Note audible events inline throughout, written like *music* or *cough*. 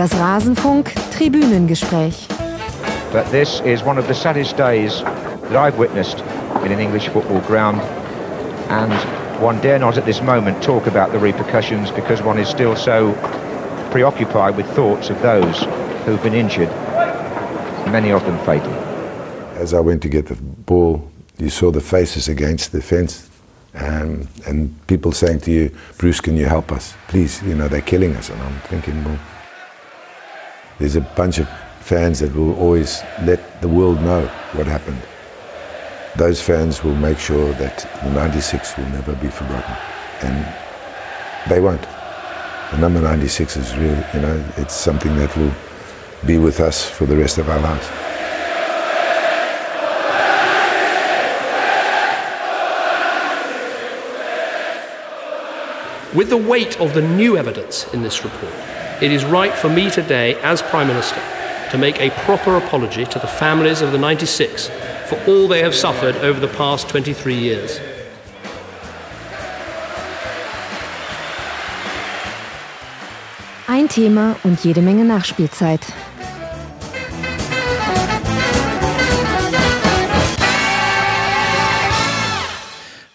Das Rasenfunk Tribünengespräch. But this is one of the saddest days that I've witnessed in an English football ground and one dare not at this moment talk about the repercussions because one is still so preoccupied with thoughts of those who've been injured, many of them fatally. As I went to get the ball, you saw the faces against the fence um, and people saying to you, Bruce, can you help us? Please, you know, they're killing us. And I'm thinking, well, there's a bunch of fans that will always let the world know what happened. Those fans will make sure that the 96 will never be forgotten. And they won't. The number 96 is real, you know, it's something that will be with us for the rest of our lives. With the weight of the new evidence in this report, it is right for me today, as Prime Minister, to make a proper apology to the families of the 96 for all they have suffered over the past 23 years. Ein Thema und jede Menge Nachspielzeit.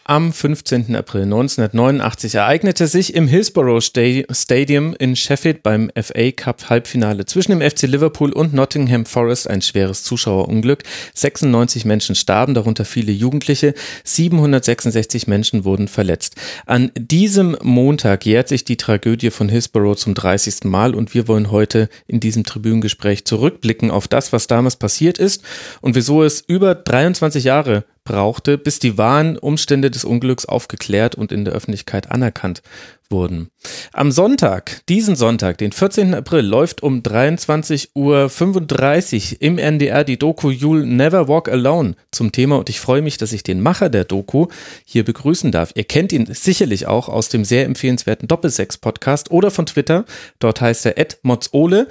Am 15. April 1989 ereignete sich im Hillsborough Stadium in Sheffield beim FA Cup Halbfinale zwischen dem FC Liverpool und Nottingham Forest ein schweres Zuschauerunglück. 96 Menschen starben, darunter viele Jugendliche. 766 Menschen wurden verletzt. An diesem Montag jährt sich die Tragödie von Hillsborough zum 30. Mal und wir wollen heute in diesem Tribünengespräch zurückblicken auf das, was damals passiert ist und wieso es über 23 Jahre brauchte, bis die wahren Umstände des Unglücks aufgeklärt und in der Öffentlichkeit anerkannt wurden. Am Sonntag, diesen Sonntag, den 14. April, läuft um 23.35 Uhr im NDR die Doku You'll Never Walk Alone zum Thema und ich freue mich, dass ich den Macher der Doku hier begrüßen darf. Ihr kennt ihn sicherlich auch aus dem sehr empfehlenswerten Doppelsex-Podcast oder von Twitter. Dort heißt er Motzole,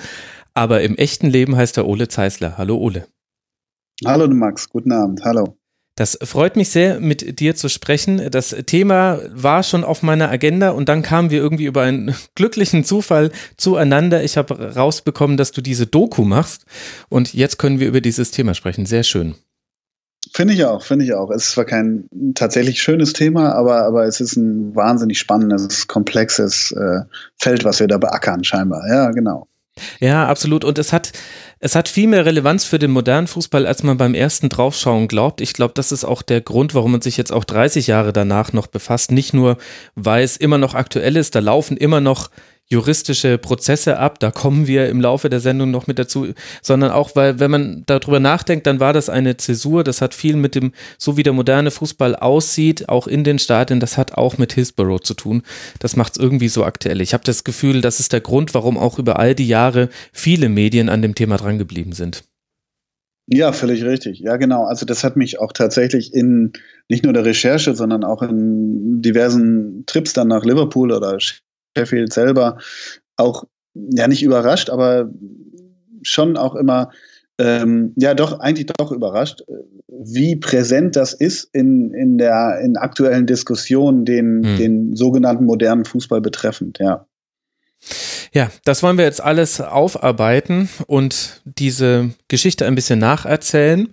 aber im echten Leben heißt er Ole Zeisler. Hallo Ole. Hallo Max, guten Abend, hallo. Das freut mich sehr, mit dir zu sprechen. Das Thema war schon auf meiner Agenda und dann kamen wir irgendwie über einen *laughs* glücklichen Zufall zueinander. Ich habe rausbekommen, dass du diese Doku machst und jetzt können wir über dieses Thema sprechen. Sehr schön. Finde ich auch, finde ich auch. Es ist zwar kein tatsächlich schönes Thema, aber, aber es ist ein wahnsinnig spannendes, komplexes äh, Feld, was wir da beackern, scheinbar. Ja, genau. Ja, absolut. Und es hat, es hat viel mehr Relevanz für den modernen Fußball, als man beim ersten Draufschauen glaubt. Ich glaube, das ist auch der Grund, warum man sich jetzt auch 30 Jahre danach noch befasst. Nicht nur, weil es immer noch aktuell ist, da laufen immer noch juristische Prozesse ab, da kommen wir im Laufe der Sendung noch mit dazu, sondern auch, weil, wenn man darüber nachdenkt, dann war das eine Zäsur, das hat viel mit dem, so wie der moderne Fußball aussieht, auch in den Stadien, das hat auch mit Hillsborough zu tun. Das macht es irgendwie so aktuell. Ich habe das Gefühl, das ist der Grund, warum auch über all die Jahre viele Medien an dem Thema drangeblieben sind. Ja, völlig richtig. Ja, genau. Also das hat mich auch tatsächlich in nicht nur der Recherche, sondern auch in diversen Trips dann nach Liverpool oder Sheffield selber auch, ja nicht überrascht, aber schon auch immer, ähm, ja doch, eigentlich doch überrascht, wie präsent das ist in, in der in aktuellen Diskussionen, den, hm. den sogenannten modernen Fußball betreffend, ja. Ja, das wollen wir jetzt alles aufarbeiten und diese Geschichte ein bisschen nacherzählen.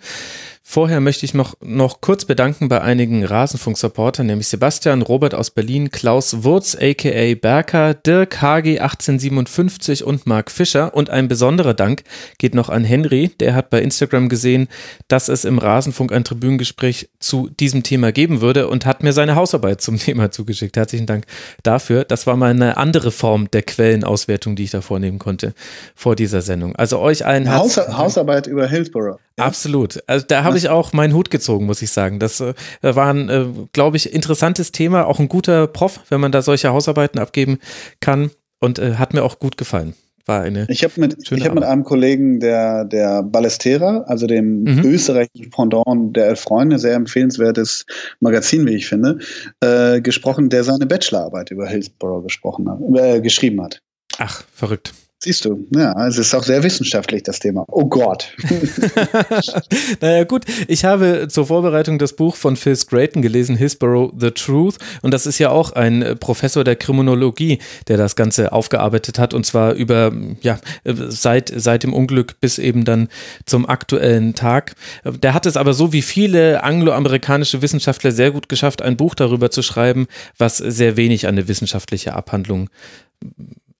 Vorher möchte ich noch, noch kurz bedanken bei einigen Rasenfunk-Supportern, nämlich Sebastian, Robert aus Berlin, Klaus Wurz aka Berker, Dirk HG 1857 und Marc Fischer. Und ein besonderer Dank geht noch an Henry, der hat bei Instagram gesehen, dass es im Rasenfunk ein Tribünengespräch zu diesem Thema geben würde und hat mir seine Hausarbeit zum *laughs* Thema zugeschickt. Herzlichen Dank dafür. Das war mal eine andere Form der Quellenauswertung, die ich da vornehmen konnte vor dieser Sendung. Also euch allen Haus Hausarbeit über Hillsborough. Absolut. Also da habe ich auch meinen Hut gezogen, muss ich sagen. Das äh, war ein, äh, glaube ich, interessantes Thema, auch ein guter Prof, wenn man da solche Hausarbeiten abgeben kann und äh, hat mir auch gut gefallen. War eine ich habe mit, ich hab mit einem Kollegen der, der Ballestera, also dem mhm. österreichischen Pendant der Elf Freunde, sehr empfehlenswertes Magazin, wie ich finde, äh, gesprochen, der seine Bachelorarbeit über Hillsborough gesprochen hat, äh, geschrieben hat. Ach, verrückt. Siehst du, ja, es ist auch sehr wissenschaftlich, das Thema. Oh Gott. *laughs* naja, gut, ich habe zur Vorbereitung das Buch von Phil Scraton gelesen, Hillsborough, The Truth. Und das ist ja auch ein äh, Professor der Kriminologie, der das Ganze aufgearbeitet hat. Und zwar über, ja, äh, seit, seit dem Unglück bis eben dann zum aktuellen Tag. Der hat es aber so wie viele angloamerikanische Wissenschaftler sehr gut geschafft, ein Buch darüber zu schreiben, was sehr wenig an eine wissenschaftliche Abhandlung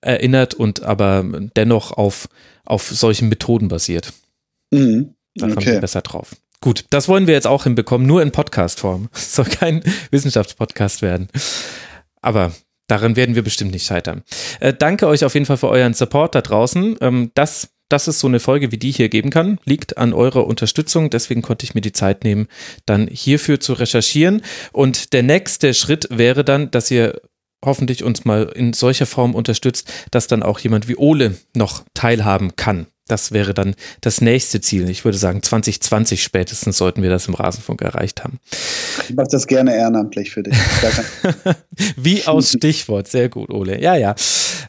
erinnert und aber dennoch auf, auf solchen Methoden basiert. Mhm. Da okay. kommen wir besser drauf. Gut, das wollen wir jetzt auch hinbekommen, nur in Podcast-Form. *laughs* Es soll kein Wissenschaftspodcast werden. Aber daran werden wir bestimmt nicht scheitern. Äh, danke euch auf jeden Fall für euren Support da draußen. Ähm, das, dass es so eine Folge wie die hier geben kann, liegt an eurer Unterstützung. Deswegen konnte ich mir die Zeit nehmen, dann hierfür zu recherchieren. Und der nächste Schritt wäre dann, dass ihr hoffentlich uns mal in solcher Form unterstützt, dass dann auch jemand wie Ole noch teilhaben kann. Das wäre dann das nächste Ziel. Ich würde sagen, 2020 spätestens sollten wir das im Rasenfunk erreicht haben. Ich mache das gerne ehrenamtlich für dich. *laughs* Wie aus *laughs* Stichwort. Sehr gut, Ole. Ja, ja.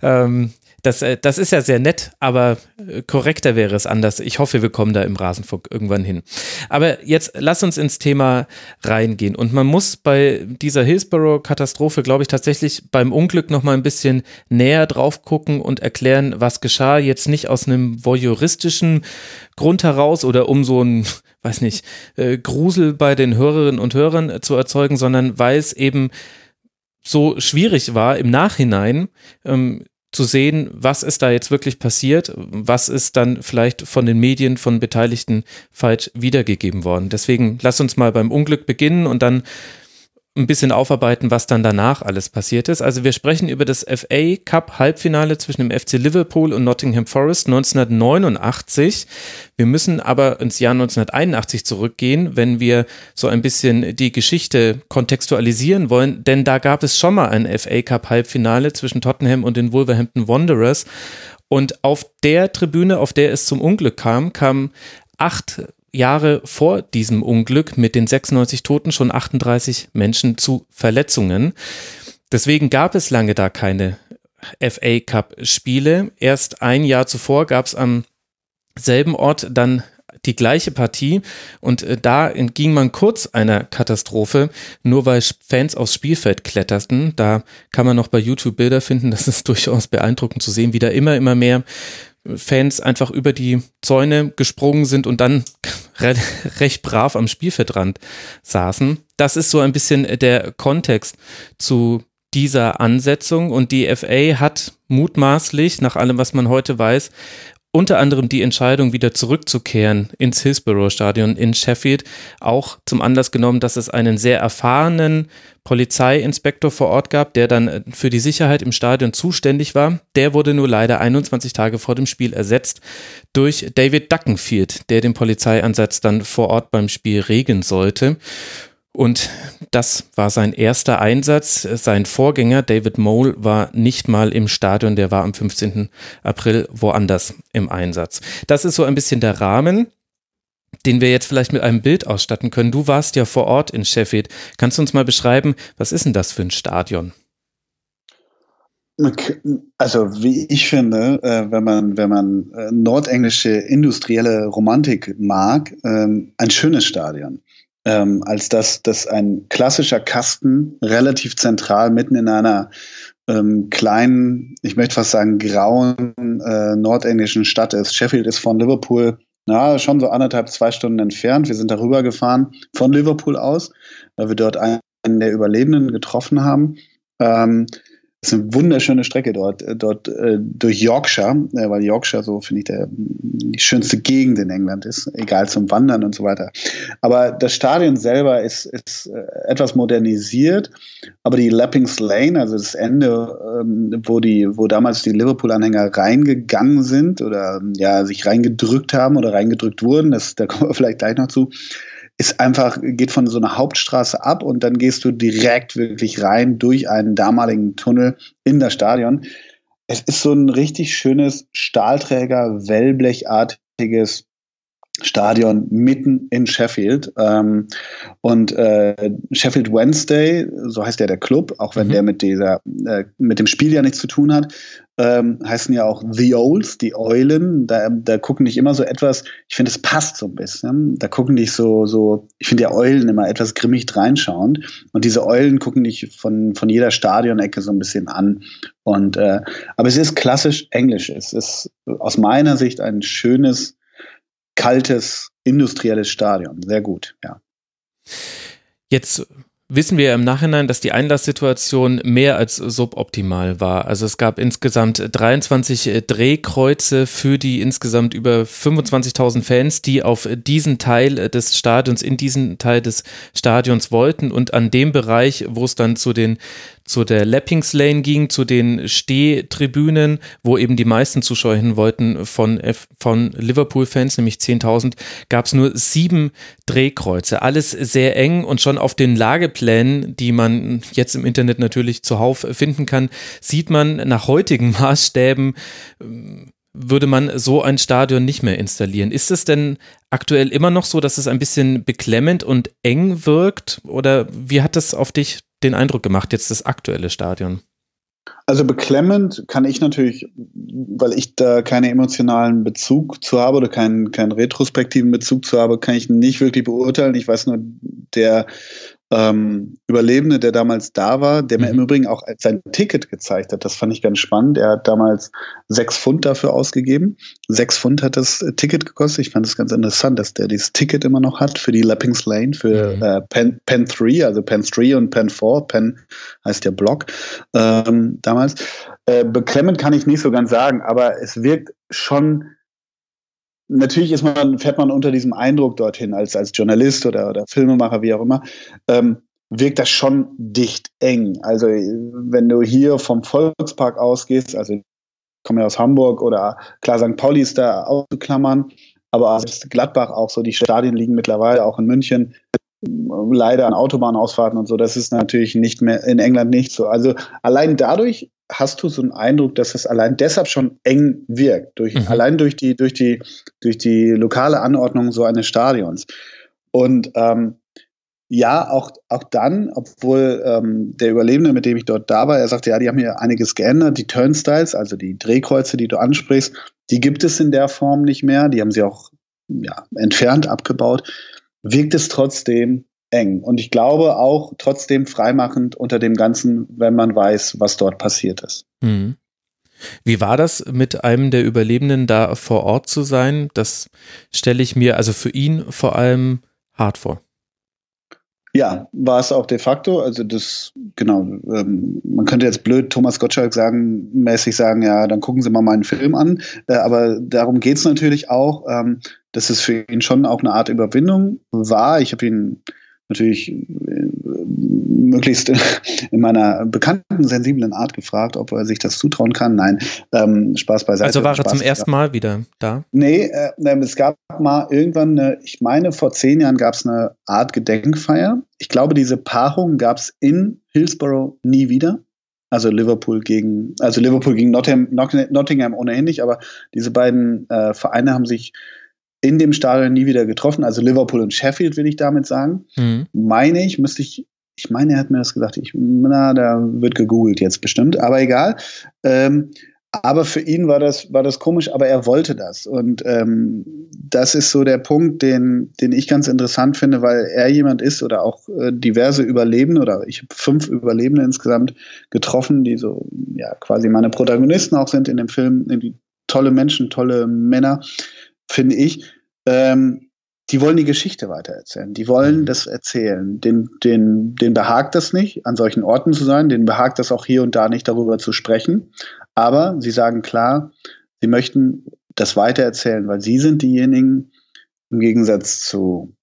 Ähm, das, äh, das ist ja sehr nett, aber äh, korrekter wäre es anders. Ich hoffe, wir kommen da im Rasenfunk irgendwann hin. Aber jetzt lass uns ins Thema reingehen. Und man muss bei dieser Hillsborough-Katastrophe, glaube ich, tatsächlich beim Unglück noch mal ein bisschen näher drauf gucken und erklären, was geschah. Jetzt nicht aus einem voyeuristischen Grund heraus oder um so ein weiß nicht, äh, Grusel bei den Hörerinnen und Hörern zu erzeugen, sondern weil es eben so schwierig war im Nachhinein ähm, zu sehen, was ist da jetzt wirklich passiert, was ist dann vielleicht von den Medien, von Beteiligten falsch wiedergegeben worden. Deswegen lass uns mal beim Unglück beginnen und dann ein bisschen aufarbeiten, was dann danach alles passiert ist. Also wir sprechen über das FA Cup Halbfinale zwischen dem FC Liverpool und Nottingham Forest 1989. Wir müssen aber ins Jahr 1981 zurückgehen, wenn wir so ein bisschen die Geschichte kontextualisieren wollen, denn da gab es schon mal ein FA Cup Halbfinale zwischen Tottenham und den Wolverhampton Wanderers und auf der Tribüne, auf der es zum Unglück kam, kamen acht Jahre vor diesem Unglück mit den 96 Toten schon 38 Menschen zu Verletzungen. Deswegen gab es lange da keine FA Cup Spiele. Erst ein Jahr zuvor gab es am selben Ort dann die gleiche Partie und äh, da entging man kurz einer Katastrophe, nur weil Fans aufs Spielfeld kletterten. Da kann man noch bei YouTube Bilder finden, das ist *laughs* durchaus beeindruckend zu sehen, wie da immer, immer mehr Fans einfach über die Zäune gesprungen sind und dann *laughs* re recht brav am Spielfeldrand saßen. Das ist so ein bisschen der Kontext zu dieser Ansetzung und die FA hat mutmaßlich, nach allem, was man heute weiß, unter anderem die Entscheidung, wieder zurückzukehren ins Hillsborough-Stadion in Sheffield, auch zum Anlass genommen, dass es einen sehr erfahrenen Polizeiinspektor vor Ort gab, der dann äh, für die Sicherheit im Stadion zuständig war. Der wurde nur leider 21 Tage vor dem Spiel ersetzt durch David Duckenfield, der den Polizeieinsatz dann vor Ort beim Spiel regeln sollte. Und das war sein erster Einsatz. Sein Vorgänger David Mole war nicht mal im Stadion, der war am 15. April woanders im Einsatz. Das ist so ein bisschen der Rahmen, den wir jetzt vielleicht mit einem Bild ausstatten können. Du warst ja vor Ort in Sheffield. Kannst du uns mal beschreiben, was ist denn das für ein Stadion? Also wie ich finde, äh, wenn man wenn man äh, nordenglische industrielle Romantik mag, ähm, ein schönes Stadion ähm, als dass das ein klassischer Kasten relativ zentral mitten in einer ähm, kleinen, ich möchte fast sagen, grauen äh, nordenglischen Stadt ist. Sheffield ist von Liverpool na, schon so anderthalb, zwei Stunden entfernt. Wir sind darüber gefahren von Liverpool aus, weil wir dort einen der Überlebenden getroffen haben. Ähm, das ist eine wunderschöne Strecke dort, äh, dort äh, durch Yorkshire, äh, weil Yorkshire so, finde ich, der, die schönste Gegend in England ist, egal zum Wandern und so weiter. Aber das Stadion selber ist, ist äh, etwas modernisiert, aber die Lappings Lane, also das Ende, ähm, wo, die, wo damals die Liverpool-Anhänger reingegangen sind oder ja, sich reingedrückt haben oder reingedrückt wurden, das, da kommen wir *laughs* vielleicht gleich noch zu, ist einfach, geht von so einer Hauptstraße ab und dann gehst du direkt wirklich rein durch einen damaligen Tunnel in das Stadion. Es ist so ein richtig schönes Stahlträger, Wellblechartiges Stadion mitten in Sheffield. Ähm, und äh, Sheffield Wednesday, so heißt ja der Club, auch wenn mhm. der mit dieser, äh, mit dem Spiel ja nichts zu tun hat, ähm, heißen ja auch The Owls, die Eulen. Da, da gucken dich immer so etwas, ich finde, es passt so ein bisschen. Da gucken dich so, so, ich finde ja Eulen immer etwas grimmig reinschauend. Und diese Eulen gucken dich von, von jeder Stadionecke so ein bisschen an. Und äh, aber es ist klassisch Englisch. Es ist aus meiner Sicht ein schönes, kaltes, industrielles Stadion. Sehr gut, ja. Jetzt wissen wir im Nachhinein, dass die Einlasssituation mehr als suboptimal war. Also es gab insgesamt 23 äh, Drehkreuze für die insgesamt über 25.000 Fans, die auf diesen Teil des Stadions, in diesen Teil des Stadions wollten und an dem Bereich, wo es dann zu den zu der Lappings Lane ging, zu den Stehtribünen, wo eben die meisten Zuschauer hin wollten von, von Liverpool-Fans, nämlich 10.000, gab es nur sieben Drehkreuze. Alles sehr eng und schon auf den Lageplänen, die man jetzt im Internet natürlich zuhauf finden kann, sieht man nach heutigen *laughs* Maßstäben, würde man so ein Stadion nicht mehr installieren. Ist es denn aktuell immer noch so, dass es ein bisschen beklemmend und eng wirkt? Oder wie hat das auf dich den Eindruck gemacht, jetzt das aktuelle Stadion? Also beklemmend kann ich natürlich, weil ich da keinen emotionalen Bezug zu habe oder keinen, keinen retrospektiven Bezug zu habe, kann ich nicht wirklich beurteilen. Ich weiß nur, der ähm, Überlebende, der damals da war, der mhm. mir im Übrigen auch sein Ticket gezeigt hat. Das fand ich ganz spannend. Er hat damals sechs Pfund dafür ausgegeben. Sechs Pfund hat das Ticket gekostet. Ich fand es ganz interessant, dass der dieses Ticket immer noch hat für die Lappings Lane, für mhm. äh, Pen, Pen 3, also Pen 3 und Pen 4. Pen heißt der Block ähm, damals. Äh, beklemmend kann ich nicht so ganz sagen, aber es wirkt schon natürlich ist man, fährt man unter diesem Eindruck dorthin als, als Journalist oder, oder Filmemacher, wie auch immer, ähm, wirkt das schon dicht eng. Also wenn du hier vom Volkspark ausgehst, also ich komme ja aus Hamburg oder klar, St. Pauli ist da auszuklammern, aber selbst Gladbach auch so, die Stadien liegen mittlerweile auch in München leider an Autobahnausfahrten und so, das ist natürlich nicht mehr in England nicht so. Also allein dadurch hast du so einen Eindruck, dass es allein deshalb schon eng wirkt, durch, mhm. allein durch die, durch, die, durch die lokale Anordnung so eines Stadions. Und ähm, ja, auch, auch dann, obwohl ähm, der Überlebende, mit dem ich dort da war, er sagte, ja, die haben hier einiges geändert. Die Turnstiles, also die Drehkreuze, die du ansprichst, die gibt es in der Form nicht mehr. Die haben sie auch ja, entfernt, abgebaut. Wirkt es trotzdem eng. Und ich glaube auch trotzdem freimachend unter dem Ganzen, wenn man weiß, was dort passiert ist. Mhm. Wie war das, mit einem der Überlebenden da vor Ort zu sein? Das stelle ich mir also für ihn vor allem hart vor. Ja, war es auch de facto. Also das, genau, ähm, man könnte jetzt blöd Thomas Gottschalk sagen, mäßig sagen, ja, dann gucken Sie mal meinen Film an. Äh, aber darum geht es natürlich auch, ähm, dass es für ihn schon auch eine Art Überwindung war. Ich habe ihn natürlich äh, möglichst in meiner bekannten, sensiblen Art gefragt, ob er sich das zutrauen kann. Nein, ähm, Spaß beiseite. Also war er Spaß zum ersten Mal wieder da? Nee, äh, es gab mal irgendwann, eine, ich meine, vor zehn Jahren gab es eine Art Gedenkfeier. Ich glaube, diese Paarung gab es in Hillsborough nie wieder. Also Liverpool gegen, also Liverpool gegen Nottingham, Nottingham ohnehin nicht, aber diese beiden äh, Vereine haben sich in dem Stadion nie wieder getroffen. Also Liverpool und Sheffield, will ich damit sagen. Mhm. Meine ich, müsste ich, ich meine, er hat mir das gesagt. Ich, na, da wird gegoogelt jetzt bestimmt, aber egal. Ähm, aber für ihn war das, war das komisch, aber er wollte das. Und ähm, das ist so der Punkt, den, den ich ganz interessant finde, weil er jemand ist oder auch äh, diverse Überlebende oder ich habe fünf Überlebende insgesamt getroffen, die so ja quasi meine Protagonisten auch sind in dem Film, irgendwie tolle Menschen, tolle Männer finde ich, ähm, die wollen die Geschichte weitererzählen. Die wollen mhm. das erzählen. Den, den, den behagt das nicht, an solchen Orten zu sein. Den behagt das auch hier und da nicht, darüber zu sprechen. Aber sie sagen klar, sie möchten das weitererzählen, weil sie sind diejenigen, im Gegensatz zu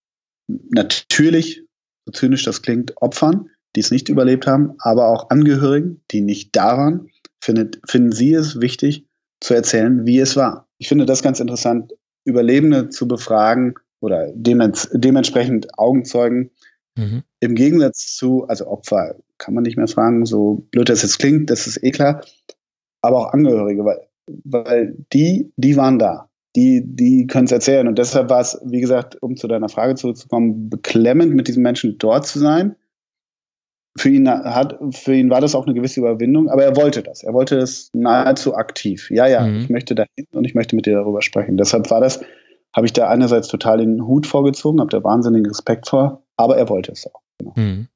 natürlich, so zynisch das klingt, Opfern, die es nicht überlebt haben, aber auch Angehörigen, die nicht da waren, findet, finden sie es wichtig zu erzählen, wie es war. Ich finde das ganz interessant, Überlebende zu befragen oder dements dementsprechend Augenzeugen. Mhm. Im Gegensatz zu, also Opfer kann man nicht mehr fragen, so blöd das jetzt klingt, das ist eh klar, aber auch Angehörige, weil, weil die, die waren da. Die, die können es erzählen. Und deshalb war es, wie gesagt, um zu deiner Frage zurückzukommen, beklemmend, mit diesen Menschen dort zu sein, für ihn hat, für ihn war das auch eine gewisse Überwindung, aber er wollte das. Er wollte es nahezu aktiv. Ja, ja, mhm. ich möchte dahin und ich möchte mit dir darüber sprechen. Deshalb war das, habe ich da einerseits total den Hut vorgezogen, habe da wahnsinnigen Respekt vor, aber er wollte es auch. Genau. Mhm.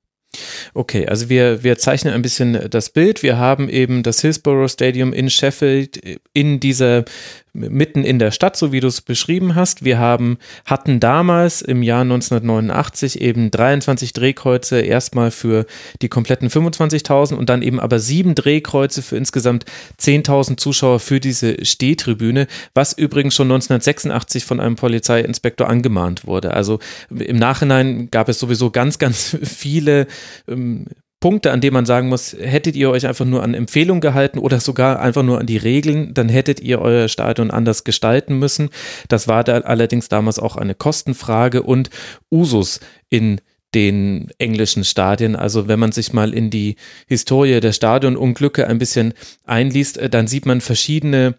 Okay, also wir, wir zeichnen ein bisschen das Bild. Wir haben eben das Hillsborough Stadium in Sheffield in dieser mitten in der Stadt, so wie du es beschrieben hast. Wir haben, hatten damals im Jahr 1989 eben 23 Drehkreuze erstmal für die kompletten 25.000 und dann eben aber sieben Drehkreuze für insgesamt 10.000 Zuschauer für diese Stehtribüne, was übrigens schon 1986 von einem Polizeiinspektor angemahnt wurde. Also im Nachhinein gab es sowieso ganz, *laughs* ganz viele ähm, Punkte, an denen man sagen muss, hättet ihr euch einfach nur an Empfehlungen gehalten oder sogar einfach nur an die Regeln, dann hättet ihr euer Stadion anders gestalten müssen. Das war da allerdings damals auch eine Kostenfrage und Usus in den englischen Stadien. Also wenn man sich mal in die Historie der Stadionunglücke ein bisschen einliest, äh, dann sieht man verschiedene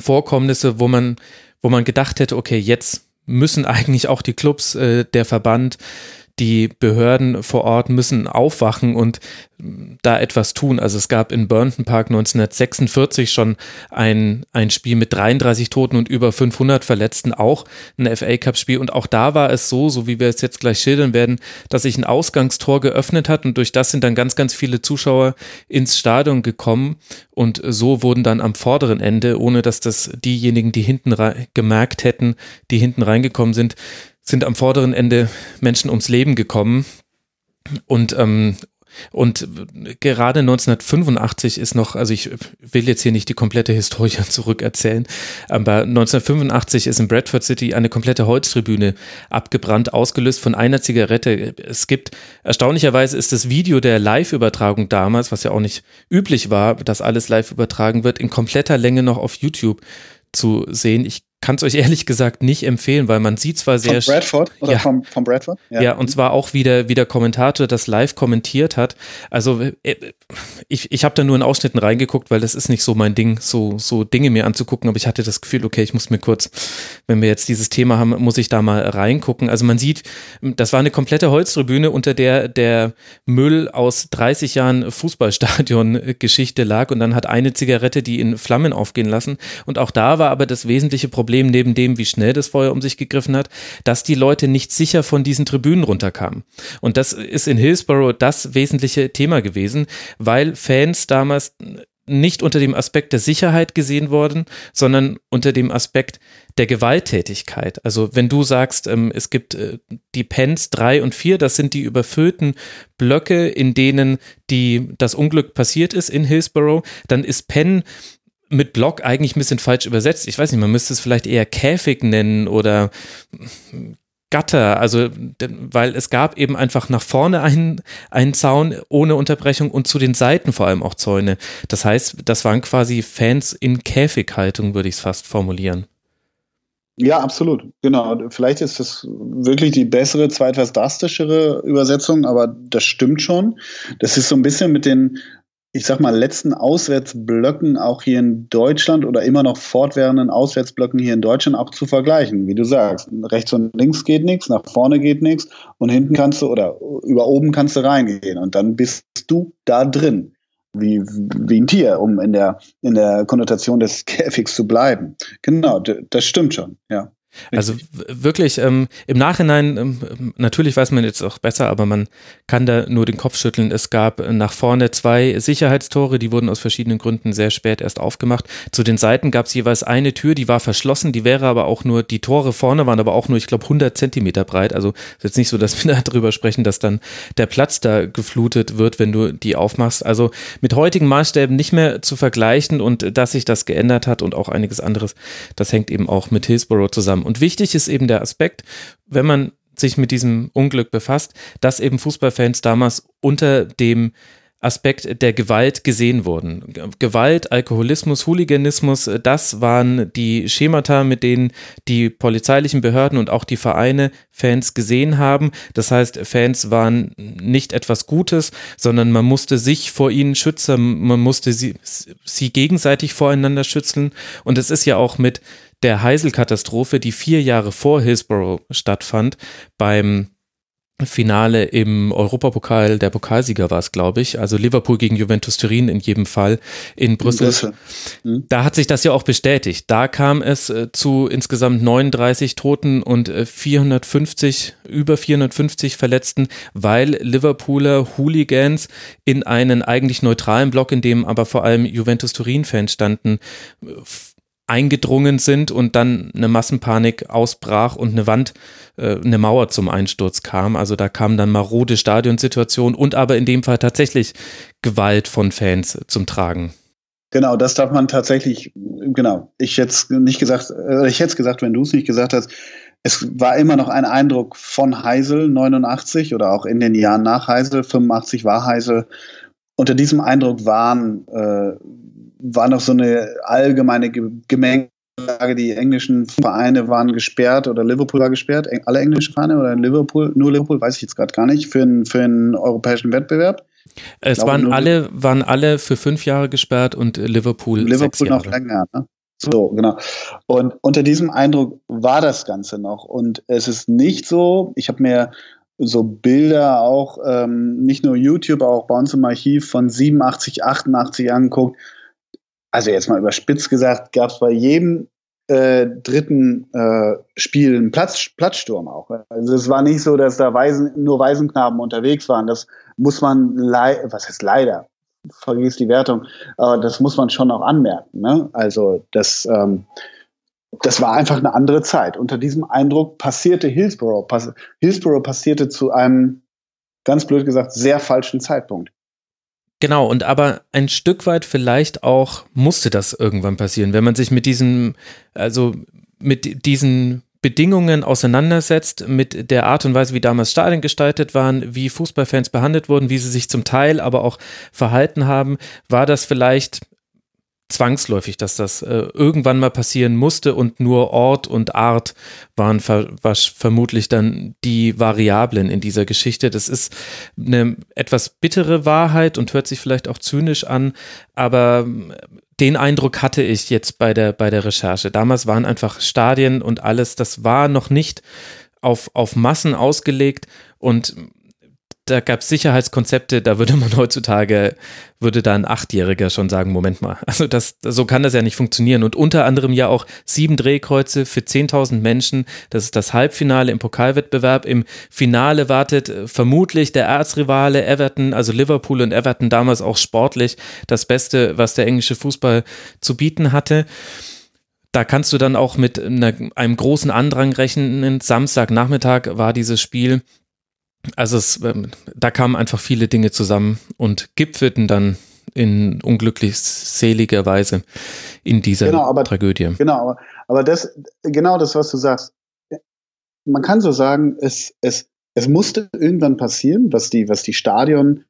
Vorkommnisse, wo man, wo man gedacht hätte, okay, jetzt müssen *laughs* eigentlich auch die Clubs, äh, der Verband, die Behörden vor Ort müssen aufwachen und da etwas tun. Also es gab in Burnton Park 1946 schon ein, ein Spiel mit 33 Toten und über 500 Verletzten, auch ein FA Cup Spiel. Und auch da war es so, so wie wir es jetzt gleich schildern werden, dass sich ein Ausgangstor geöffnet hat und durch das sind dann ganz, ganz viele Zuschauer ins Stadion gekommen. Und so wurden dann am vorderen Ende, ohne dass das diejenigen, die hinten gemerkt hätten, die hinten reingekommen sind, sind am vorderen Ende Menschen ums Leben gekommen. Und, ähm, und gerade 1985 ist noch, also ich will jetzt hier nicht die komplette Historie *laughs* zurückerzählen, aber 1985 ist in Bradford City eine komplette Holztribüne abgebrannt, ausgelöst von einer Zigarette. Es gibt, erstaunlicherweise ist das Video der Live-Übertragung damals, was ja auch nicht üblich war, dass alles live übertragen wird, in kompletter Länge noch auf YouTube zu sehen. Ich kann es euch ehrlich gesagt nicht empfehlen, weil man sieht zwar sehr. Von Bradford oder ja, vom, vom Bradford? Ja. ja, und zwar auch wie der, wie der Kommentator das live kommentiert hat. Also äh, ich, ich habe da nur in Ausschnitten reingeguckt, weil das ist nicht so mein Ding, so, so Dinge mir anzugucken, aber ich hatte das Gefühl, okay, ich muss mir kurz, wenn wir jetzt dieses Thema haben, muss ich da mal reingucken. Also man sieht, das war eine komplette Holztribüne, unter der der Müll aus 30 Jahren Fußballstadion-Geschichte lag und dann hat eine Zigarette die in Flammen aufgehen lassen. Und auch da war aber das wesentliche Problem, Problem neben dem, wie schnell das Feuer um sich gegriffen hat, dass die Leute nicht sicher von diesen Tribünen runterkamen. Und das ist in Hillsborough das wesentliche Thema gewesen, weil Fans damals nicht unter dem Aspekt der Sicherheit gesehen worden, sondern unter dem Aspekt der Gewalttätigkeit. Also wenn du sagst, ähm, es gibt äh, die Pens 3 und 4, das sind die überfüllten Blöcke, in denen die, das Unglück passiert ist in Hillsborough, dann ist Penn mit Block eigentlich ein bisschen falsch übersetzt. Ich weiß nicht, man müsste es vielleicht eher Käfig nennen oder Gatter, also weil es gab eben einfach nach vorne einen, einen Zaun ohne Unterbrechung und zu den Seiten vor allem auch Zäune. Das heißt, das waren quasi Fans in Käfighaltung, würde ich es fast formulieren. Ja, absolut. Genau. Vielleicht ist das wirklich die bessere, zwar drastischere Übersetzung, aber das stimmt schon. Das ist so ein bisschen mit den ich sag mal, letzten Auswärtsblöcken auch hier in Deutschland oder immer noch fortwährenden Auswärtsblöcken hier in Deutschland auch zu vergleichen. Wie du sagst, rechts und links geht nichts, nach vorne geht nichts und hinten kannst du oder über oben kannst du reingehen und dann bist du da drin. Wie, wie ein Tier, um in der, in der Konnotation des *laughs* Käfigs zu bleiben. Genau, das stimmt schon, ja. Also wirklich ähm, im Nachhinein, ähm, natürlich weiß man jetzt auch besser, aber man kann da nur den Kopf schütteln. Es gab nach vorne zwei Sicherheitstore, die wurden aus verschiedenen Gründen sehr spät erst aufgemacht. Zu den Seiten gab es jeweils eine Tür, die war verschlossen, die wäre aber auch nur, die Tore vorne waren aber auch nur, ich glaube, 100 Zentimeter breit. Also ist jetzt nicht so, dass wir *laughs* darüber sprechen, dass dann der Platz da geflutet wird, wenn du die aufmachst. Also mit heutigen Maßstäben nicht mehr zu vergleichen und dass sich das geändert hat und auch einiges anderes, das hängt eben auch mit Hillsborough zusammen. Und wichtig ist eben der Aspekt, wenn man sich mit diesem Unglück befasst, dass eben Fußballfans damals unter dem Aspekt der Gewalt gesehen wurden. Gewalt, Alkoholismus, Hooliganismus, das waren die Schemata, mit denen die polizeilichen Behörden und auch die Vereine Fans gesehen haben. Das heißt, Fans waren nicht etwas Gutes, sondern man musste sich vor ihnen schützen, man musste sie, sie gegenseitig voreinander schützen. Und es ist ja auch mit der Heisel-Katastrophe, die vier Jahre vor Hillsborough stattfand, beim Finale im Europapokal, der Pokalsieger war es, glaube ich. Also Liverpool gegen Juventus Turin in jedem Fall in Brüssel. Brüssel. Mhm. Da hat sich das ja auch bestätigt. Da kam es äh, zu insgesamt 39 Toten und äh, 450, über 450 Verletzten, weil Liverpooler Hooligans in einen eigentlich neutralen Block, in dem aber vor allem Juventus Turin-Fans standen, eingedrungen sind und dann eine Massenpanik ausbrach und eine Wand, äh, eine Mauer zum Einsturz kam. Also da kam dann marode Stadionsituation und aber in dem Fall tatsächlich Gewalt von Fans zum Tragen. Genau, das darf man tatsächlich, genau. Ich jetzt nicht gesagt, äh, ich hätte es gesagt, wenn du es nicht gesagt hast. Es war immer noch ein Eindruck von Heisel 89 oder auch in den Jahren nach Heisel 85 war Heisel. Unter diesem Eindruck waren äh, war noch so eine allgemeine Gemengelage. Die englischen Vereine waren gesperrt oder Liverpool war gesperrt. Alle englischen Vereine oder Liverpool, nur Liverpool, weiß ich jetzt gerade gar nicht, für, einen, für einen europäischen Wettbewerb. Es glaube, waren alle, waren alle für fünf Jahre gesperrt und Liverpool. Liverpool noch länger, ne? So, genau. Und unter diesem Eindruck war das Ganze noch. Und es ist nicht so, ich habe mir so Bilder auch, ähm, nicht nur YouTube, auch bei uns im Archiv von 87, 88 angeguckt also jetzt mal überspitzt gesagt, gab es bei jedem äh, dritten äh, Spiel einen Platz, Platzsturm auch. Also es war nicht so, dass da Waisen, nur Waisenknaben unterwegs waren. Das muss man, was heißt leider, vergiss die Wertung, aber das muss man schon auch anmerken. Ne? Also das, ähm, das war einfach eine andere Zeit. Unter diesem Eindruck passierte Hillsborough. Pass Hillsborough passierte zu einem, ganz blöd gesagt, sehr falschen Zeitpunkt. Genau, und aber ein Stück weit vielleicht auch musste das irgendwann passieren, wenn man sich mit diesem, also mit diesen Bedingungen auseinandersetzt, mit der Art und Weise, wie damals Stadien gestaltet waren, wie Fußballfans behandelt wurden, wie sie sich zum Teil aber auch verhalten haben, war das vielleicht zwangsläufig, dass das äh, irgendwann mal passieren musste und nur Ort und Art waren ver vermutlich dann die Variablen in dieser Geschichte. Das ist eine etwas bittere Wahrheit und hört sich vielleicht auch zynisch an, aber ähm, den Eindruck hatte ich jetzt bei der, bei der Recherche. Damals waren einfach Stadien und alles, das war noch nicht auf, auf Massen ausgelegt und da gab es Sicherheitskonzepte, da würde man *laughs* heutzutage, würde da ein Achtjähriger schon sagen, Moment mal, also das, so kann das ja nicht funktionieren. Und unter anderem ja auch sieben Drehkreuze für 10.000 Menschen. Das ist das Halbfinale im Pokalwettbewerb. Im Finale wartet äh, vermutlich der Erzrivale Everton, also Liverpool und Everton damals auch sportlich das Beste, was der englische Fußball zu bieten hatte da kannst du dann auch mit einer, einem großen Andrang rechnen. Samstagnachmittag war dieses Spiel also es, ähm, da kamen einfach viele Dinge zusammen und gipfelten dann in unglücklich seliger Weise in dieser genau, aber, Tragödie. Genau, aber, das, genau das, was du sagst, man kann so sagen, es, es, es musste irgendwann passieren, was die, was die Stadionplanung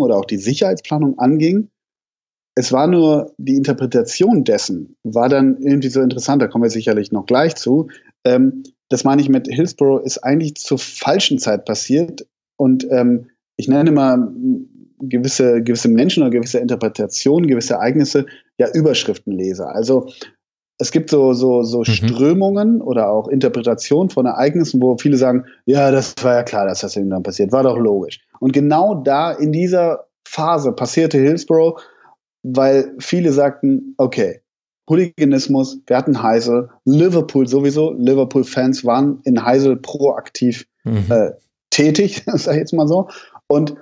oder auch die Sicherheitsplanung anging. Es war nur die Interpretation dessen, war dann irgendwie so interessant, da kommen wir sicherlich noch gleich zu. Ähm, das meine ich mit Hillsborough, ist eigentlich zur falschen Zeit passiert. Und ähm, ich nenne mal gewisse, gewisse Menschen oder gewisse Interpretationen, gewisse Ereignisse ja Überschriftenleser. Also es gibt so, so, so mhm. Strömungen oder auch Interpretationen von Ereignissen, wo viele sagen, ja, das war ja klar, dass das irgendwann passiert, war doch logisch. Und genau da in dieser Phase passierte Hillsborough, weil viele sagten, okay, Hooliganismus, wir hatten Heisel, Liverpool sowieso, Liverpool-Fans waren in Heisel proaktiv mhm. äh, tätig, *laughs* sag ich jetzt mal so. Und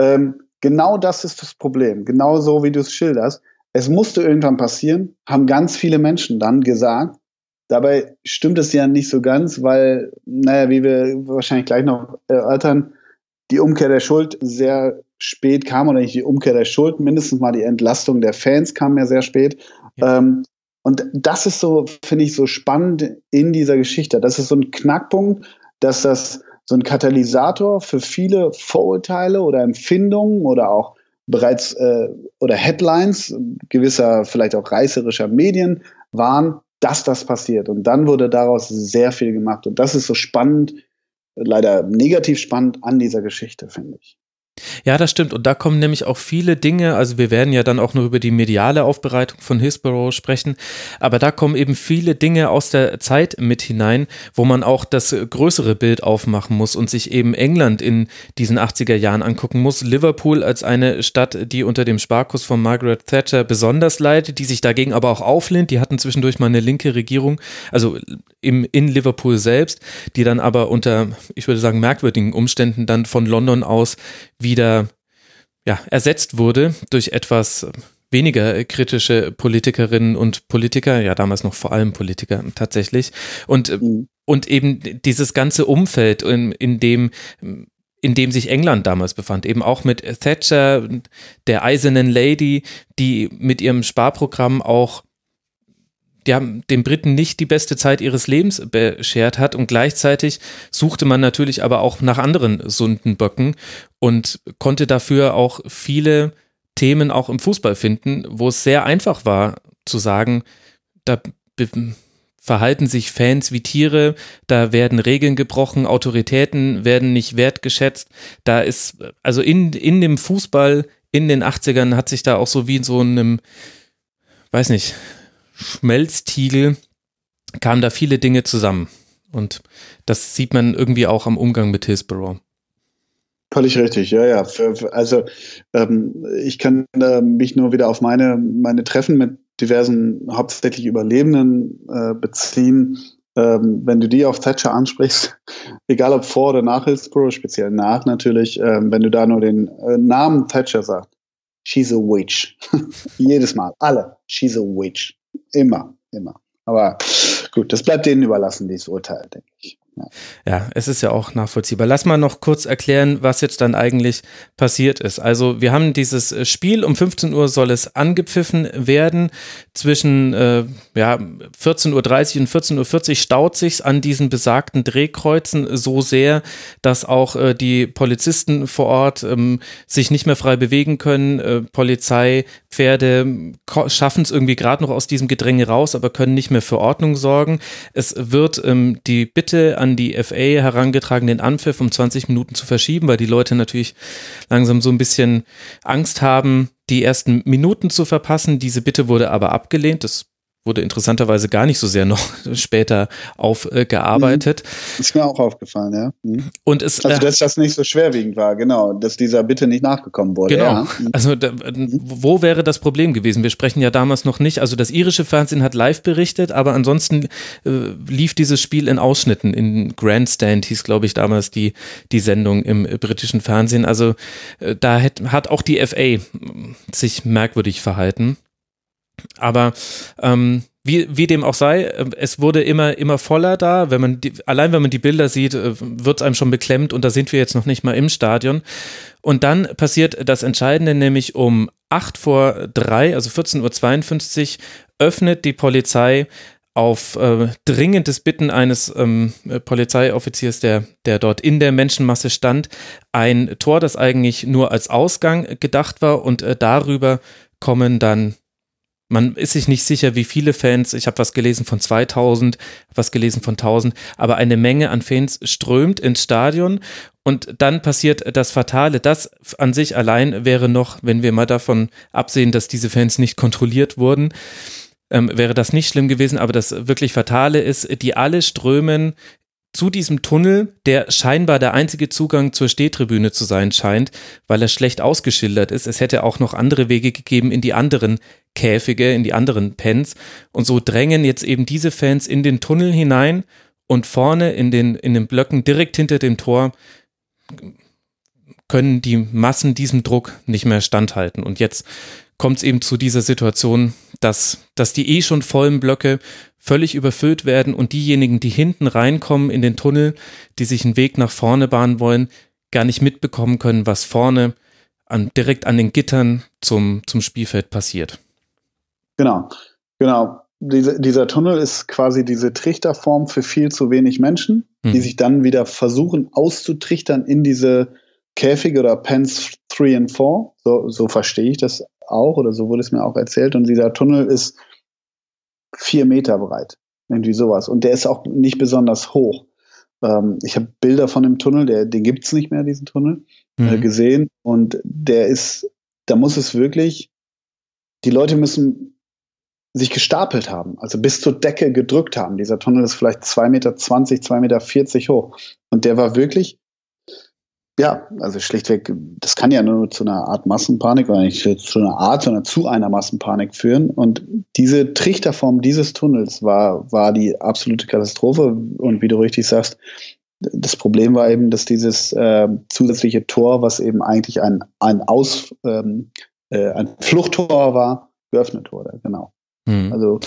ähm, genau das ist das Problem, genau so wie du es schilderst. Es musste irgendwann passieren, haben ganz viele Menschen dann gesagt. Dabei stimmt es ja nicht so ganz, weil, naja, wie wir wahrscheinlich gleich noch erörtern, die Umkehr der Schuld sehr spät kam, oder nicht die Umkehr der Schuld, mindestens mal die Entlastung der Fans kam ja sehr spät. Ähm, und das ist so, finde ich, so spannend in dieser Geschichte. Das ist so ein Knackpunkt, dass das so ein Katalysator für viele Vorurteile oder Empfindungen oder auch bereits äh, oder Headlines gewisser, vielleicht auch reißerischer Medien waren, dass das passiert. Und dann wurde daraus sehr viel gemacht. Und das ist so spannend, leider negativ spannend an dieser Geschichte, finde ich. Ja, das stimmt. Und da kommen nämlich auch viele Dinge, also wir werden ja dann auch noch über die mediale Aufbereitung von Hillsborough sprechen, aber da kommen eben viele Dinge aus der Zeit mit hinein, wo man auch das größere Bild aufmachen muss und sich eben England in diesen 80er Jahren angucken muss. Liverpool als eine Stadt, die unter dem Sparkus von Margaret Thatcher besonders leidet, die sich dagegen aber auch auflehnt. Die hatten zwischendurch mal eine linke Regierung, also im, in Liverpool selbst, die dann aber unter, ich würde sagen, merkwürdigen Umständen dann von London aus wieder ja, ersetzt wurde durch etwas weniger kritische Politikerinnen und Politiker, ja damals noch vor allem Politiker tatsächlich und mhm. und eben dieses ganze Umfeld in, in dem in dem sich England damals befand, eben auch mit Thatcher, der eisernen Lady, die mit ihrem Sparprogramm auch die haben den Briten nicht die beste Zeit ihres Lebens beschert hat. Und gleichzeitig suchte man natürlich aber auch nach anderen Sundenböcken und konnte dafür auch viele Themen auch im Fußball finden, wo es sehr einfach war zu sagen, da verhalten sich Fans wie Tiere, da werden Regeln gebrochen, Autoritäten werden nicht wertgeschätzt, da ist, also in, in dem Fußball in den 80ern hat sich da auch so wie in so einem, weiß nicht, Schmelztiegel kamen da viele Dinge zusammen. Und das sieht man irgendwie auch am Umgang mit Hillsborough. Völlig richtig, ja, ja. Also ähm, ich kann äh, mich nur wieder auf meine, meine Treffen mit diversen hauptsächlich Überlebenden äh, beziehen. Ähm, wenn du die auf Thatcher ansprichst, *laughs* egal ob vor oder nach Hillsborough, speziell nach natürlich, ähm, wenn du da nur den äh, Namen Thatcher sagst, she's a witch. *laughs* Jedes Mal, alle, she's a witch. Immer, immer. Aber gut, das bleibt denen überlassen, dieses Urteil, denke ich. Ja. es ist ja auch nachvollziehbar. Lass mal noch kurz erklären, was jetzt dann eigentlich passiert ist. Also wir haben dieses äh, Spiel, um 15 Uhr soll es angepfiffen werden. Zwischen äh, ja, 14.30 Uhr und 14.40 Uhr staut sich an diesen besagten Drehkreuzen so sehr, dass auch äh, die Polizisten vor Ort ähm, sich nicht mehr frei bewegen können. Äh, Polizei, Pferde schaffen es irgendwie gerade noch aus diesem Gedränge raus, aber können nicht mehr für Ordnung sorgen. Es wird ähm, die Bitte an die FA herangetragen, den Anpfiff um 20 Minuten zu verschieben, weil die Leute natürlich langsam so ein bisschen Angst haben, die ersten Minuten zu verpassen. Diese Bitte wurde aber abgelehnt. Das wurde interessanterweise gar nicht so sehr noch *laughs* später aufgearbeitet. Mhm. Ist mir auch aufgefallen, ja. Mhm. Und es, also, dass das nicht so schwerwiegend war, genau, dass dieser Bitte nicht nachgekommen wurde. Genau. Ja. Mhm. Also, da, wo wäre das Problem gewesen? Wir sprechen ja damals noch nicht, also das irische Fernsehen hat live berichtet, aber ansonsten äh, lief dieses Spiel in Ausschnitten. In Grandstand hieß, glaube ich, damals die, die Sendung im britischen Fernsehen. Also, äh, da hat, hat auch die FA sich merkwürdig verhalten. Aber ähm, wie, wie dem auch sei, äh, es wurde immer, immer voller da. Wenn man die, allein wenn man die Bilder sieht, äh, wird es einem schon beklemmt und da sind wir jetzt noch nicht mal im Stadion. Und dann passiert das Entscheidende, nämlich um 8 vor 3, also 14.52 Uhr, öffnet die Polizei auf äh, dringendes Bitten eines ähm, Polizeioffiziers, der, der dort in der Menschenmasse stand, ein Tor, das eigentlich nur als Ausgang gedacht war und äh, darüber kommen dann man ist sich nicht sicher, wie viele Fans, ich habe was gelesen von 2000, was gelesen von 1000, aber eine Menge an Fans strömt ins Stadion und dann passiert das Fatale. Das an sich allein wäre noch, wenn wir mal davon absehen, dass diese Fans nicht kontrolliert wurden, ähm, wäre das nicht schlimm gewesen, aber das wirklich Fatale ist, die alle strömen zu diesem Tunnel, der scheinbar der einzige Zugang zur Stehtribüne zu sein scheint, weil er schlecht ausgeschildert ist. Es hätte auch noch andere Wege gegeben in die anderen Käfige, in die anderen Pens. Und so drängen jetzt eben diese Fans in den Tunnel hinein und vorne in den, in den Blöcken direkt hinter dem Tor können die Massen diesem Druck nicht mehr standhalten. Und jetzt kommt es eben zu dieser Situation, dass, dass die eh schon vollen Blöcke völlig überfüllt werden und diejenigen, die hinten reinkommen in den Tunnel, die sich einen Weg nach vorne bahnen wollen, gar nicht mitbekommen können, was vorne an, direkt an den Gittern zum, zum Spielfeld passiert. Genau, genau. Diese, dieser Tunnel ist quasi diese Trichterform für viel zu wenig Menschen, mhm. die sich dann wieder versuchen auszutrichtern in diese Käfige oder Pens 3 und 4. So, so verstehe ich das auch oder so wurde es mir auch erzählt. Und dieser Tunnel ist vier Meter breit. Irgendwie sowas. Und der ist auch nicht besonders hoch. Ähm, ich habe Bilder von dem Tunnel, der, den gibt es nicht mehr, diesen Tunnel. äh, mhm. gesehen und der ist, da muss es wirklich, die Leute müssen sich gestapelt haben, also bis zur Decke gedrückt haben. Dieser Tunnel ist vielleicht 2,20 Meter, 2,40 Meter hoch. Und der war wirklich ja, also schlichtweg, das kann ja nur zu einer Art Massenpanik oder nicht zu einer Art, sondern zu einer Massenpanik führen. Und diese Trichterform dieses Tunnels war, war die absolute Katastrophe. Und wie du richtig sagst, das Problem war eben, dass dieses äh, zusätzliche Tor, was eben eigentlich ein, ein Aus, ähm, äh, ein Fluchttor war, geöffnet wurde. Genau. Mhm. Also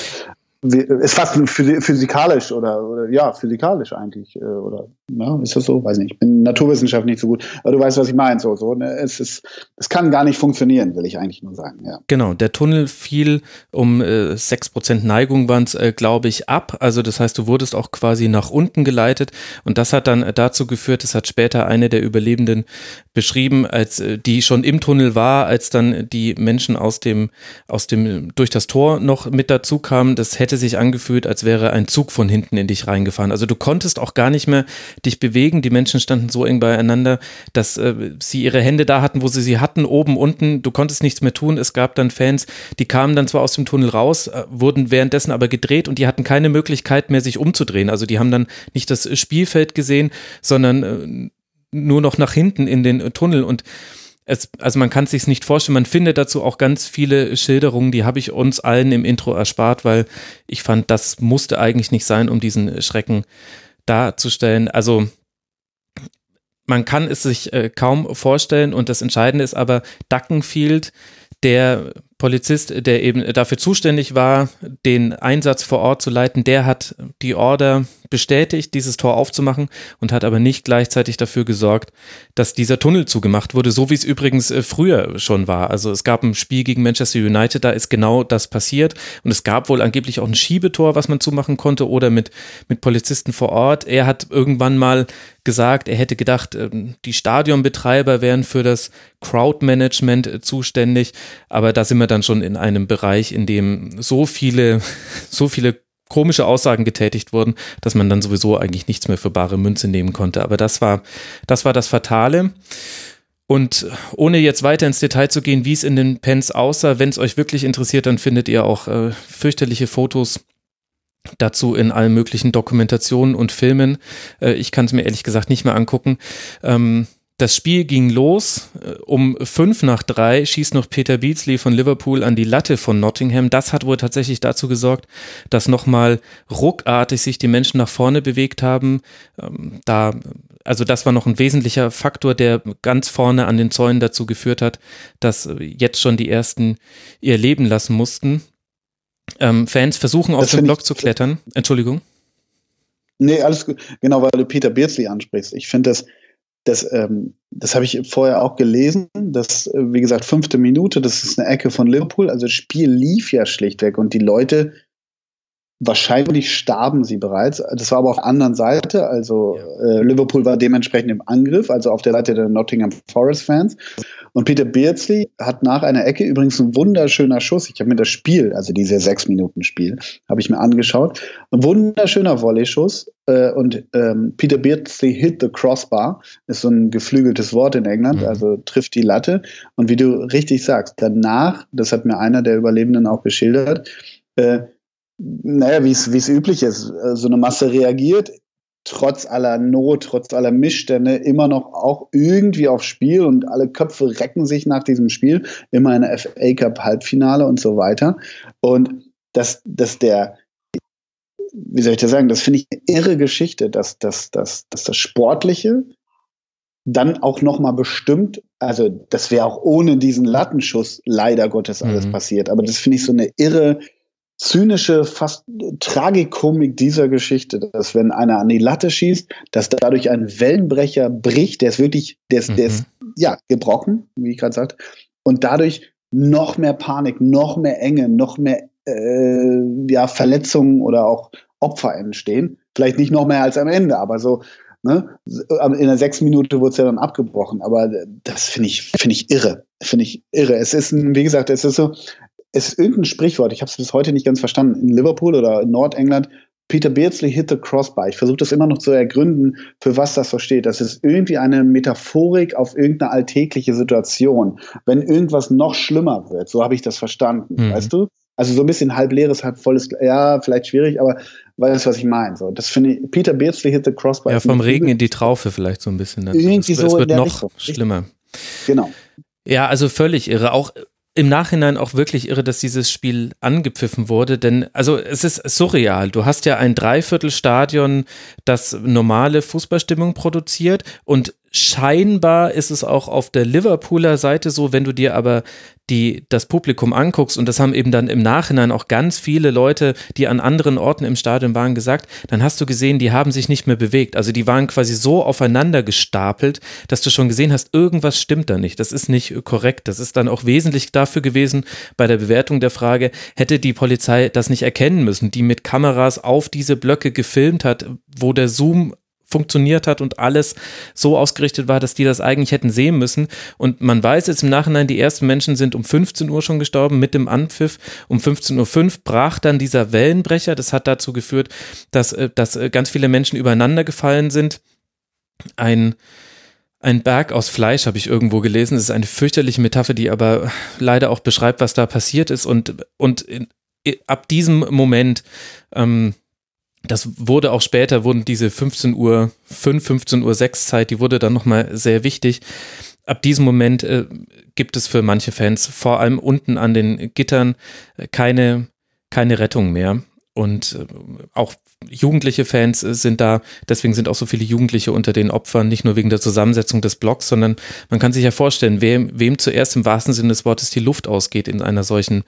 ist fast physikalisch oder, oder, ja, physikalisch eigentlich. Äh, oder ja, ist das so? Weiß nicht. Ich bin Naturwissenschaft nicht so gut. Aber du weißt, was ich meine. So, so, ne? es, ist, es kann gar nicht funktionieren, will ich eigentlich nur sagen. Ja. Genau, der Tunnel fiel um äh, 6% Neigung waren es, äh, glaube ich, ab. Also das heißt, du wurdest auch quasi nach unten geleitet. Und das hat dann dazu geführt, das hat später eine der Überlebenden beschrieben, als äh, die schon im Tunnel war, als dann die Menschen aus dem, aus dem, durch das Tor noch mit dazu kamen. Das hätte hätte sich angefühlt, als wäre ein Zug von hinten in dich reingefahren. Also du konntest auch gar nicht mehr dich bewegen. Die Menschen standen so eng beieinander, dass äh, sie ihre Hände da hatten, wo sie sie hatten, oben, unten. Du konntest nichts mehr tun. Es gab dann Fans, die kamen dann zwar aus dem Tunnel raus, äh, wurden währenddessen aber gedreht und die hatten keine Möglichkeit mehr, sich umzudrehen. Also die haben dann nicht das Spielfeld gesehen, sondern äh, nur noch nach hinten in den Tunnel und es, also man kann es sich nicht vorstellen. Man findet dazu auch ganz viele Schilderungen, die habe ich uns allen im Intro erspart, weil ich fand, das musste eigentlich nicht sein, um diesen Schrecken darzustellen. Also man kann es sich äh, kaum vorstellen und das Entscheidende ist aber, Duckenfield, der Polizist, der eben dafür zuständig war, den Einsatz vor Ort zu leiten, der hat die Order bestätigt, dieses Tor aufzumachen und hat aber nicht gleichzeitig dafür gesorgt, dass dieser Tunnel zugemacht wurde, so wie es übrigens äh, früher schon war. Also es gab ein Spiel gegen Manchester United, da ist genau das passiert und es gab wohl angeblich auch ein Schiebetor, was man zumachen konnte oder mit, mit Polizisten vor Ort. Er hat irgendwann mal gesagt, er hätte gedacht, ähm, die Stadionbetreiber wären für das Crowdmanagement äh, zuständig, aber da sind wir dann schon in einem Bereich, in dem so viele, *laughs* so viele komische Aussagen getätigt wurden, dass man dann sowieso eigentlich nichts mehr für bare Münze nehmen konnte. Aber das war, das war das Fatale. Und ohne jetzt weiter ins Detail zu gehen, wie es in den Pens aussah, wenn es euch wirklich interessiert, dann findet ihr auch äh, fürchterliche Fotos dazu in allen möglichen Dokumentationen und Filmen. Äh, ich kann es mir ehrlich gesagt nicht mehr angucken. Ähm, das Spiel ging los. Äh, um fünf nach drei schießt noch Peter Beatsley von Liverpool an die Latte von Nottingham. Das hat wohl tatsächlich dazu gesorgt, dass nochmal ruckartig sich die Menschen nach vorne bewegt haben. Ähm, da, also das war noch ein wesentlicher Faktor, der ganz vorne an den Zäunen dazu geführt hat, dass jetzt schon die ersten ihr Leben lassen mussten. Ähm, Fans versuchen aus dem Block zu klettern. Entschuldigung. Nee, alles gut. Genau, weil du Peter Beardsley ansprichst. Ich finde das, das, ähm, das habe ich vorher auch gelesen. Das, äh, wie gesagt, fünfte Minute, das ist eine Ecke von Liverpool. Also das Spiel lief ja schlichtweg und die Leute, wahrscheinlich starben sie bereits. Das war aber auf der anderen Seite. Also äh, Liverpool war dementsprechend im Angriff, also auf der Seite der Nottingham Forest Fans. Und Peter Beardsley hat nach einer Ecke übrigens ein wunderschöner Schuss. Ich habe mir das Spiel, also diese sechs Minuten Spiel, habe ich mir angeschaut. Ein wunderschöner Volley-Schuss. Äh, und ähm, Peter Beardsley hit the crossbar, ist so ein geflügeltes Wort in England, mhm. also trifft die Latte. Und wie du richtig sagst, danach, das hat mir einer der Überlebenden auch geschildert, äh, naja, wie es üblich ist, äh, so eine Masse reagiert, trotz aller Not, trotz aller Missstände immer noch auch irgendwie aufs Spiel und alle Köpfe recken sich nach diesem Spiel, immer in der FA Cup Halbfinale und so weiter. Und dass, dass der, wie soll ich das sagen, das finde ich eine irre Geschichte, dass, dass, dass, dass das Sportliche dann auch nochmal bestimmt, also das wäre auch ohne diesen Lattenschuss leider Gottes alles mhm. passiert, aber das finde ich so eine irre zynische, fast Tragikomik dieser Geschichte, dass wenn einer an die Latte schießt, dass dadurch ein Wellenbrecher bricht, der ist wirklich, der ist, mhm. der ist mhm. ja gebrochen, wie ich gerade sagte, und dadurch noch mehr Panik, noch mehr Enge, noch mehr äh, ja, Verletzungen oder auch Opfer entstehen. Vielleicht nicht noch mehr als am Ende, aber so Ne? In der sechs Minute wurde es ja dann abgebrochen, aber das finde ich, finde ich irre. Finde ich irre. Es ist, wie gesagt, es ist so, es ist irgendein Sprichwort, ich habe es bis heute nicht ganz verstanden, in Liverpool oder in Nordengland Peter Beardsley hit the crossbar. Ich versuche das immer noch zu ergründen, für was das so steht. Das ist irgendwie eine Metaphorik auf irgendeine alltägliche Situation. Wenn irgendwas noch schlimmer wird, so habe ich das verstanden, mhm. weißt du? Also so ein bisschen halb leeres, halb volles, ja, vielleicht schwierig, aber weißt du, was ich meine? So, das finde ich, Peter Beardsley hit the crossbar. Ja, vom Regen in die Traufe vielleicht so ein bisschen. Dann. Irgendwie es, so es wird noch Richtung. schlimmer. Genau. Ja, also völlig irre. Auch im Nachhinein auch wirklich irre, dass dieses Spiel angepfiffen wurde, denn also es ist surreal. Du hast ja ein Dreiviertelstadion, das normale Fußballstimmung produziert und scheinbar ist es auch auf der Liverpooler Seite so, wenn du dir aber die das Publikum anguckst, und das haben eben dann im Nachhinein auch ganz viele Leute, die an anderen Orten im Stadion waren, gesagt, dann hast du gesehen, die haben sich nicht mehr bewegt. Also die waren quasi so aufeinander gestapelt, dass du schon gesehen hast, irgendwas stimmt da nicht. Das ist nicht korrekt. Das ist dann auch wesentlich dafür gewesen bei der Bewertung der Frage, hätte die Polizei das nicht erkennen müssen, die mit Kameras auf diese Blöcke gefilmt hat, wo der Zoom funktioniert hat und alles so ausgerichtet war, dass die das eigentlich hätten sehen müssen. Und man weiß jetzt im Nachhinein, die ersten Menschen sind um 15 Uhr schon gestorben mit dem Anpfiff. Um 15.05 Uhr brach dann dieser Wellenbrecher. Das hat dazu geführt, dass, äh, dass äh, ganz viele Menschen übereinander gefallen sind. Ein ein Berg aus Fleisch habe ich irgendwo gelesen. Das ist eine fürchterliche Metapher, die aber leider auch beschreibt, was da passiert ist. Und, und in, ab diesem Moment ähm, das wurde auch später, wurden diese 15 Uhr 5, 15 Uhr 6 Zeit, die wurde dann nochmal sehr wichtig. Ab diesem Moment äh, gibt es für manche Fans, vor allem unten an den Gittern, äh, keine, keine Rettung mehr. Und äh, auch jugendliche Fans äh, sind da, deswegen sind auch so viele Jugendliche unter den Opfern, nicht nur wegen der Zusammensetzung des Blocks, sondern man kann sich ja vorstellen, wem, wem zuerst im wahrsten Sinne des Wortes die Luft ausgeht in einer solchen,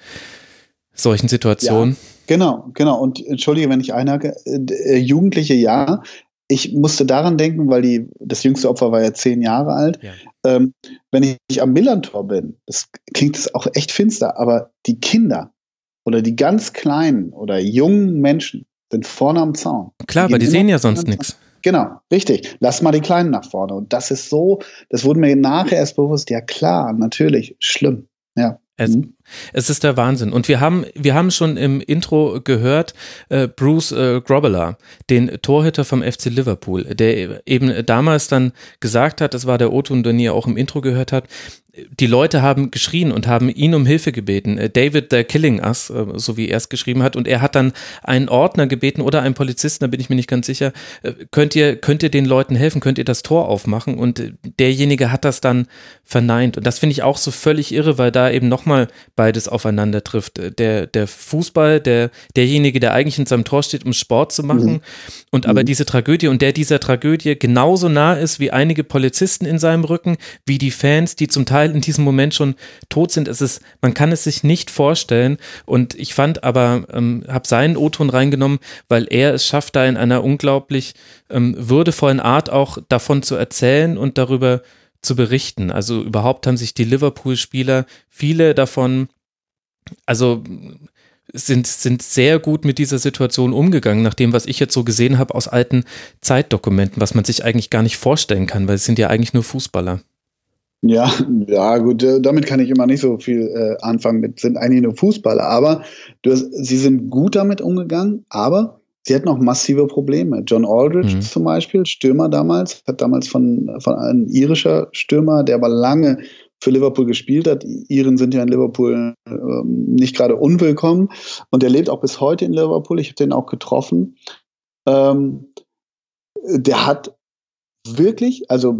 solchen Situation. Ja. Genau, genau. Und entschuldige, wenn ich einhake, äh, Jugendliche ja. Ich musste daran denken, weil die, das jüngste Opfer war ja zehn Jahre alt. Ja. Ähm, wenn ich am Millantor bin, das klingt das auch echt finster, aber die Kinder oder die ganz kleinen oder jungen Menschen sind vorne am Zaun. Klar, aber die sehen ja sonst nichts. Genau, richtig. Lass mal die Kleinen nach vorne. Und das ist so, das wurde mir nachher erst bewusst, ja klar, natürlich, schlimm. Ja. Es, mhm. Es, ist der Wahnsinn. Und wir haben, wir haben schon im Intro gehört, äh, Bruce äh, Grobbelaar, den Torhüter vom FC Liverpool, der eben damals dann gesagt hat, das war der O-Ton, den ihr auch im Intro gehört habt, die Leute haben geschrien und haben ihn um Hilfe gebeten. Äh, David, the Killing Us, äh, so wie er es geschrieben hat. Und er hat dann einen Ordner gebeten oder einen Polizisten, da bin ich mir nicht ganz sicher. Äh, könnt ihr, könnt ihr den Leuten helfen? Könnt ihr das Tor aufmachen? Und derjenige hat das dann verneint. Und das finde ich auch so völlig irre, weil da eben nochmal beides aufeinander trifft. Der, der Fußball, der, derjenige, der eigentlich in seinem Tor steht, um Sport zu machen. Mhm. Und aber mhm. diese Tragödie und der dieser Tragödie genauso nah ist wie einige Polizisten in seinem Rücken, wie die Fans, die zum Teil in diesem Moment schon tot sind. Es ist, man kann es sich nicht vorstellen. Und ich fand aber, ähm, habe seinen O-Ton reingenommen, weil er es schafft, da in einer unglaublich ähm, würdevollen Art auch davon zu erzählen und darüber zu berichten. Also überhaupt haben sich die Liverpool-Spieler viele davon, also sind, sind sehr gut mit dieser Situation umgegangen, nach dem, was ich jetzt so gesehen habe aus alten Zeitdokumenten, was man sich eigentlich gar nicht vorstellen kann, weil es sind ja eigentlich nur Fußballer. Ja, ja, gut, äh, damit kann ich immer nicht so viel äh, anfangen mit, sind eigentlich nur Fußballer, aber du sie sind gut damit umgegangen, aber sie hatten auch massive Probleme. John Aldridge mhm. zum Beispiel, Stürmer damals, hat damals von, von einem irischer Stürmer, der aber lange für Liverpool gespielt hat. Iren sind ja in Liverpool ähm, nicht gerade unwillkommen und er lebt auch bis heute in Liverpool. Ich habe den auch getroffen. Ähm, der hat wirklich, also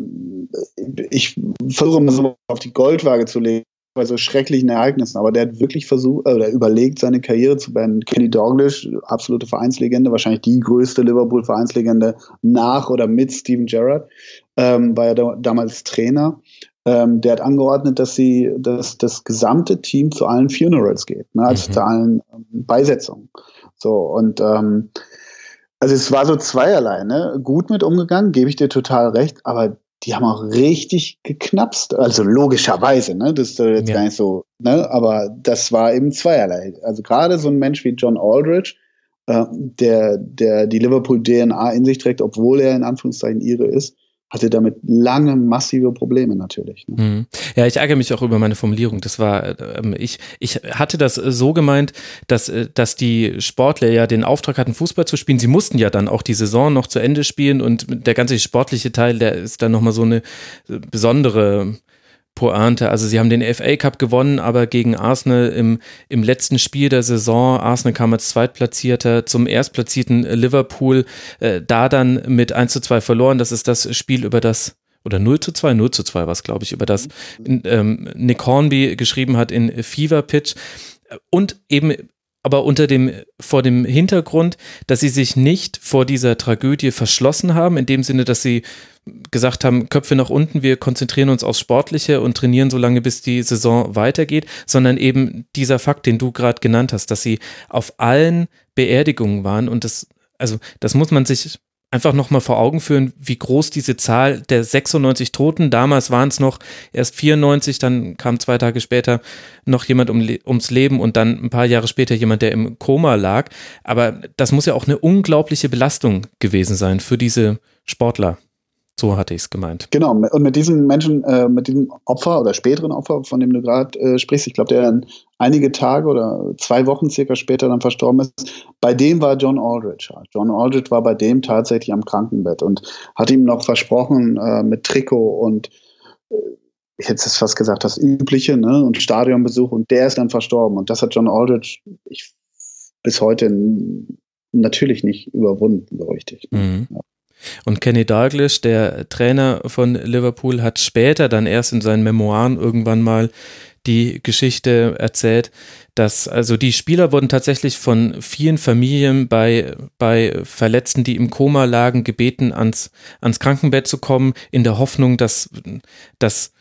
ich versuche mal so auf die Goldwaage zu legen, bei so schrecklichen Ereignissen, aber der hat wirklich versucht oder überlegt, seine Karriere zu beenden. Kenny Douglas, absolute Vereinslegende, wahrscheinlich die größte Liverpool-Vereinslegende nach oder mit Steven Gerrard, ähm, war ja da, damals Trainer. Ähm, der hat angeordnet, dass sie, dass das gesamte Team zu allen Funerals geht, ne, also mhm. zu allen ähm, Beisetzungen. So und ähm, also es war so zweierlei, ne? Gut mit umgegangen, gebe ich dir total recht, aber die haben auch richtig geknapst. Also logischerweise, ne? Das ist jetzt ja. gar nicht so, ne? Aber das war eben zweierlei. Also gerade so ein Mensch wie John Aldridge, äh, der, der die Liverpool DNA in sich trägt, obwohl er in Anführungszeichen ihre ist, hatte damit lange massive Probleme natürlich. Ne? Mhm. Ja, ich ärgere mich auch über meine Formulierung. Das war, ähm, ich, ich hatte das so gemeint, dass, äh, dass die Sportler ja den Auftrag hatten, Fußball zu spielen. Sie mussten ja dann auch die Saison noch zu Ende spielen und der ganze sportliche Teil, der ist dann nochmal so eine äh, besondere Pointe. Also sie haben den FA Cup gewonnen, aber gegen Arsenal im, im letzten Spiel der Saison, Arsenal kam als Zweitplatzierter zum erstplatzierten Liverpool, äh, da dann mit 1 zu 2 verloren. Das ist das Spiel, über das oder 0 zu 2, 0 zu 2 war es, glaube ich, über das ähm, Nick Hornby geschrieben hat in Fever Pitch. Und eben aber unter dem, vor dem Hintergrund, dass sie sich nicht vor dieser Tragödie verschlossen haben, in dem Sinne, dass sie gesagt haben, Köpfe nach unten, wir konzentrieren uns aufs Sportliche und trainieren so lange, bis die Saison weitergeht, sondern eben dieser Fakt, den du gerade genannt hast, dass sie auf allen Beerdigungen waren und das, also das muss man sich einfach nochmal vor Augen führen, wie groß diese Zahl der 96 Toten, damals waren es noch erst 94, dann kam zwei Tage später noch jemand um, ums Leben und dann ein paar Jahre später jemand, der im Koma lag. Aber das muss ja auch eine unglaubliche Belastung gewesen sein für diese Sportler. So hatte ich es gemeint. Genau, und mit diesem Menschen, äh, mit diesem Opfer oder späteren Opfer, von dem du gerade äh, sprichst, ich glaube, der dann einige Tage oder zwei Wochen circa später dann verstorben ist, bei dem war John Aldridge. John Aldridge war bei dem tatsächlich am Krankenbett und hat ihm noch versprochen, äh, mit Trikot und äh, ich hätte es fast gesagt, das Übliche, ne, und Stadionbesuch, und der ist dann verstorben. Und das hat John Aldridge ich, bis heute natürlich nicht überwunden, so richtig. Mhm. Ja. Und Kenny Dalglish, der Trainer von Liverpool, hat später dann erst in seinen Memoiren irgendwann mal die Geschichte erzählt, dass also die Spieler wurden tatsächlich von vielen Familien bei, bei Verletzten, die im Koma lagen, gebeten, ans, ans Krankenbett zu kommen, in der Hoffnung, dass, dass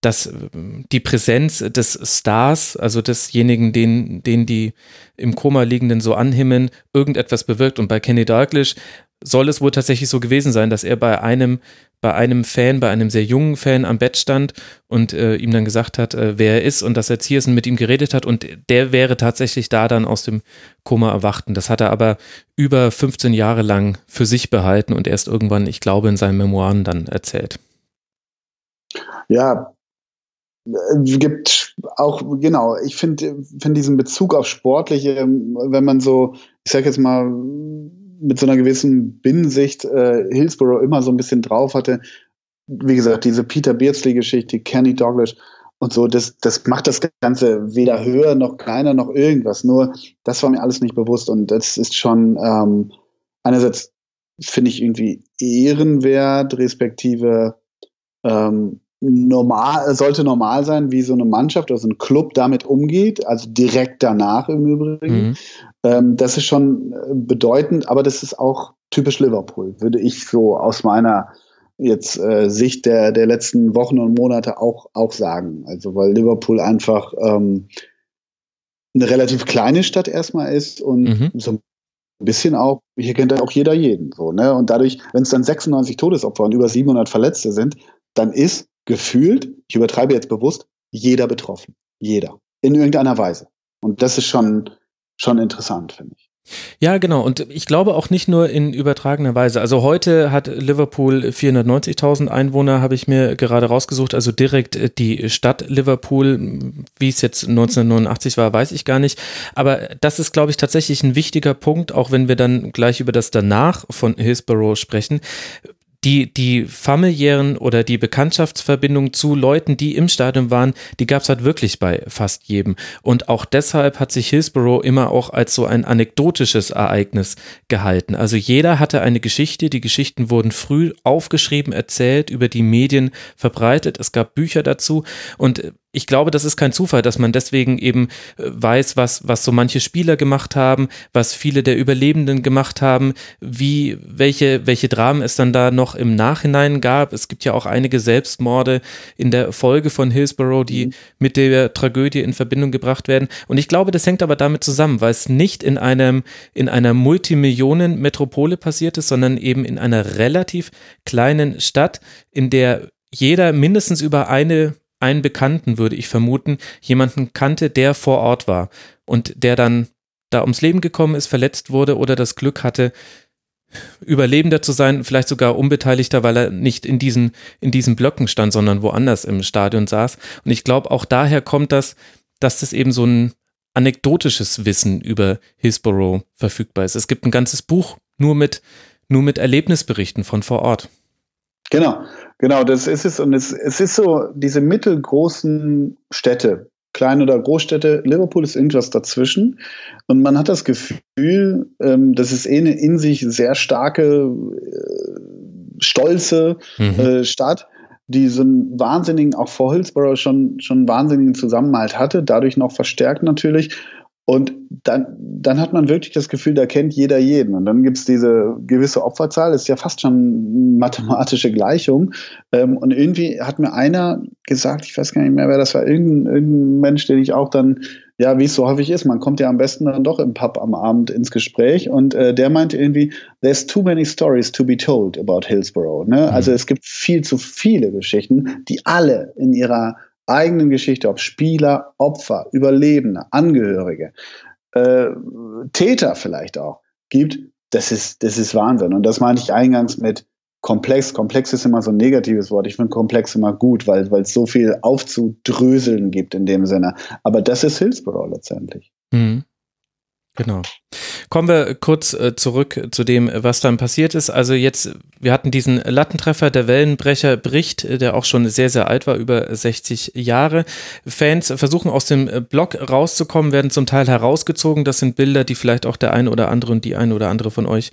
dass die Präsenz des Stars, also desjenigen, den, den die im Koma liegenden so anhimmeln, irgendetwas bewirkt. Und bei Kenny Dalglish soll es wohl tatsächlich so gewesen sein, dass er bei einem, bei einem Fan, bei einem sehr jungen Fan am Bett stand und äh, ihm dann gesagt hat, äh, wer er ist und dass Erziehersen mit ihm geredet hat und der wäre tatsächlich da dann aus dem Koma erwacht. Und das hat er aber über 15 Jahre lang für sich behalten und erst irgendwann, ich glaube, in seinen Memoiren dann erzählt. Ja, es gibt auch, genau, ich finde find diesen Bezug auf Sportliche, wenn man so, ich sag jetzt mal, mit so einer gewissen Binnensicht äh, Hillsborough immer so ein bisschen drauf hatte. Wie gesagt, diese Peter Beardsley-Geschichte, Kenny Douglas und so, das, das macht das Ganze weder höher noch kleiner noch irgendwas. Nur das war mir alles nicht bewusst und das ist schon ähm, einerseits finde ich irgendwie ehrenwert, respektive ähm, normal, sollte normal sein, wie so eine Mannschaft oder so ein Club damit umgeht, also direkt danach im Übrigen. Mhm. Ähm, das ist schon äh, bedeutend, aber das ist auch typisch Liverpool, würde ich so aus meiner jetzt äh, Sicht der, der letzten Wochen und Monate auch, auch sagen. Also weil Liverpool einfach ähm, eine relativ kleine Stadt erstmal ist und mhm. so ein bisschen auch, hier kennt ja auch jeder jeden. So, ne? Und dadurch, wenn es dann 96 Todesopfer und über 700 Verletzte sind, dann ist gefühlt, ich übertreibe jetzt bewusst, jeder betroffen. Jeder. In irgendeiner Weise. Und das ist schon, schon interessant, finde ich. Ja, genau. Und ich glaube auch nicht nur in übertragener Weise. Also heute hat Liverpool 490.000 Einwohner, habe ich mir gerade rausgesucht. Also direkt äh, die Stadt Liverpool. Wie es jetzt 1989 war, weiß ich gar nicht. Aber das ist, glaube ich, tatsächlich ein wichtiger Punkt, auch wenn wir dann gleich über das danach von Hillsborough sprechen die, die familiären oder die Bekanntschaftsverbindung zu Leuten, die im Stadion waren, die gab es halt wirklich bei fast jedem. Und auch deshalb hat sich Hillsborough immer auch als so ein anekdotisches Ereignis gehalten. Also jeder hatte eine Geschichte, die Geschichten wurden früh aufgeschrieben, erzählt, über die Medien verbreitet, es gab Bücher dazu und ich glaube, das ist kein Zufall, dass man deswegen eben äh, weiß, was, was so manche Spieler gemacht haben, was viele der Überlebenden gemacht haben, wie, welche, welche Dramen es dann da noch im Nachhinein gab. Es gibt ja auch einige Selbstmorde in der Folge von Hillsborough, die mhm. mit der Tragödie in Verbindung gebracht werden. Und ich glaube, das hängt aber damit zusammen, weil es nicht in einem, in einer Multimillionen-Metropole passiert ist, sondern eben in einer relativ kleinen Stadt, in der jeder mindestens über eine einen Bekannten, würde ich vermuten, jemanden kannte, der vor Ort war und der dann da ums Leben gekommen ist, verletzt wurde oder das Glück hatte, Überlebender zu sein, vielleicht sogar Unbeteiligter, weil er nicht in diesen, in diesen Blöcken stand, sondern woanders im Stadion saß. Und ich glaube, auch daher kommt das, dass das eben so ein anekdotisches Wissen über Hillsborough verfügbar ist. Es gibt ein ganzes Buch nur mit, nur mit Erlebnisberichten von vor Ort. Genau, genau, das ist es. Und es, es ist so, diese mittelgroßen Städte, kleine oder Großstädte, Liverpool ist irgendwas dazwischen. Und man hat das Gefühl, ähm, das ist eh eine in sich sehr starke, äh, stolze mhm. äh, Stadt die so einen wahnsinnigen, auch vor Hillsborough schon, schon einen wahnsinnigen Zusammenhalt hatte, dadurch noch verstärkt natürlich. Und dann, dann hat man wirklich das Gefühl, da kennt jeder jeden. Und dann gibt es diese gewisse Opferzahl, ist ja fast schon eine mathematische Gleichung. Ähm, und irgendwie hat mir einer gesagt, ich weiß gar nicht mehr, wer das war, irgendein, irgendein Mensch, den ich auch dann ja, wie es so häufig ist, man kommt ja am besten dann doch im Pub am Abend ins Gespräch und äh, der meinte irgendwie, there's too many stories to be told about Hillsborough. Ne? Mhm. Also es gibt viel zu viele Geschichten, die alle in ihrer eigenen Geschichte, ob Spieler, Opfer, Überlebende, Angehörige, äh, Täter vielleicht auch, gibt, das ist, das ist Wahnsinn. Und das meinte ich eingangs mit, komplex. Komplex ist immer so ein negatives Wort. Ich finde komplex immer gut, weil es so viel aufzudröseln gibt in dem Sinne. Aber das ist Hillsborough letztendlich. Mhm. Genau. Kommen wir kurz äh, zurück zu dem, was dann passiert ist. Also jetzt, wir hatten diesen Lattentreffer, der Wellenbrecher bricht, äh, der auch schon sehr, sehr alt war, über 60 Jahre. Fans versuchen aus dem äh, Block rauszukommen, werden zum Teil herausgezogen. Das sind Bilder, die vielleicht auch der eine oder andere und die eine oder andere von euch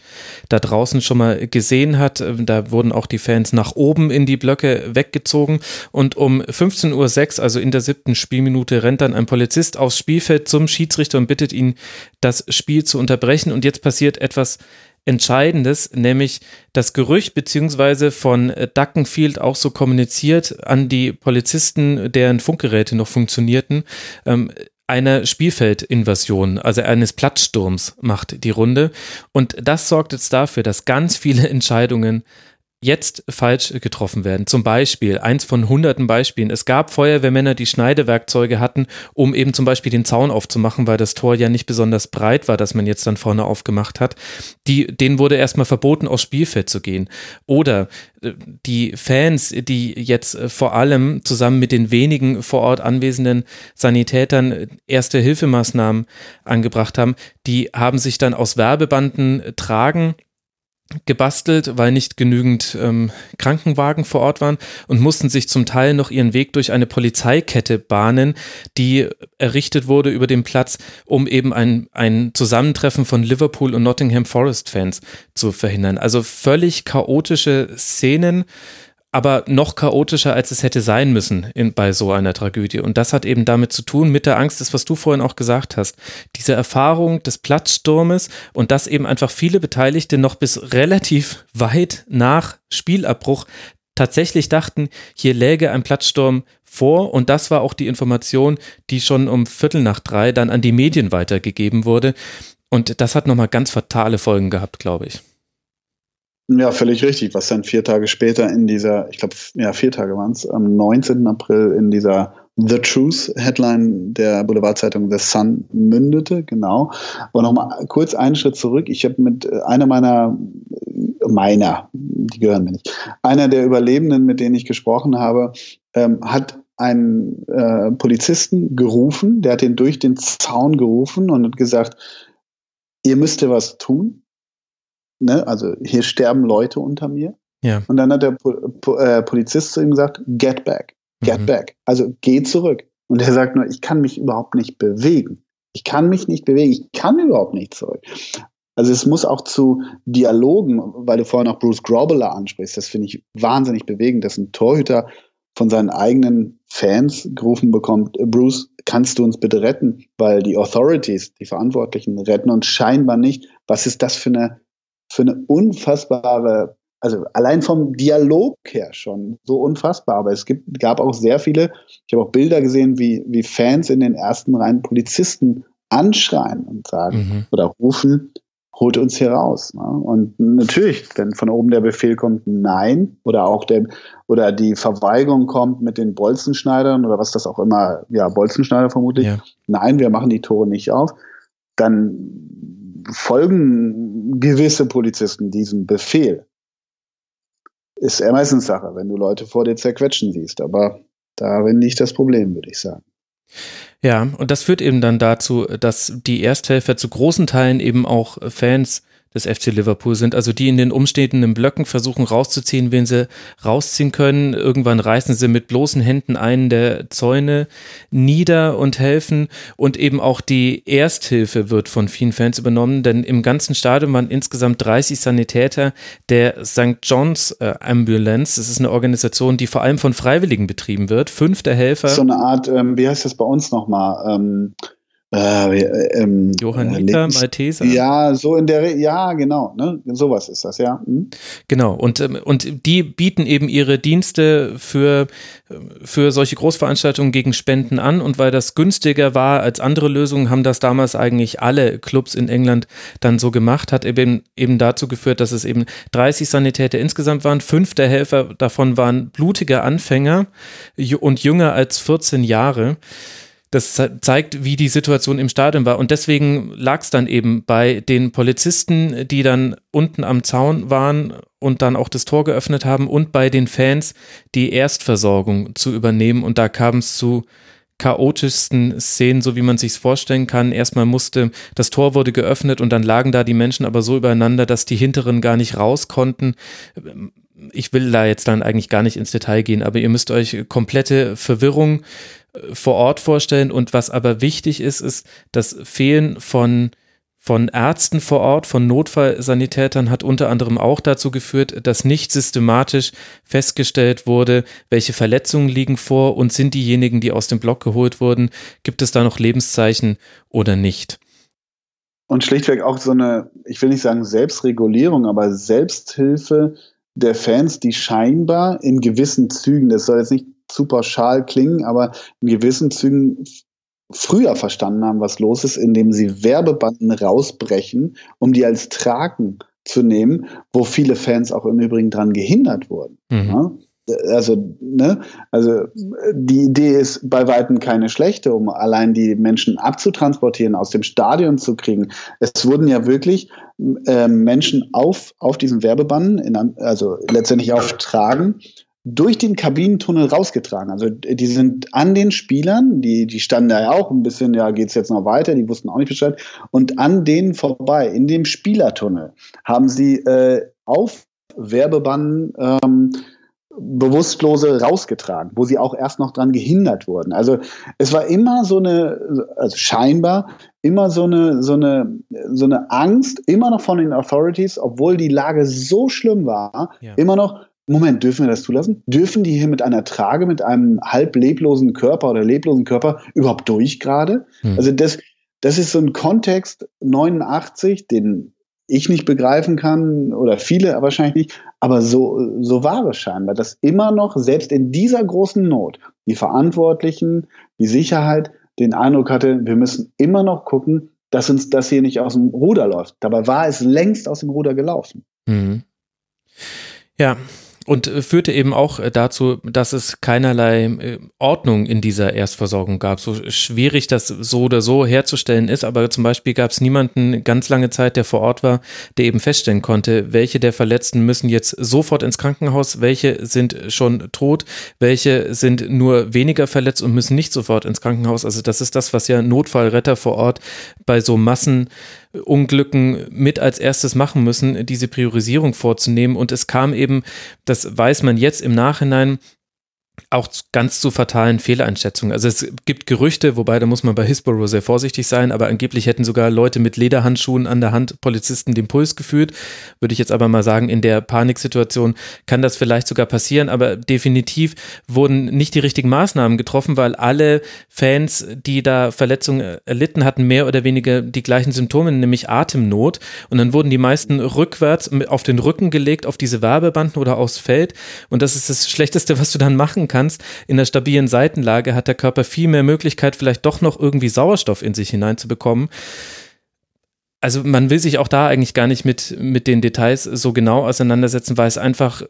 da draußen schon mal gesehen hat. Ähm, da wurden auch die Fans nach oben in die Blöcke weggezogen. Und um 15.06 Uhr, also in der siebten Spielminute, rennt dann ein Polizist aufs Spielfeld zum Schiedsrichter und bittet ihn, das Spiel zu unterbrechen. Und jetzt passiert etwas Entscheidendes, nämlich das Gerücht beziehungsweise von Duckenfield auch so kommuniziert an die Polizisten, deren Funkgeräte noch funktionierten. Ähm, eine Spielfeldinvasion, also eines Platzsturms macht die Runde. Und das sorgt jetzt dafür, dass ganz viele Entscheidungen jetzt falsch getroffen werden. Zum Beispiel, eins von hunderten Beispielen. Es gab Feuerwehrmänner, die Schneidewerkzeuge hatten, um eben zum Beispiel den Zaun aufzumachen, weil das Tor ja nicht besonders breit war, das man jetzt dann vorne aufgemacht hat. Die, denen wurde erstmal verboten, aufs Spielfeld zu gehen. Oder äh, die Fans, die jetzt äh, vor allem zusammen mit den wenigen vor Ort anwesenden Sanitätern erste Hilfemaßnahmen angebracht haben, die haben sich dann aus Werbebanden tragen gebastelt, weil nicht genügend ähm, Krankenwagen vor Ort waren und mussten sich zum Teil noch ihren Weg durch eine Polizeikette bahnen, die errichtet wurde über den Platz, um eben ein, ein Zusammentreffen von Liverpool und Nottingham Forest Fans zu verhindern. Also völlig chaotische Szenen, aber noch chaotischer, als es hätte sein müssen in, bei so einer Tragödie. Und das hat eben damit zu tun, mit der Angst, das, was du vorhin auch gesagt hast. Diese Erfahrung des Platzsturmes und dass eben einfach viele Beteiligte noch bis relativ weit nach Spielabbruch tatsächlich dachten, hier läge ein Platzsturm vor. Und das war auch die Information, die schon um Viertel nach drei dann an die Medien weitergegeben wurde. Und das hat nochmal ganz fatale Folgen gehabt, glaube ich. Ja, völlig richtig. Was dann vier Tage später in dieser, ich glaube, ja, vier Tage waren es, am 19. April in dieser The Truth Headline der Boulevardzeitung The Sun mündete, genau. Aber nochmal kurz einen Schritt zurück. Ich habe mit äh, einer meiner, meiner, die gehören mir nicht, einer der Überlebenden, mit denen ich gesprochen habe, ähm, hat einen äh, Polizisten gerufen, der hat ihn durch den Zaun gerufen und hat gesagt, ihr müsst was tun ne, also hier sterben Leute unter mir. Ja. Und dann hat der po po äh, Polizist zu ihm gesagt, get back, get mhm. back. Also geh zurück. Und er sagt nur, ich kann mich überhaupt nicht bewegen. Ich kann mich nicht bewegen. Ich kann überhaupt nicht zurück. Also es muss auch zu Dialogen, weil du vorhin auch Bruce Grobbler ansprichst, das finde ich wahnsinnig bewegend, dass ein Torhüter von seinen eigenen Fans gerufen bekommt, Bruce, kannst du uns bitte retten? Weil die Authorities, die Verantwortlichen, retten uns scheinbar nicht. Was ist das für eine für eine unfassbare, also allein vom Dialog her schon so unfassbar. Aber es gibt, gab auch sehr viele, ich habe auch Bilder gesehen, wie, wie Fans in den ersten Reihen Polizisten anschreien und sagen mhm. oder rufen, holt uns hier raus. Ne? Und natürlich, wenn von oben der Befehl kommt, nein, oder auch der, oder die Verweigerung kommt mit den Bolzenschneidern oder was das auch immer, ja, Bolzenschneider vermutlich, ja. nein, wir machen die Tore nicht auf, dann folgen gewisse Polizisten diesem Befehl. Ist Ermessenssache, wenn du Leute vor dir zerquetschen siehst. Aber darin liegt das Problem, würde ich sagen. Ja, und das führt eben dann dazu, dass die Ersthelfer zu großen Teilen eben auch Fans des FC Liverpool sind, also die in den umstehenden Blöcken versuchen rauszuziehen, wen sie rausziehen können. Irgendwann reißen sie mit bloßen Händen einen der Zäune nieder und helfen und eben auch die Ersthilfe wird von vielen Fans übernommen, denn im ganzen Stadion waren insgesamt 30 Sanitäter der St. John's äh, Ambulance. Das ist eine Organisation, die vor allem von Freiwilligen betrieben wird. Fünf der Helfer. So eine Art, ähm, wie heißt das bei uns nochmal? Ähm äh, ähm, Johanniter, äh, Malteser. Ja, so in der, ja, genau, ne? sowas ist das, ja. Hm? Genau, und, ähm, und die bieten eben ihre Dienste für, für solche Großveranstaltungen gegen Spenden an und weil das günstiger war als andere Lösungen, haben das damals eigentlich alle Clubs in England dann so gemacht, hat eben, eben dazu geführt, dass es eben 30 Sanitäter insgesamt waren, fünf der Helfer davon waren blutige Anfänger und jünger als 14 Jahre das zeigt, wie die Situation im Stadion war. Und deswegen lag es dann eben bei den Polizisten, die dann unten am Zaun waren und dann auch das Tor geöffnet haben und bei den Fans, die Erstversorgung zu übernehmen. Und da kam es zu chaotischsten Szenen, so wie man sich vorstellen kann. Erstmal musste, das Tor wurde geöffnet und dann lagen da die Menschen aber so übereinander, dass die Hinteren gar nicht raus konnten. Ich will da jetzt dann eigentlich gar nicht ins Detail gehen, aber ihr müsst euch komplette Verwirrung vor Ort vorstellen. Und was aber wichtig ist, ist das Fehlen von von Ärzten vor Ort, von Notfallsanitätern hat unter anderem auch dazu geführt, dass nicht systematisch festgestellt wurde, welche Verletzungen liegen vor und sind diejenigen, die aus dem Block geholt wurden, gibt es da noch Lebenszeichen oder nicht. Und schlichtweg auch so eine, ich will nicht sagen Selbstregulierung, aber Selbsthilfe der Fans, die scheinbar in gewissen Zügen, das soll jetzt nicht zu pauschal klingen, aber in gewissen Zügen früher verstanden haben, was los ist, indem sie Werbebanden rausbrechen, um die als Tragen zu nehmen, wo viele Fans auch im Übrigen dran gehindert wurden. Mhm. Ja? Also, ne, also die Idee ist bei weitem keine schlechte, um allein die Menschen abzutransportieren, aus dem Stadion zu kriegen. Es wurden ja wirklich äh, Menschen auf, auf diesen Werbebanden, in, also letztendlich auf Tragen, durch den Kabinentunnel rausgetragen. Also die sind an den Spielern, die, die standen da ja auch ein bisschen, ja, geht's jetzt noch weiter, die wussten auch nicht Bescheid. Und an denen vorbei, in dem Spielertunnel, haben sie äh, auf Werbebanden ähm, Bewusstlose rausgetragen, wo sie auch erst noch dran gehindert wurden. Also es war immer so eine, also scheinbar immer so eine, so eine, so eine Angst, immer noch von den Authorities, obwohl die Lage so schlimm war, ja. immer noch, Moment, dürfen wir das zulassen? Dürfen die hier mit einer Trage, mit einem halb leblosen Körper oder leblosen Körper überhaupt durch gerade? Hm. Also das, das ist so ein Kontext 89, den ich nicht begreifen kann oder viele wahrscheinlich nicht, aber so, so war es scheinbar, dass immer noch, selbst in dieser großen Not, die Verantwortlichen, die Sicherheit den Eindruck hatte, wir müssen immer noch gucken, dass uns das hier nicht aus dem Ruder läuft. Dabei war es längst aus dem Ruder gelaufen. Mhm. Ja, und äh, führte eben auch äh, dazu, dass es keinerlei äh, Ordnung in dieser Erstversorgung gab. So schwierig das so oder so herzustellen ist, aber zum Beispiel gab es niemanden ganz lange Zeit, der vor Ort war, der eben feststellen konnte, welche der Verletzten müssen jetzt sofort ins Krankenhaus, welche sind schon tot, welche sind nur weniger verletzt und müssen nicht sofort ins Krankenhaus. Also das ist das, was ja Notfallretter vor Ort bei so Massen Unglücken mit als erstes machen müssen, diese Priorisierung vorzunehmen. Und es kam eben, das weiß man jetzt im Nachhinein, auch ganz zu fatalen Fehleinschätzungen. Also es gibt Gerüchte, wobei da muss man bei Hillsborough sehr vorsichtig sein, aber angeblich hätten sogar Leute mit Lederhandschuhen an der Hand Polizisten den Puls geführt. Würde ich jetzt aber mal sagen, in der Paniksituation kann das vielleicht sogar passieren, aber definitiv wurden nicht die richtigen Maßnahmen getroffen, weil alle Fans, die da Verletzungen erlitten hatten, mehr oder weniger die gleichen Symptome, nämlich Atemnot. Und dann wurden die meisten rückwärts auf den Rücken gelegt, auf diese Werbebanden oder aufs Feld. Und das ist das Schlechteste, was du dann machen kannst kannst, in der stabilen Seitenlage hat der Körper viel mehr Möglichkeit, vielleicht doch noch irgendwie Sauerstoff in sich hineinzubekommen. Also man will sich auch da eigentlich gar nicht mit, mit den Details so genau auseinandersetzen, weil es einfach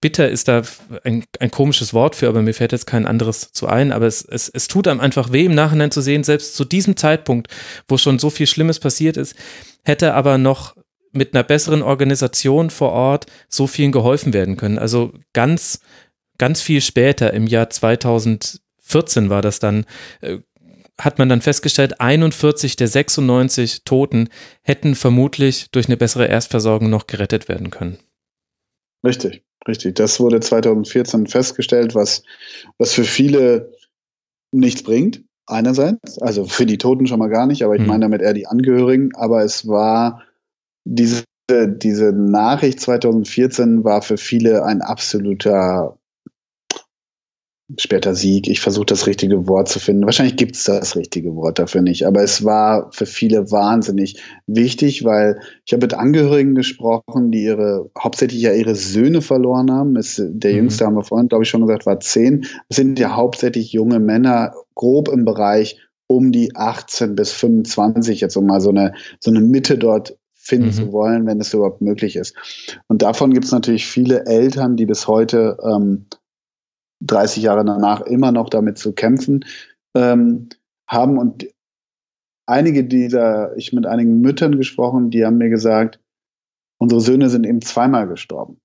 bitter ist da ein, ein komisches Wort für, aber mir fällt jetzt kein anderes zu ein. Aber es, es, es tut einem einfach weh, im Nachhinein zu sehen, selbst zu diesem Zeitpunkt, wo schon so viel Schlimmes passiert ist, hätte aber noch mit einer besseren Organisation vor Ort so vielen geholfen werden können. Also ganz, ganz viel später, im Jahr 2014 war das dann, äh, hat man dann festgestellt, 41 der 96 Toten hätten vermutlich durch eine bessere Erstversorgung noch gerettet werden können. Richtig, richtig. Das wurde 2014 festgestellt, was, was für viele nichts bringt. Einerseits, also für die Toten schon mal gar nicht, aber ich mhm. meine damit eher die Angehörigen. Aber es war diese, diese Nachricht 2014 war für viele ein absoluter später Sieg. Ich versuche das richtige Wort zu finden. Wahrscheinlich gibt es das richtige Wort dafür nicht, aber es war für viele wahnsinnig wichtig, weil ich habe mit Angehörigen gesprochen, die ihre hauptsächlich ja ihre Söhne verloren haben. Es, der mhm. jüngste haben wir vorhin, glaube ich, schon gesagt, war zehn. Es sind ja hauptsächlich junge Männer, grob im Bereich um die 18 bis 25, jetzt um mal so eine, so eine Mitte dort finden mhm. zu wollen, wenn es überhaupt möglich ist. Und davon gibt es natürlich viele Eltern, die bis heute ähm, 30 Jahre danach immer noch damit zu kämpfen ähm, haben. Und einige dieser, ich mit einigen Müttern gesprochen, die haben mir gesagt, unsere Söhne sind eben zweimal gestorben.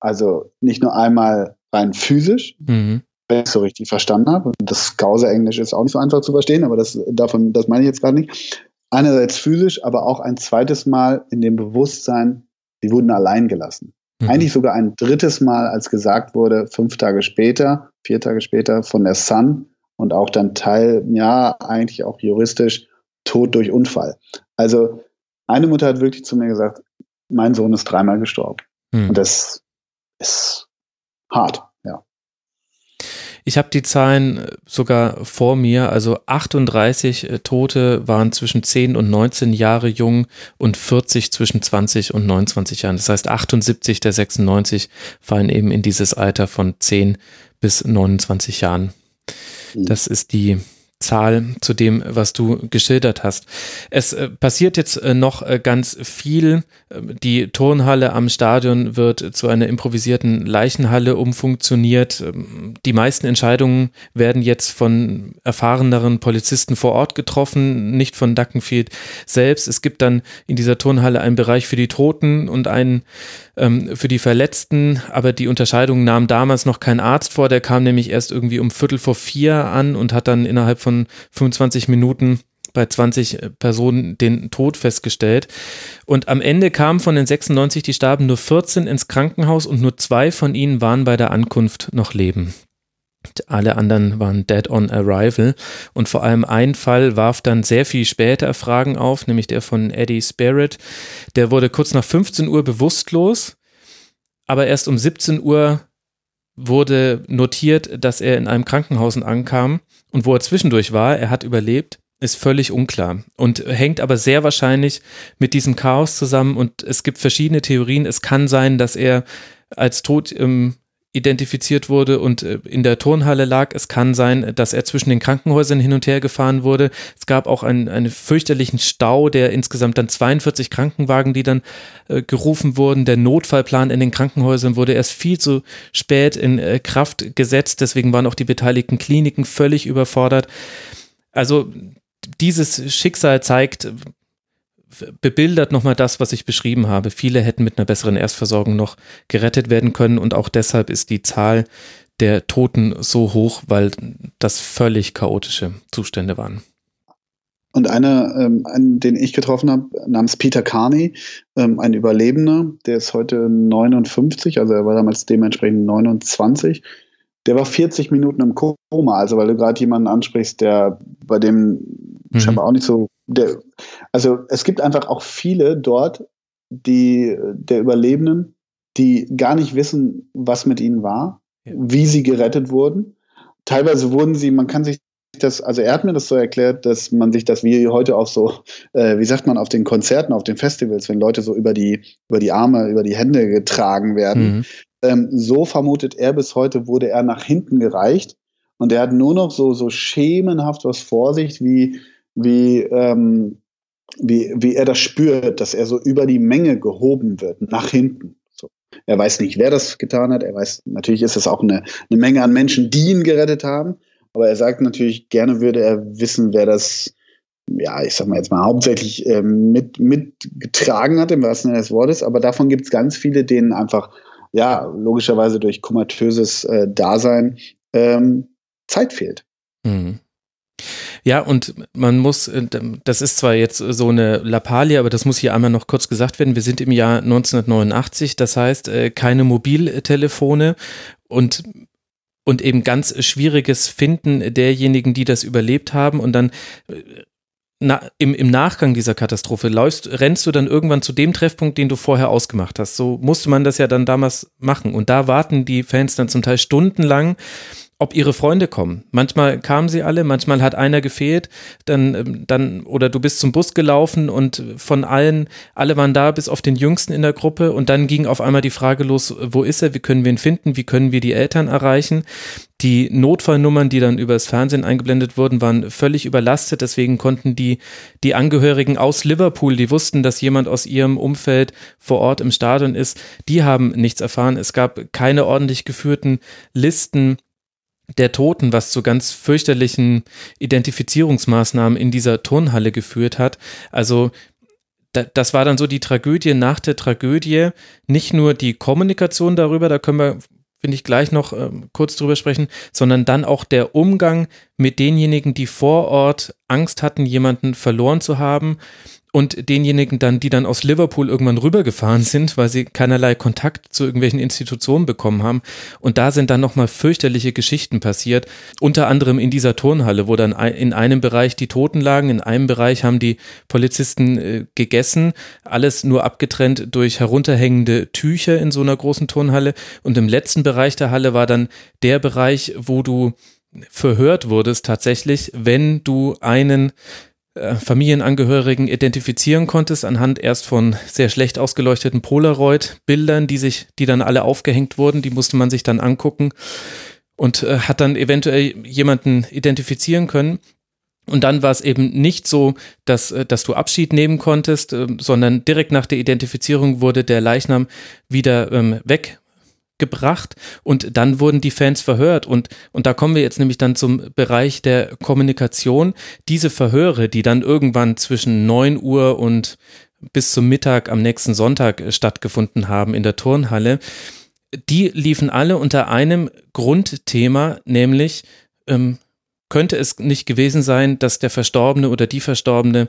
Also nicht nur einmal rein physisch, mhm. wenn ich es so richtig verstanden habe. Und das Gauser-Englisch ist auch nicht so einfach zu verstehen, aber das, davon, das meine ich jetzt gerade nicht. Einerseits physisch, aber auch ein zweites Mal in dem Bewusstsein, sie wurden allein gelassen. Mhm. Eigentlich sogar ein drittes Mal, als gesagt wurde, fünf Tage später, vier Tage später von der Sun und auch dann Teil, ja, eigentlich auch juristisch, Tod durch Unfall. Also eine Mutter hat wirklich zu mir gesagt, mein Sohn ist dreimal gestorben. Mhm. Und das ist hart. Ich habe die Zahlen äh, sogar vor mir, also 38 äh, Tote waren zwischen 10 und 19 Jahre jung und 40 zwischen 20 und 29 Jahren. Das heißt, 78 der 96 fallen eben in dieses Alter von 10 bis 29 Jahren. Mhm. Das ist die Zahl zu dem, was du geschildert hast. Es äh, passiert jetzt äh, noch äh, ganz viel. Ähm, die Turnhalle am Stadion wird zu einer improvisierten Leichenhalle umfunktioniert. Ähm, die meisten Entscheidungen werden jetzt von erfahreneren Polizisten vor Ort getroffen, nicht von Duckenfield selbst. Es gibt dann in dieser Turnhalle einen Bereich für die Toten und einen ähm, für die Verletzten, aber die Unterscheidung nahm damals noch kein Arzt vor, der kam nämlich erst irgendwie um Viertel vor vier an und hat dann innerhalb von 25 Minuten bei 20 Personen den Tod festgestellt. Und am Ende kamen von den 96, die starben, nur 14 ins Krankenhaus und nur zwei von ihnen waren bei der Ankunft noch leben. Alle anderen waren dead on arrival. Und vor allem ein Fall warf dann sehr viel später Fragen auf, nämlich der von Eddie Spirit. Der wurde kurz nach 15 Uhr bewusstlos, aber erst um 17 Uhr wurde notiert, dass er in einem Krankenhaus ankam und wo er zwischendurch war, er hat überlebt, ist völlig unklar und hängt aber sehr wahrscheinlich mit diesem Chaos zusammen und es gibt verschiedene Theorien. Es kann sein, dass er als tot im identifiziert wurde und äh, in der Turnhalle lag. Es kann sein, dass er zwischen den Krankenhäusern hin und her gefahren wurde. Es gab auch einen, einen fürchterlichen Stau, der insgesamt dann 42 Krankenwagen, die dann äh, gerufen wurden. Der Notfallplan in den Krankenhäusern wurde erst viel zu spät in äh, Kraft gesetzt. Deswegen waren auch die beteiligten Kliniken völlig überfordert. Also dieses Schicksal zeigt, bebildert nochmal das, was ich beschrieben habe. Viele hätten mit einer besseren Erstversorgung noch gerettet werden können und auch deshalb ist die Zahl der Toten so hoch, weil das völlig chaotische Zustände waren. Und einer, ähm, einen, den ich getroffen habe, namens Peter Carney, ähm, ein Überlebender, der ist heute 59, also er war damals dementsprechend 29. Der war 40 Minuten im Koma, also weil du gerade jemanden ansprichst, der bei dem mhm. scheinbar auch nicht so der, also es gibt einfach auch viele dort, die der Überlebenden, die gar nicht wissen, was mit ihnen war, ja. wie sie gerettet wurden. Teilweise wurden sie, man kann sich das, also er hat mir das so erklärt, dass man sich das wie heute auch so, äh, wie sagt man, auf den Konzerten, auf den Festivals, wenn Leute so über die, über die Arme, über die Hände getragen werden. Mhm. Ähm, so vermutet er bis heute, wurde er nach hinten gereicht und er hat nur noch so, so schemenhaft was vor sich, wie wie, ähm, wie, wie er das spürt, dass er so über die Menge gehoben wird, nach hinten. So. Er weiß nicht, wer das getan hat. Er weiß, natürlich ist es auch eine, eine Menge an Menschen, die ihn gerettet haben. Aber er sagt natürlich, gerne würde er wissen, wer das, ja, ich sag mal jetzt mal, hauptsächlich äh, mit, mitgetragen hat, im wahrsten Sinne des Wortes. Aber davon gibt es ganz viele, denen einfach, ja, logischerweise durch komatöses äh, Dasein ähm, Zeit fehlt. Mhm. Ja, und man muss, äh, das ist zwar jetzt so eine Lappalie, aber das muss hier einmal noch kurz gesagt werden. Wir sind im Jahr 1989, das heißt äh, keine Mobiltelefone und und eben ganz schwieriges Finden derjenigen, die das überlebt haben und dann äh, na, im, im Nachgang dieser Katastrophe läufst, rennst du dann irgendwann zu dem Treffpunkt, den du vorher ausgemacht hast. So musste man das ja dann damals machen. Und da warten die Fans dann zum Teil stundenlang ob ihre Freunde kommen. Manchmal kamen sie alle, manchmal hat einer gefehlt, dann, ähm, dann, oder du bist zum Bus gelaufen und von allen, alle waren da, bis auf den Jüngsten in der Gruppe und dann ging auf einmal die Frage los, wo ist er, wie können wir ihn finden, wie können wir die Eltern erreichen. Die Notfallnummern, die dann übers Fernsehen eingeblendet wurden, waren völlig überlastet. Deswegen konnten die, die Angehörigen aus Liverpool, die wussten, dass jemand aus ihrem Umfeld vor Ort im Stadion ist, die haben nichts erfahren. Es gab keine ordentlich geführten Listen der Toten, was zu ganz fürchterlichen Identifizierungsmaßnahmen in dieser Turnhalle geführt hat. Also das war dann so die Tragödie nach der Tragödie. Nicht nur die Kommunikation darüber, da können wir, finde ich, gleich noch äh, kurz drüber sprechen, sondern dann auch der Umgang mit denjenigen, die vor Ort Angst hatten, jemanden verloren zu haben und denjenigen dann, die dann aus Liverpool irgendwann rübergefahren sind, weil sie keinerlei Kontakt zu irgendwelchen Institutionen bekommen haben. Und da sind dann nochmal fürchterliche Geschichten passiert, unter anderem in dieser Turnhalle, wo dann in einem Bereich die Toten lagen, in einem Bereich haben die Polizisten äh, gegessen, alles nur abgetrennt durch herunterhängende Tücher in so einer großen Turnhalle. Und im letzten Bereich der Halle war dann der Bereich, wo du verhört wurdest tatsächlich, wenn du einen Familienangehörigen identifizieren konntest anhand erst von sehr schlecht ausgeleuchteten Polaroid-Bildern, die sich, die dann alle aufgehängt wurden, die musste man sich dann angucken und äh, hat dann eventuell jemanden identifizieren können. Und dann war es eben nicht so, dass, äh, dass du Abschied nehmen konntest, äh, sondern direkt nach der Identifizierung wurde der Leichnam wieder ähm, weg gebracht und dann wurden die Fans verhört und, und da kommen wir jetzt nämlich dann zum Bereich der Kommunikation. Diese Verhöre, die dann irgendwann zwischen 9 Uhr und bis zum Mittag am nächsten Sonntag stattgefunden haben in der Turnhalle, die liefen alle unter einem Grundthema, nämlich ähm, könnte es nicht gewesen sein, dass der Verstorbene oder die Verstorbene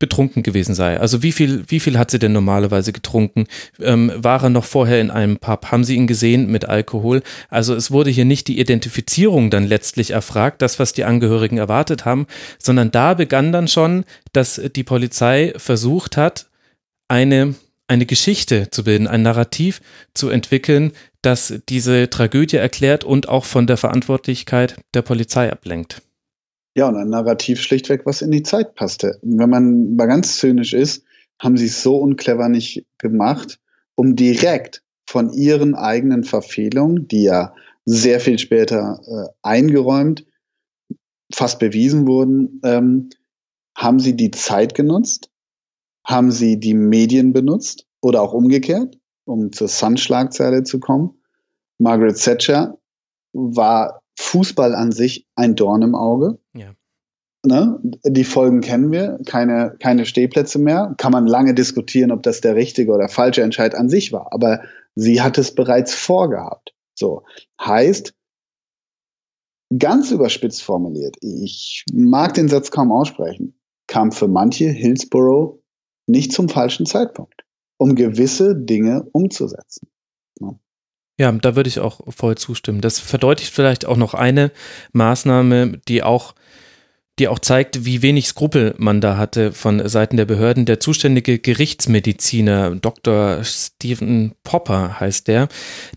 betrunken gewesen sei. Also wie viel, wie viel hat sie denn normalerweise getrunken? Ähm, war er noch vorher in einem Pub? Haben sie ihn gesehen mit Alkohol? Also es wurde hier nicht die Identifizierung dann letztlich erfragt, das, was die Angehörigen erwartet haben, sondern da begann dann schon, dass die Polizei versucht hat, eine, eine Geschichte zu bilden, ein Narrativ zu entwickeln, das diese Tragödie erklärt und auch von der Verantwortlichkeit der Polizei ablenkt. Ja, und ein Narrativ schlichtweg, was in die Zeit passte. Wenn man mal ganz zynisch ist, haben sie es so unclever nicht gemacht, um direkt von ihren eigenen Verfehlungen, die ja sehr viel später äh, eingeräumt, fast bewiesen wurden, ähm, haben sie die Zeit genutzt, haben sie die Medien benutzt oder auch umgekehrt, um zur Sun-Schlagzeile zu kommen. Margaret Thatcher war Fußball an sich ein Dorn im Auge. Ja. Ne? Die Folgen kennen wir, keine, keine Stehplätze mehr. Kann man lange diskutieren, ob das der richtige oder falsche Entscheid an sich war. Aber sie hat es bereits vorgehabt. So. Heißt, ganz überspitzt formuliert, ich mag den Satz kaum aussprechen, kam für manche Hillsborough nicht zum falschen Zeitpunkt, um gewisse Dinge umzusetzen. Ja, da würde ich auch voll zustimmen. Das verdeutlicht vielleicht auch noch eine Maßnahme, die auch die auch zeigt, wie wenig Skrupel man da hatte von Seiten der Behörden. Der zuständige Gerichtsmediziner, Dr. Stephen Popper heißt der,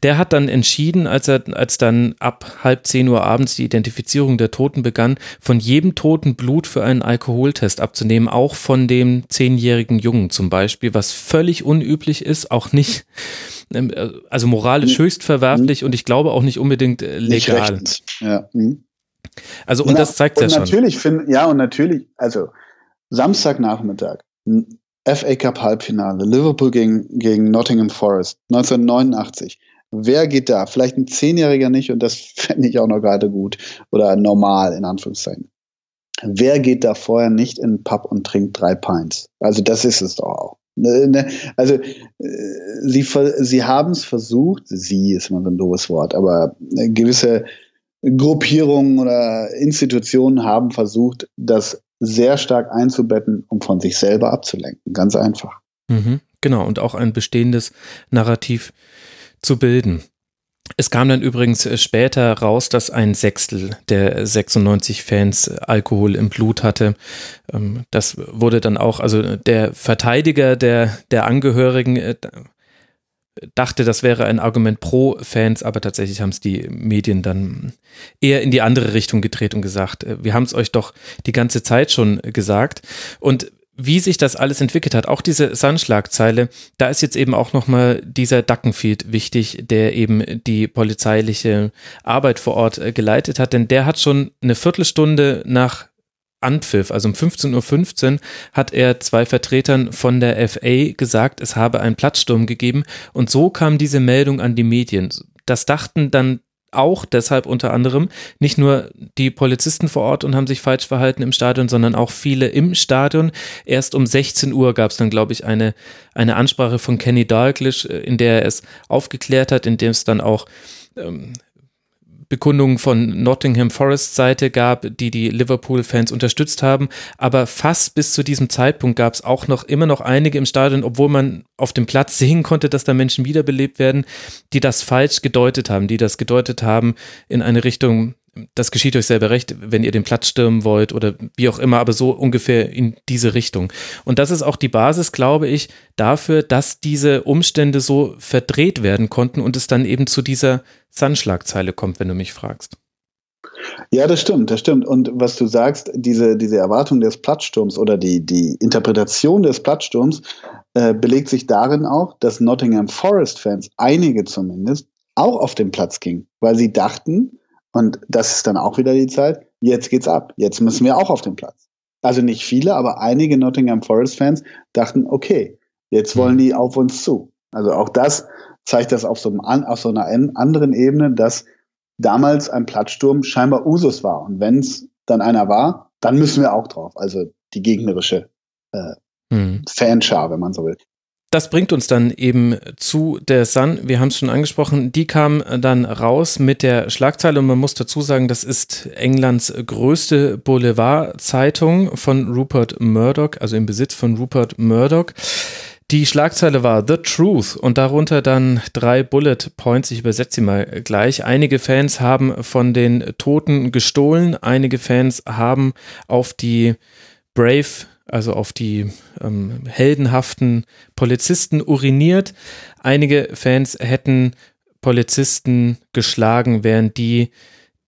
der hat dann entschieden, als er, als dann ab halb zehn Uhr abends die Identifizierung der Toten begann, von jedem toten Blut für einen Alkoholtest abzunehmen, auch von dem zehnjährigen Jungen zum Beispiel, was völlig unüblich ist, auch nicht, ähm, äh, also moralisch höchst verwerflich und ich glaube auch nicht unbedingt äh, legal. Nicht ja. Mhm. Also, und Na, das zeigt ja schon. Natürlich find, ja, und natürlich, also Samstagnachmittag, FA Cup Halbfinale, Liverpool gegen, gegen Nottingham Forest, 1989. Wer geht da? Vielleicht ein Zehnjähriger nicht und das *laughs* fände ich auch noch gerade gut oder normal in Anführungszeichen. wer geht da vorher nicht in den Pub und trinkt drei Pints? Also das ist es doch auch. Ne, ne, also äh, sie, sie haben es versucht, sie ist mal so ein doofes Wort, aber gewisse Gruppierungen oder Institutionen haben versucht, das sehr stark einzubetten, um von sich selber abzulenken. Ganz einfach. Mhm, genau, und auch ein bestehendes Narrativ zu bilden. Es kam dann übrigens später raus, dass ein Sechstel der 96 Fans Alkohol im Blut hatte. Ähm, das wurde dann auch, also der Verteidiger der, der Angehörigen äh, dachte, das wäre ein Argument pro Fans, aber tatsächlich haben es die Medien dann eher in die andere Richtung gedreht und gesagt, äh, wir haben es euch doch die ganze Zeit schon gesagt. Und wie sich das alles entwickelt hat, auch diese Sun-Schlagzeile, da ist jetzt eben auch nochmal dieser Duckenfield wichtig, der eben die polizeiliche Arbeit vor Ort äh, geleitet hat, denn der hat schon eine Viertelstunde nach Anpfiff, also um 15.15 Uhr, hat er zwei Vertretern von der FA gesagt, es habe einen Platzsturm gegeben und so kam diese Meldung an die Medien. Das dachten dann auch deshalb unter anderem nicht nur die Polizisten vor Ort und haben sich falsch verhalten im Stadion, sondern auch viele im Stadion. Erst um 16 Uhr gab es dann, glaube ich, eine, eine Ansprache von Kenny Dalglish, äh, in der er es aufgeklärt hat, in dem es dann auch ähm, Bekundungen von Nottingham Forest Seite gab, die die Liverpool-Fans unterstützt haben. Aber fast bis zu diesem Zeitpunkt gab es auch noch immer noch einige im Stadion, obwohl man auf dem Platz *laughs* sehen konnte, dass da Menschen wiederbelebt werden, die das falsch gedeutet haben, die das gedeutet haben in eine Richtung, das geschieht euch selber recht, wenn ihr den Platz stürmen wollt oder wie auch immer, aber so ungefähr in diese Richtung. Und das ist auch die Basis, glaube ich, dafür, dass diese Umstände so verdreht werden konnten und es dann eben zu dieser Sun-Schlagzeile kommt, wenn du mich fragst. Ja, das stimmt, das stimmt. Und was du sagst, diese, diese Erwartung des Plattsturms oder die, die Interpretation des Plattsturms äh, belegt sich darin auch, dass Nottingham Forest-Fans, einige zumindest, auch auf den Platz gingen, weil sie dachten, und das ist dann auch wieder die Zeit, jetzt geht's ab, jetzt müssen wir auch auf den Platz. Also nicht viele, aber einige Nottingham Forest-Fans dachten, okay, jetzt wollen die auf uns zu. Also auch das zeigt das auf so, einem, auf so einer anderen Ebene, dass damals ein Platzsturm scheinbar Usus war. Und wenn es dann einer war, dann müssen wir auch drauf. Also die gegnerische äh, hm. Fanschar, wenn man so will. Das bringt uns dann eben zu der Sun. Wir haben es schon angesprochen. Die kam dann raus mit der Schlagzeile und man muss dazu sagen, das ist Englands größte Boulevardzeitung von Rupert Murdoch, also im Besitz von Rupert Murdoch. Die Schlagzeile war The Truth und darunter dann drei Bullet Points. Ich übersetze sie mal gleich. Einige Fans haben von den Toten gestohlen. Einige Fans haben auf die Brave, also auf die ähm, heldenhaften Polizisten uriniert. Einige Fans hätten Polizisten geschlagen, während die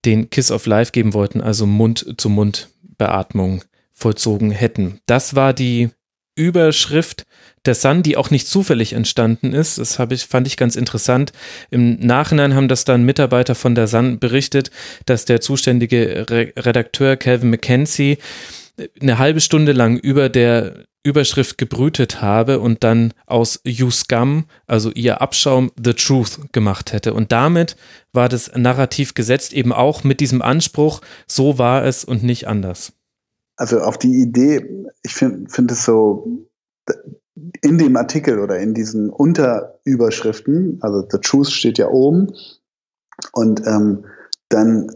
den Kiss of Life geben wollten, also Mund-zu-Mund-Beatmung vollzogen hätten. Das war die Überschrift der Sun, die auch nicht zufällig entstanden ist. Das habe ich, fand ich ganz interessant. Im Nachhinein haben das dann Mitarbeiter von der Sun berichtet, dass der zuständige Re Redakteur Calvin McKenzie eine halbe Stunde lang über der Überschrift gebrütet habe und dann aus You Scum, also ihr Abschaum, The Truth gemacht hätte. Und damit war das Narrativ gesetzt, eben auch mit diesem Anspruch, so war es und nicht anders. Also auf die Idee, ich finde find es so, in dem Artikel oder in diesen Unterüberschriften, also The Truth steht ja oben, und ähm, dann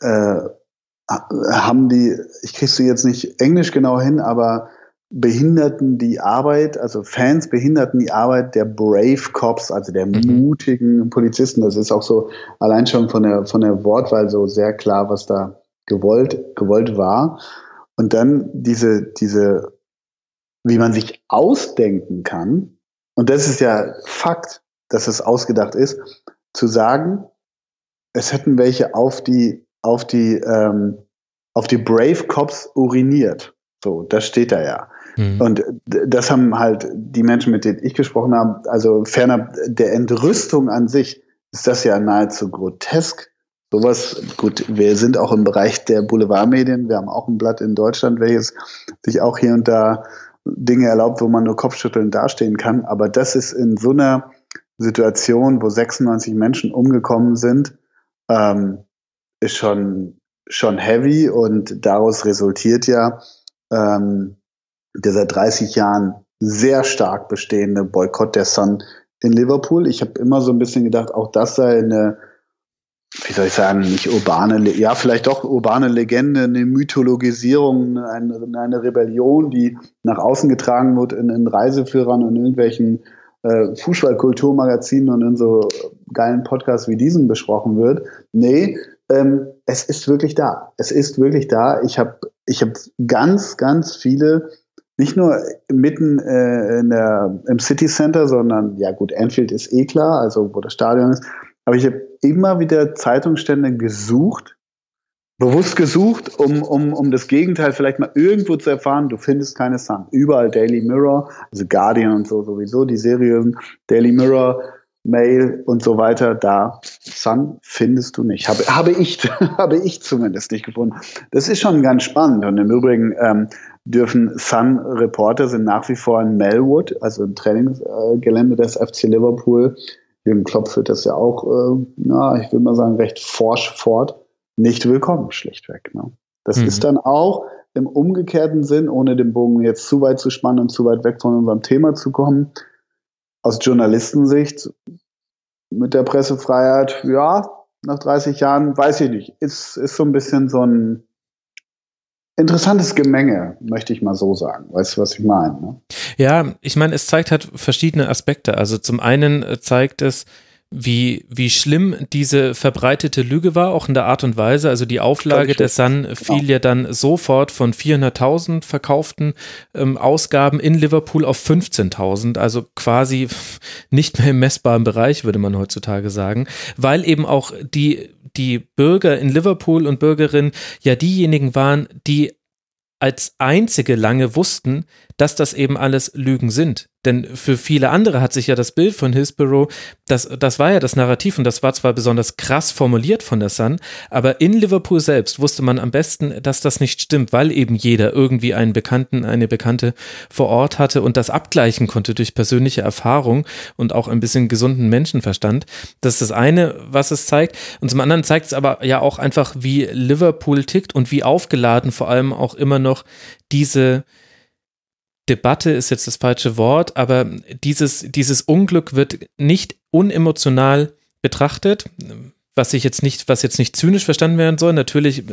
äh, haben die, ich kriege sie jetzt nicht englisch genau hin, aber behinderten die Arbeit, also Fans behinderten die Arbeit der Brave Cops, also der mhm. mutigen Polizisten. Das ist auch so allein schon von der, von der Wortwahl so sehr klar, was da gewollt, gewollt war. Und dann diese, diese wie man sich ausdenken kann, und das ist ja Fakt, dass es ausgedacht ist, zu sagen, es hätten welche auf die, auf die, ähm, auf die Brave Cops uriniert. So, das steht da ja. Mhm. Und das haben halt die Menschen, mit denen ich gesprochen habe, also ferner der Entrüstung an sich, ist das ja nahezu grotesk. Sowas, gut, wir sind auch im Bereich der Boulevardmedien. Wir haben auch ein Blatt in Deutschland, welches sich auch hier und da Dinge erlaubt, wo man nur Kopfschütteln dastehen kann. Aber das ist in so einer Situation, wo 96 Menschen umgekommen sind, ähm, ist schon schon heavy und daraus resultiert ja ähm, der seit 30 Jahren sehr stark bestehende Boykott der Sun in Liverpool. Ich habe immer so ein bisschen gedacht, auch das sei eine, wie soll ich sagen, nicht urbane, ja, vielleicht doch urbane Legende, eine Mythologisierung, eine, eine Rebellion, die nach außen getragen wird in, in Reiseführern und irgendwelchen äh, Fußballkulturmagazinen und in so geilen Podcasts wie diesem besprochen wird. Nee, ähm, es ist wirklich da. Es ist wirklich da. Ich habe ich hab ganz, ganz viele nicht nur mitten äh, in der, im City Center, sondern ja gut, Anfield ist eh klar, also wo das Stadion ist. Aber ich habe immer wieder Zeitungsstände gesucht, bewusst gesucht, um, um, um das Gegenteil vielleicht mal irgendwo zu erfahren. Du findest keine Sun. Überall Daily Mirror, also Guardian und so sowieso, die Serien Daily Mirror, Mail und so weiter, da Sun findest du nicht. Habe, habe, ich, *laughs* habe ich zumindest nicht gefunden. Das ist schon ganz spannend. Und im Übrigen ähm, dürfen Sun-Reporter sind nach wie vor in Melwood, also im Trainingsgelände des FC Liverpool. Jürgen Klopp führt das ja auch, äh, na, ich will mal sagen, recht forsch fort. Nicht willkommen, schlichtweg. Ne? Das mhm. ist dann auch im umgekehrten Sinn, ohne den Bogen jetzt zu weit zu spannen und zu weit weg von unserem Thema zu kommen, aus Journalistensicht mit der Pressefreiheit, ja, nach 30 Jahren, weiß ich nicht, ist, ist so ein bisschen so ein interessantes Gemenge, möchte ich mal so sagen. Weißt du, was ich meine? Ne? Ja, ich meine, es zeigt halt verschiedene Aspekte. Also zum einen zeigt es, wie, wie schlimm diese verbreitete Lüge war, auch in der Art und Weise. Also die Auflage der Sun fiel genau. ja dann sofort von 400.000 verkauften ähm, Ausgaben in Liverpool auf 15.000, also quasi *laughs* nicht mehr im messbaren Bereich, würde man heutzutage sagen, weil eben auch die, die Bürger in Liverpool und Bürgerinnen ja diejenigen waren, die als einzige lange wussten, dass das eben alles Lügen sind. Denn für viele andere hat sich ja das Bild von Hillsborough, das, das war ja das Narrativ und das war zwar besonders krass formuliert von der Sun, aber in Liverpool selbst wusste man am besten, dass das nicht stimmt, weil eben jeder irgendwie einen Bekannten, eine Bekannte vor Ort hatte und das abgleichen konnte durch persönliche Erfahrung und auch ein bisschen gesunden Menschenverstand. Das ist das eine, was es zeigt. Und zum anderen zeigt es aber ja auch einfach, wie Liverpool tickt und wie aufgeladen vor allem auch immer noch diese Debatte ist jetzt das falsche Wort, aber dieses, dieses Unglück wird nicht unemotional betrachtet, was ich jetzt nicht, was jetzt nicht zynisch verstanden werden soll. Natürlich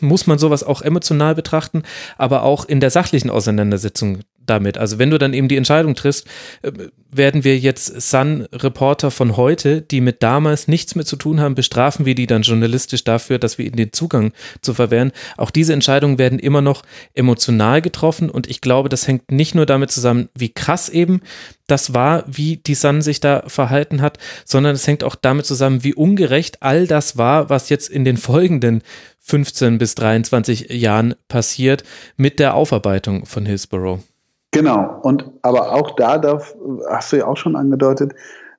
muss man sowas auch emotional betrachten, aber auch in der sachlichen Auseinandersetzung damit. Also wenn du dann eben die Entscheidung triffst, äh, werden wir jetzt Sun-Reporter von heute, die mit damals nichts mehr zu tun haben, bestrafen wir die dann journalistisch dafür, dass wir ihnen den Zugang zu verwehren. Auch diese Entscheidungen werden immer noch emotional getroffen und ich glaube, das hängt nicht nur damit zusammen, wie krass eben das war, wie die Sun sich da verhalten hat, sondern es hängt auch damit zusammen, wie ungerecht all das war, was jetzt in den folgenden 15 bis 23 Jahren passiert mit der Aufarbeitung von Hillsborough. Genau, und aber auch da darf, hast du ja auch schon angedeutet,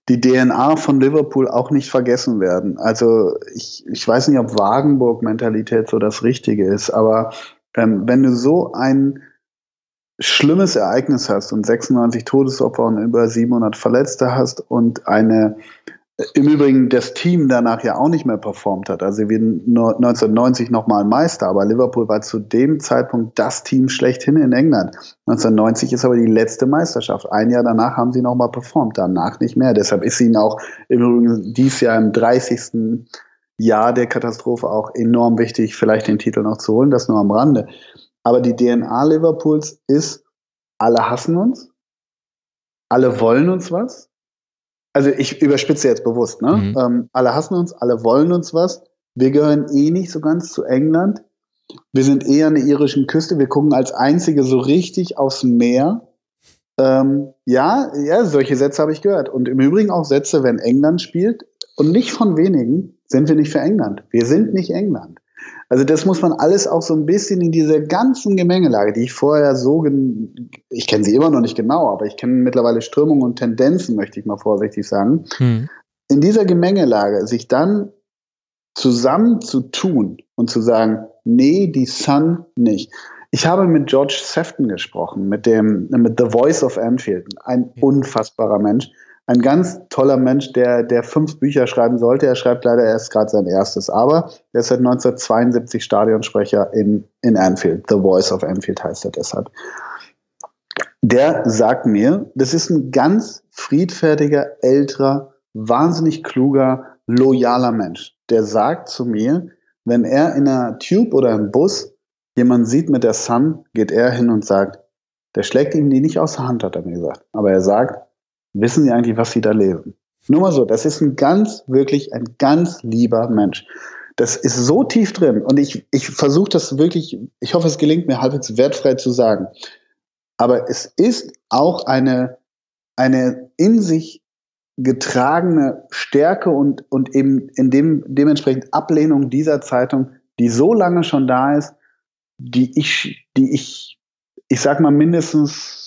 die DNA von Liverpool auch nicht vergessen werden. Also ich, ich weiß nicht, ob Wagenburg-Mentalität so das Richtige ist, aber ähm, wenn du so ein schlimmes Ereignis hast und 96 Todesopfer und über 700 Verletzte hast und eine im Übrigen das Team danach ja auch nicht mehr performt hat. Also wir 1990 nochmal Meister, aber Liverpool war zu dem Zeitpunkt das Team schlechthin in England. 1990 ist aber die letzte Meisterschaft. Ein Jahr danach haben sie nochmal performt, danach nicht mehr. Deshalb ist ihnen auch im Übrigen dies Jahr im 30. Jahr der Katastrophe auch enorm wichtig, vielleicht den Titel noch zu holen, das nur am Rande. Aber die DNA Liverpools ist, alle hassen uns, alle wollen uns was, also ich überspitze jetzt bewusst, ne? Mhm. Ähm, alle hassen uns, alle wollen uns was. Wir gehören eh nicht so ganz zu England. Wir sind eher an der irischen Küste. Wir gucken als einzige so richtig aufs Meer. Ähm, ja, ja, solche Sätze habe ich gehört. Und im Übrigen auch Sätze, wenn England spielt. Und nicht von wenigen sind wir nicht für England. Wir sind nicht England. Also das muss man alles auch so ein bisschen in dieser ganzen Gemengelage, die ich vorher so, ich kenne sie immer noch nicht genau, aber ich kenne mittlerweile Strömungen und Tendenzen, möchte ich mal vorsichtig sagen. Hm. In dieser Gemengelage sich dann zusammen zu tun und zu sagen, nee, die Sun nicht. Ich habe mit George Sefton gesprochen, mit dem, mit The Voice of Anfield, ein unfassbarer Mensch, ein ganz toller Mensch, der, der fünf Bücher schreiben sollte. Er schreibt leider erst gerade sein erstes, aber er ist seit 1972 Stadionsprecher in, in Anfield. The Voice of Anfield heißt er deshalb. Der sagt mir, das ist ein ganz friedfertiger, älterer, wahnsinnig kluger, loyaler Mensch. Der sagt zu mir, wenn er in einer Tube oder im Bus jemanden sieht mit der Sun, geht er hin und sagt, der schlägt ihm die nicht aus der Hand, hat er mir gesagt. Aber er sagt, wissen Sie eigentlich, was Sie da lesen? Nur mal so, das ist ein ganz, wirklich ein ganz lieber Mensch. Das ist so tief drin und ich, ich versuche das wirklich, ich hoffe, es gelingt mir halbwegs wertfrei zu sagen. Aber es ist auch eine, eine in sich getragene Stärke und, und eben in dem, dementsprechend Ablehnung dieser Zeitung, die so lange schon da ist, die ich, die ich, ich sag mal mindestens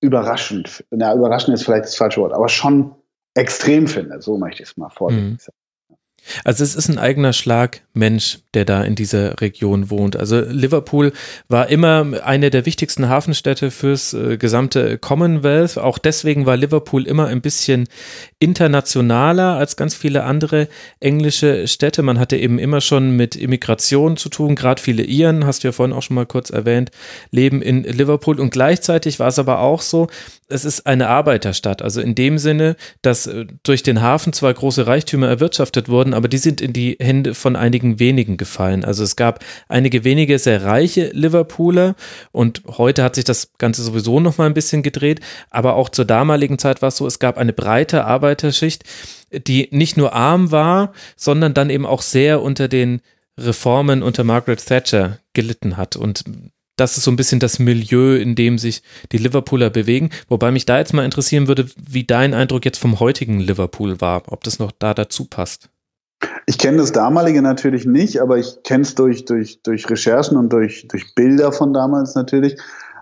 überraschend, na, überraschend ist vielleicht das falsche Wort, aber schon extrem finde, so möchte ich es mal vorsichtig mhm. Also es ist ein eigener Schlag Mensch, der da in dieser Region wohnt. Also Liverpool war immer eine der wichtigsten Hafenstädte fürs äh, gesamte Commonwealth. Auch deswegen war Liverpool immer ein bisschen internationaler als ganz viele andere englische Städte. Man hatte eben immer schon mit Immigration zu tun. Gerade viele Iren, hast du ja vorhin auch schon mal kurz erwähnt, leben in Liverpool. Und gleichzeitig war es aber auch so, es ist eine Arbeiterstadt. Also in dem Sinne, dass äh, durch den Hafen zwar große Reichtümer erwirtschaftet wurden, aber die sind in die Hände von einigen wenigen gefallen. Also es gab einige wenige sehr reiche Liverpooler und heute hat sich das Ganze sowieso noch mal ein bisschen gedreht. Aber auch zur damaligen Zeit war es so, es gab eine breite Arbeiterschicht, die nicht nur arm war, sondern dann eben auch sehr unter den Reformen unter Margaret Thatcher gelitten hat. Und das ist so ein bisschen das Milieu, in dem sich die Liverpooler bewegen. Wobei mich da jetzt mal interessieren würde, wie dein Eindruck jetzt vom heutigen Liverpool war, ob das noch da dazu passt. Ich kenne das damalige natürlich nicht, aber ich kenne es durch, durch, durch Recherchen und durch, durch Bilder von damals natürlich.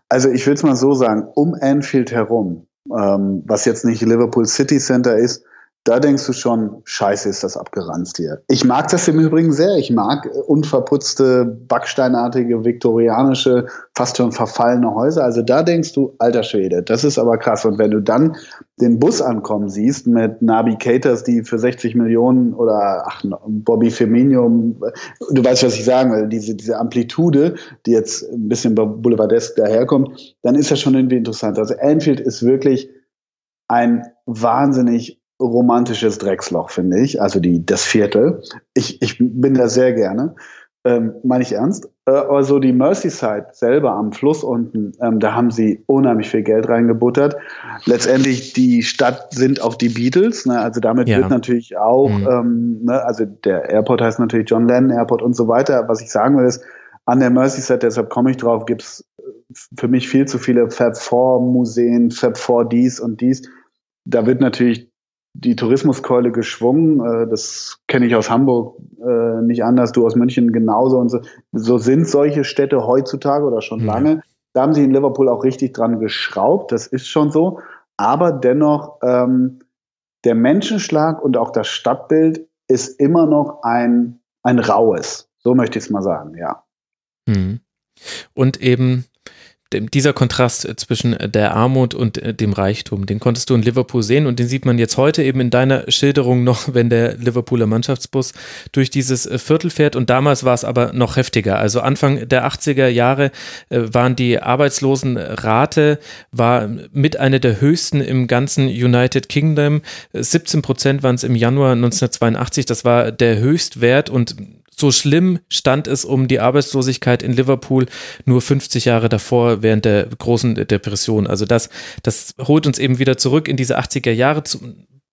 Also ich will es mal so sagen, um Anfield herum, ähm, was jetzt nicht Liverpool City Center ist, da denkst du schon, scheiße ist das abgeranzt hier. Ich mag das im Übrigen sehr. Ich mag unverputzte, backsteinartige, viktorianische, fast schon verfallene Häuser. Also da denkst du, alter Schwede, das ist aber krass. Und wenn du dann den Bus ankommen siehst mit Navigators, die für 60 Millionen oder ach, Bobby Firmino, du weißt, was ich sagen will, diese, diese Amplitude, die jetzt ein bisschen boulevardesk daherkommt, dann ist das schon irgendwie interessant. Also Anfield ist wirklich ein wahnsinnig romantisches Drecksloch, finde ich. Also die, das Viertel. Ich, ich bin da sehr gerne. Ähm, meine ich ernst. Äh, also die Merseyside selber am Fluss unten, ähm, da haben sie unheimlich viel Geld reingebuttert. Letztendlich die Stadt sind auch die Beatles. Ne? Also damit ja. wird natürlich auch, mhm. ähm, ne? also der Airport heißt natürlich John Lennon Airport und so weiter. Was ich sagen will ist, an der Merseyside, deshalb komme ich drauf, gibt's für mich viel zu viele Fab 4 Museen, Fab 4 dies und dies. Da wird natürlich die Tourismuskeule geschwungen. Äh, das kenne ich aus Hamburg äh, nicht anders, du aus München genauso. Und so, so sind solche Städte heutzutage oder schon lange. Da haben sie in Liverpool auch richtig dran geschraubt, das ist schon so. Aber dennoch, ähm, der Menschenschlag und auch das Stadtbild ist immer noch ein, ein raues. So möchte ich es mal sagen, ja. Mhm. Und eben dieser Kontrast zwischen der Armut und äh, dem Reichtum, den konntest du in Liverpool sehen und den sieht man jetzt heute eben in deiner Schilderung noch, *laughs* wenn der Liverpooler Mannschaftsbus durch dieses äh, Viertel fährt und damals war es aber noch heftiger. Also Anfang der 80er Jahre äh, waren die Arbeitslosenrate war mit einer der höchsten im ganzen United Kingdom. 17 Prozent waren es im Januar 1982, das war der Höchstwert und so schlimm stand es um die Arbeitslosigkeit in Liverpool nur 50 Jahre davor während der großen Depression. Also das, das holt uns eben wieder zurück in diese 80er Jahre.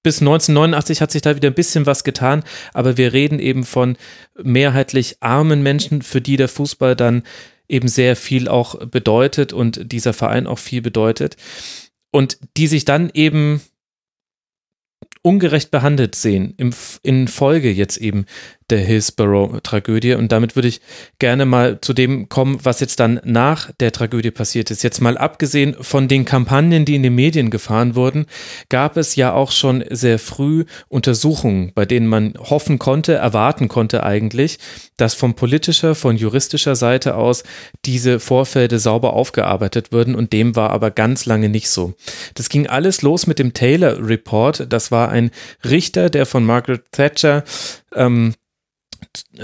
Bis 1989 hat sich da wieder ein bisschen was getan, aber wir reden eben von mehrheitlich armen Menschen, für die der Fußball dann eben sehr viel auch bedeutet und dieser Verein auch viel bedeutet. Und die sich dann eben ungerecht behandelt sehen, in Folge jetzt eben der Hillsborough-Tragödie. Und damit würde ich gerne mal zu dem kommen, was jetzt dann nach der Tragödie passiert ist. Jetzt mal abgesehen von den Kampagnen, die in den Medien gefahren wurden, gab es ja auch schon sehr früh Untersuchungen, bei denen man hoffen konnte, erwarten konnte eigentlich, dass von politischer, von juristischer Seite aus diese Vorfälle sauber aufgearbeitet würden. Und dem war aber ganz lange nicht so. Das ging alles los mit dem Taylor Report. Das war ein Richter, der von Margaret Thatcher ähm,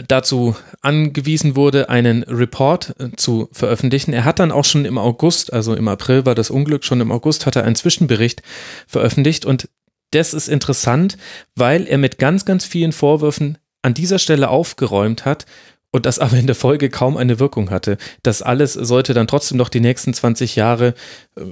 dazu angewiesen wurde, einen Report äh, zu veröffentlichen. Er hat dann auch schon im August, also im April war das Unglück, schon im August hat er einen Zwischenbericht veröffentlicht und das ist interessant, weil er mit ganz, ganz vielen Vorwürfen an dieser Stelle aufgeräumt hat und das *laughs* aber in der Folge kaum eine Wirkung hatte. Das alles sollte dann trotzdem noch die nächsten 20 Jahre äh,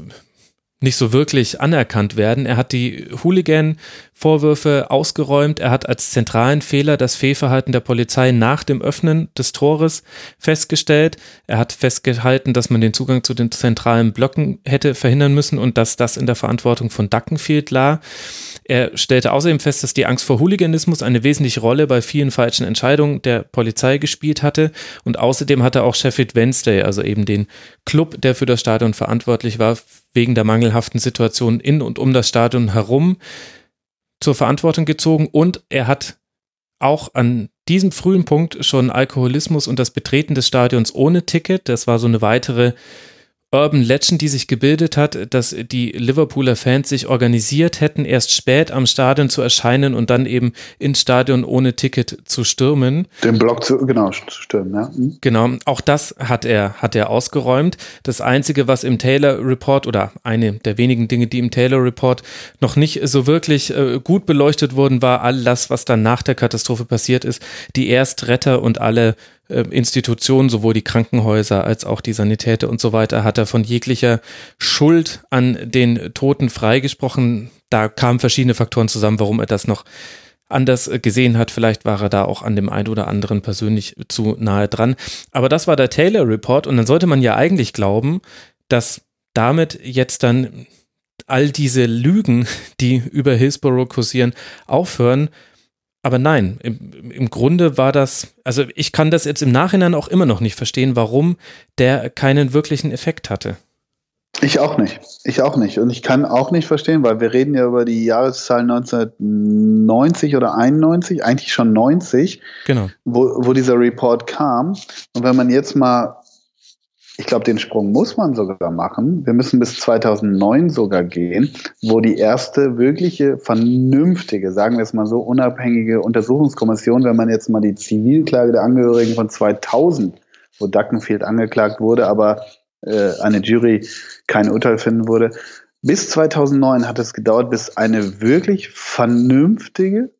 nicht so wirklich anerkannt werden. Er hat die Hooligan-Vorwürfe ausgeräumt. Er hat als zentralen Fehler das Fehlverhalten der Polizei nach dem Öffnen des Tores festgestellt. Er hat festgehalten, dass man den Zugang zu den zentralen Blöcken hätte verhindern müssen und dass das in der Verantwortung von Duckenfield lag. Er stellte außerdem fest, dass die Angst vor Hooliganismus eine wesentliche Rolle bei vielen falschen Entscheidungen der Polizei gespielt hatte. Und außerdem hatte auch Sheffield Wednesday, also eben den Club, der für das Stadion verantwortlich war, wegen der mangelhaften Situation in und um das Stadion herum zur Verantwortung gezogen. Und er hat auch an diesem frühen Punkt schon Alkoholismus und das Betreten des Stadions ohne Ticket, das war so eine weitere Urban Legend, die sich gebildet hat, dass die Liverpooler Fans sich organisiert hätten, erst spät am Stadion zu erscheinen und dann eben ins Stadion ohne Ticket zu stürmen. Den Block zu, genau, zu stürmen, ja. Mhm. Genau, auch das hat er, hat er ausgeräumt. Das Einzige, was im Taylor Report oder eine der wenigen Dinge, die im Taylor Report noch nicht so wirklich äh, gut beleuchtet wurden, war all das, was dann nach der Katastrophe passiert ist. Die Erstretter und alle Institutionen, sowohl die Krankenhäuser als auch die Sanitäter und so weiter, hat er von jeglicher Schuld an den Toten freigesprochen. Da kamen verschiedene Faktoren zusammen, warum er das noch anders äh, gesehen hat. Vielleicht war er da auch an dem einen oder anderen persönlich zu nahe dran. Aber das war der Taylor Report und dann sollte man ja eigentlich glauben, dass damit jetzt dann all diese Lügen, *laughs* die über Hillsborough kursieren, aufhören, aber nein, im, im Grunde war das, also ich kann das jetzt im Nachhinein auch immer noch nicht verstehen, warum der keinen wirklichen Effekt hatte. Ich auch nicht. Ich auch nicht. Und ich kann auch nicht verstehen, weil wir reden ja über die Jahreszahlen 1990 oder 91, eigentlich schon 90, genau. wo, wo dieser Report kam. Und wenn man jetzt mal ich glaube, den Sprung muss man sogar machen. Wir müssen bis 2009 sogar gehen, wo die erste wirkliche, vernünftige, sagen wir es mal so, unabhängige Untersuchungskommission, wenn man jetzt mal die Zivilklage der Angehörigen von 2000, wo Duckenfield angeklagt wurde, aber äh, eine Jury kein Urteil finden wurde, bis 2009 hat es gedauert, bis eine wirklich vernünftige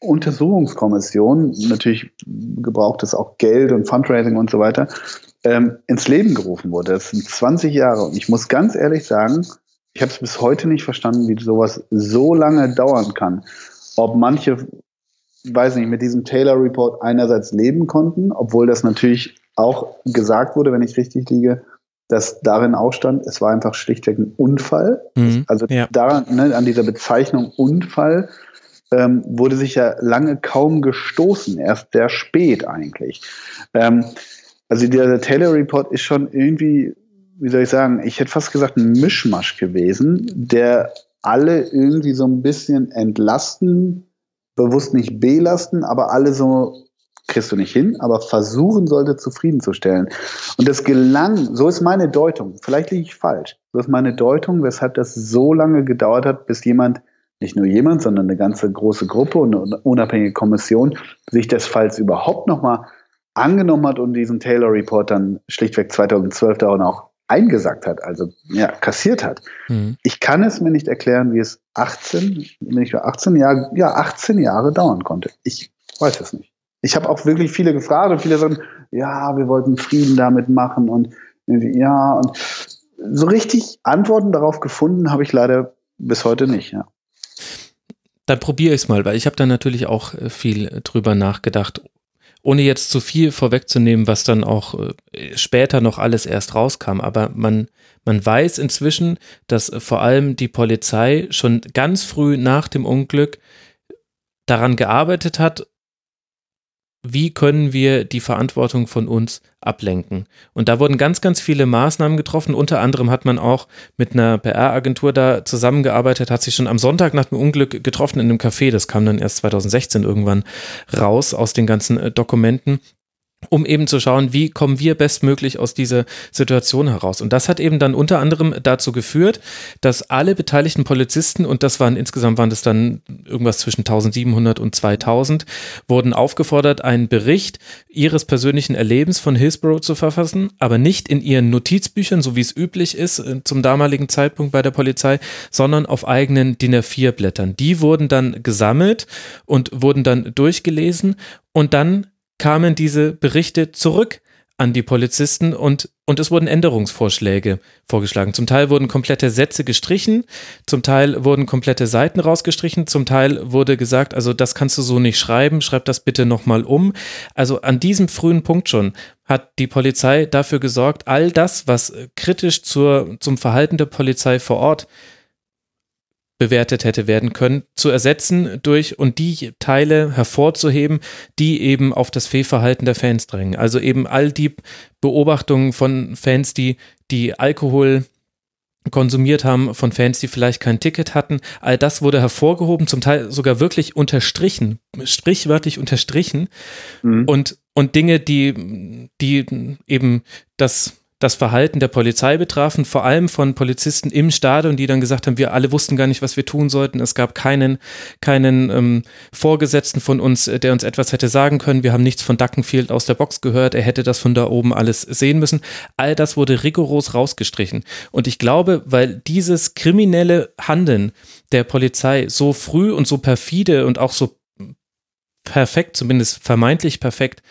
Untersuchungskommission, natürlich gebraucht es auch Geld und Fundraising und so weiter, ähm, ins Leben gerufen wurde. Das sind 20 Jahre. Und ich muss ganz ehrlich sagen, ich habe es bis heute nicht verstanden, wie sowas so lange dauern kann. Ob manche, weiß nicht, mit diesem Taylor Report einerseits leben konnten, obwohl das natürlich auch gesagt wurde, wenn ich richtig liege, dass darin auch stand, es war einfach schlichtweg ein Unfall. Mhm, also ja. daran, ne, an dieser Bezeichnung Unfall ähm, wurde sich ja lange kaum gestoßen, erst sehr spät eigentlich. Ähm, also der Taylor Report ist schon irgendwie, wie soll ich sagen, ich hätte fast gesagt ein Mischmasch gewesen, der alle irgendwie so ein bisschen entlasten, bewusst nicht belasten, aber alle so kriegst du nicht hin, aber versuchen sollte zufriedenzustellen. Und das gelang, so ist meine Deutung, vielleicht liege ich falsch, so ist meine Deutung, weshalb das so lange gedauert hat, bis jemand, nicht nur jemand, sondern eine ganze große Gruppe und eine unabhängige Kommission sich des Falls überhaupt nochmal angenommen hat und diesen Taylor Report dann schlichtweg 2012 darin auch eingesagt hat, also ja, kassiert hat. Mhm. Ich kann es mir nicht erklären, wie es 18, nicht 18 Jahre, ja, 18 Jahre dauern konnte. Ich weiß es nicht. Ich habe auch wirklich viele gefragt und viele sagen, ja, wir wollten Frieden damit machen und ja, und so richtig Antworten darauf gefunden habe ich leider bis heute nicht, ja. Dann probiere ich es mal, weil ich habe da natürlich auch äh, viel drüber nachgedacht ohne jetzt zu viel vorwegzunehmen, was dann auch äh, später noch alles erst rauskam, aber man, man weiß inzwischen, dass vor allem die Polizei schon ganz früh nach dem Unglück daran gearbeitet hat, wie können wir die Verantwortung von uns ablenken. Und da wurden ganz, ganz viele Maßnahmen getroffen. Unter anderem hat man auch mit einer PR-Agentur da zusammengearbeitet, hat sich schon am Sonntag nach dem Unglück getroffen in einem Café. Das kam dann erst 2016 irgendwann raus aus den ganzen äh, Dokumenten um eben zu schauen, wie kommen wir bestmöglich aus dieser Situation heraus. Und das hat eben dann unter anderem dazu geführt, dass alle beteiligten Polizisten, und das waren insgesamt waren das dann irgendwas zwischen 1700 und 2000, wurden aufgefordert, einen Bericht ihres persönlichen Erlebens von Hillsborough zu verfassen, aber nicht in ihren Notizbüchern, so wie es üblich ist äh, zum damaligen Zeitpunkt bei der Polizei, sondern auf eigenen DIN A4 Blättern. Die wurden dann gesammelt und wurden dann durchgelesen und dann kamen diese Berichte zurück an die Polizisten und, und es wurden Änderungsvorschläge vorgeschlagen. Zum Teil wurden komplette Sätze gestrichen, zum Teil wurden komplette Seiten rausgestrichen, zum Teil wurde gesagt, also das kannst du so nicht schreiben, schreib das bitte nochmal um. Also an diesem frühen Punkt schon hat die Polizei dafür gesorgt, all das, was kritisch zur, zum Verhalten der Polizei vor Ort bewertet hätte werden können, zu ersetzen durch und die Teile hervorzuheben, die eben auf das Fehlverhalten der Fans drängen. Also eben all die Beobachtungen von Fans, die, die Alkohol konsumiert haben, von Fans, die vielleicht kein Ticket hatten. All das wurde hervorgehoben, zum Teil sogar wirklich unterstrichen, sprichwörtlich unterstrichen. Mhm. Und, und Dinge, die, die eben das das Verhalten der Polizei betrafen, vor allem von Polizisten im Stadion, die dann gesagt haben, wir alle wussten gar nicht, was wir tun sollten. Es gab keinen, keinen ähm, Vorgesetzten von uns, äh, der uns etwas hätte sagen können. Wir haben nichts von Duckenfield aus der Box gehört. Er hätte das von da oben alles sehen müssen. All das wurde rigoros rausgestrichen. Und ich glaube, weil dieses kriminelle Handeln der Polizei so früh und so perfide und auch so perfekt, zumindest vermeintlich perfekt,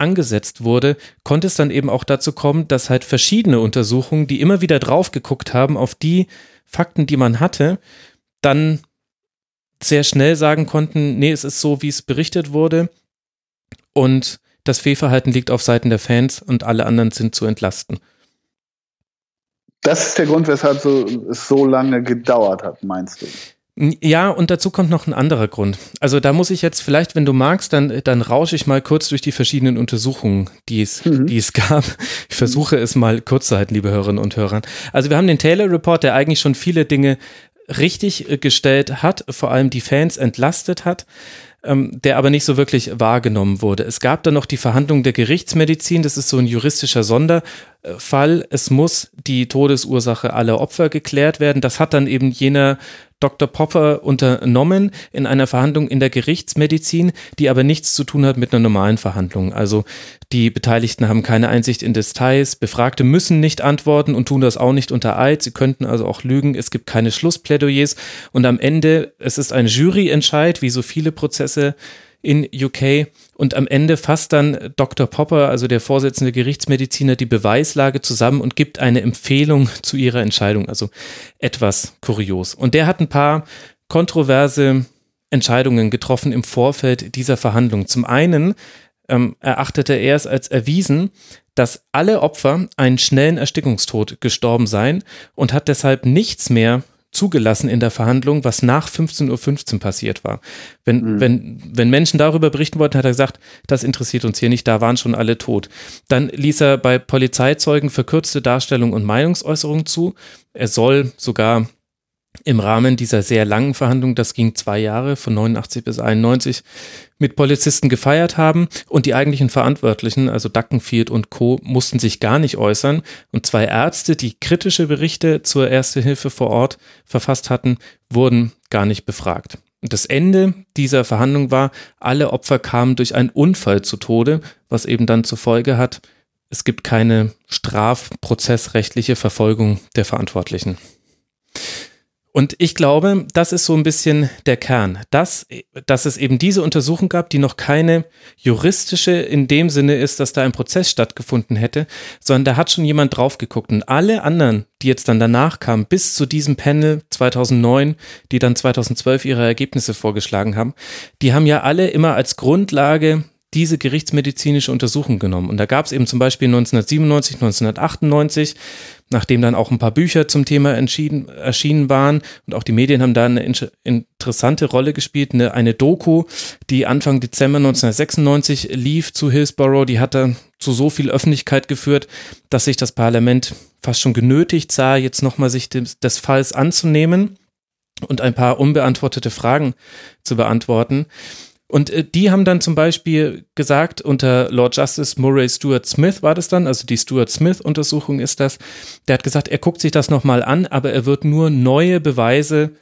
angesetzt wurde, konnte es dann eben auch dazu kommen, dass halt verschiedene Untersuchungen, die immer wieder drauf geguckt haben auf die Fakten, die man hatte, dann sehr schnell sagen konnten, nee, es ist so, wie es berichtet wurde und das Fehlverhalten liegt auf Seiten der Fans und alle anderen sind zu entlasten. Das ist der Grund, weshalb so, es so lange gedauert hat, meinst du? Ja, und dazu kommt noch ein anderer Grund. Also da muss ich jetzt vielleicht, wenn du magst, dann, dann rausche ich mal kurz durch die verschiedenen Untersuchungen, die es, mhm. die es *laughs* gab. Ich versuche es mal kurz zu halten, liebe Hörerinnen und Hörer. Also wir haben den Taylor Report, der eigentlich schon viele Dinge richtig äh, gestellt hat, vor allem die Fans entlastet hat ähm, der aber nicht so wirklich wahrgenommen wurde. Es gab dann noch die Verhandlung der Gerichtsmedizin, das ist so ein juristischer Sonderfall. Es muss die Todesursache aller Opfer geklärt werden. Das hat dann eben jener Dr. Popper unternommen in einer Verhandlung in der Gerichtsmedizin, die aber nichts zu tun hat mit einer normalen Verhandlung. Also die Beteiligten haben keine Einsicht in Details, Befragte müssen nicht antworten und tun das auch nicht unter Eid. Sie könnten also auch lügen. Es gibt keine Schlussplädoyers und am Ende, es ist ein Juryentscheid, wie so viele Prozesse in UK und am Ende fasst dann Dr. Popper, also der Vorsitzende Gerichtsmediziner, die Beweislage zusammen und gibt eine Empfehlung zu ihrer Entscheidung, also etwas kurios. Und der hat ein paar kontroverse Entscheidungen getroffen im Vorfeld dieser Verhandlung. Zum einen ähm, erachtete er es als erwiesen, dass alle Opfer einen schnellen Erstickungstod gestorben seien und hat deshalb nichts mehr zugelassen in der Verhandlung, was nach 15.15 .15 Uhr passiert war. Wenn, mhm. wenn, wenn Menschen darüber berichten wollten, hat er gesagt, das interessiert uns hier nicht, da waren schon alle tot. Dann ließ er bei Polizeizeugen verkürzte Darstellung und Meinungsäußerung zu. Er soll sogar im Rahmen dieser sehr langen Verhandlung, das ging zwei Jahre, von 89 bis 91, mit Polizisten gefeiert haben und die eigentlichen Verantwortlichen, also Duckenfield und Co., mussten sich gar nicht äußern und zwei Ärzte, die kritische Berichte zur Erste Hilfe vor Ort verfasst hatten, wurden gar nicht befragt. Und das Ende dieser Verhandlung war, alle Opfer kamen durch einen Unfall zu Tode, was eben dann zur Folge hat, es gibt keine strafprozessrechtliche Verfolgung der Verantwortlichen. Und ich glaube, das ist so ein bisschen der Kern, dass, dass es eben diese Untersuchung gab, die noch keine juristische in dem Sinne ist, dass da ein Prozess stattgefunden hätte, sondern da hat schon jemand drauf geguckt. Und alle anderen, die jetzt dann danach kamen, bis zu diesem Panel 2009, die dann 2012 ihre Ergebnisse vorgeschlagen haben, die haben ja alle immer als Grundlage diese gerichtsmedizinische Untersuchung genommen. Und da gab es eben zum Beispiel 1997, 1998, nachdem dann auch ein paar Bücher zum Thema erschienen waren und auch die Medien haben da eine interessante Rolle gespielt, eine, eine Doku, die Anfang Dezember 1996 lief zu Hillsborough, die hatte zu so viel Öffentlichkeit geführt, dass sich das Parlament fast schon genötigt sah, jetzt nochmal sich des, des Falls anzunehmen und ein paar unbeantwortete Fragen zu beantworten. Und äh, die haben dann zum Beispiel gesagt, unter Lord Justice Murray Stuart Smith war das dann, also die Stuart Smith-Untersuchung ist das, der hat gesagt, er guckt sich das nochmal an, aber er wird nur neue Beweise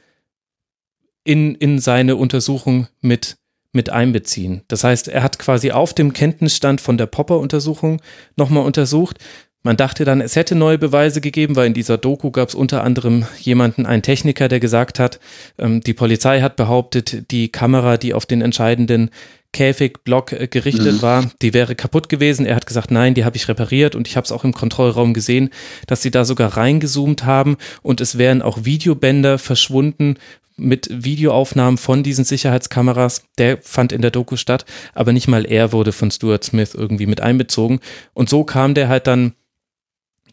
in, in seine Untersuchung mit, mit einbeziehen. Das heißt, er hat quasi auf dem Kenntnisstand von der Popper-Untersuchung nochmal untersucht, man dachte dann, es hätte neue Beweise gegeben, weil in dieser Doku gab es unter anderem jemanden, einen Techniker, der gesagt hat, ähm, die Polizei hat behauptet, die Kamera, die auf den entscheidenden Käfigblock äh, gerichtet mhm. war, die wäre kaputt gewesen. Er hat gesagt, nein, die habe ich repariert und ich habe es auch im Kontrollraum gesehen, dass sie da sogar reingezoomt haben und es wären auch Videobänder verschwunden mit Videoaufnahmen von diesen Sicherheitskameras. Der fand in der Doku statt, aber nicht mal er wurde von Stuart Smith irgendwie mit einbezogen. Und so kam der halt dann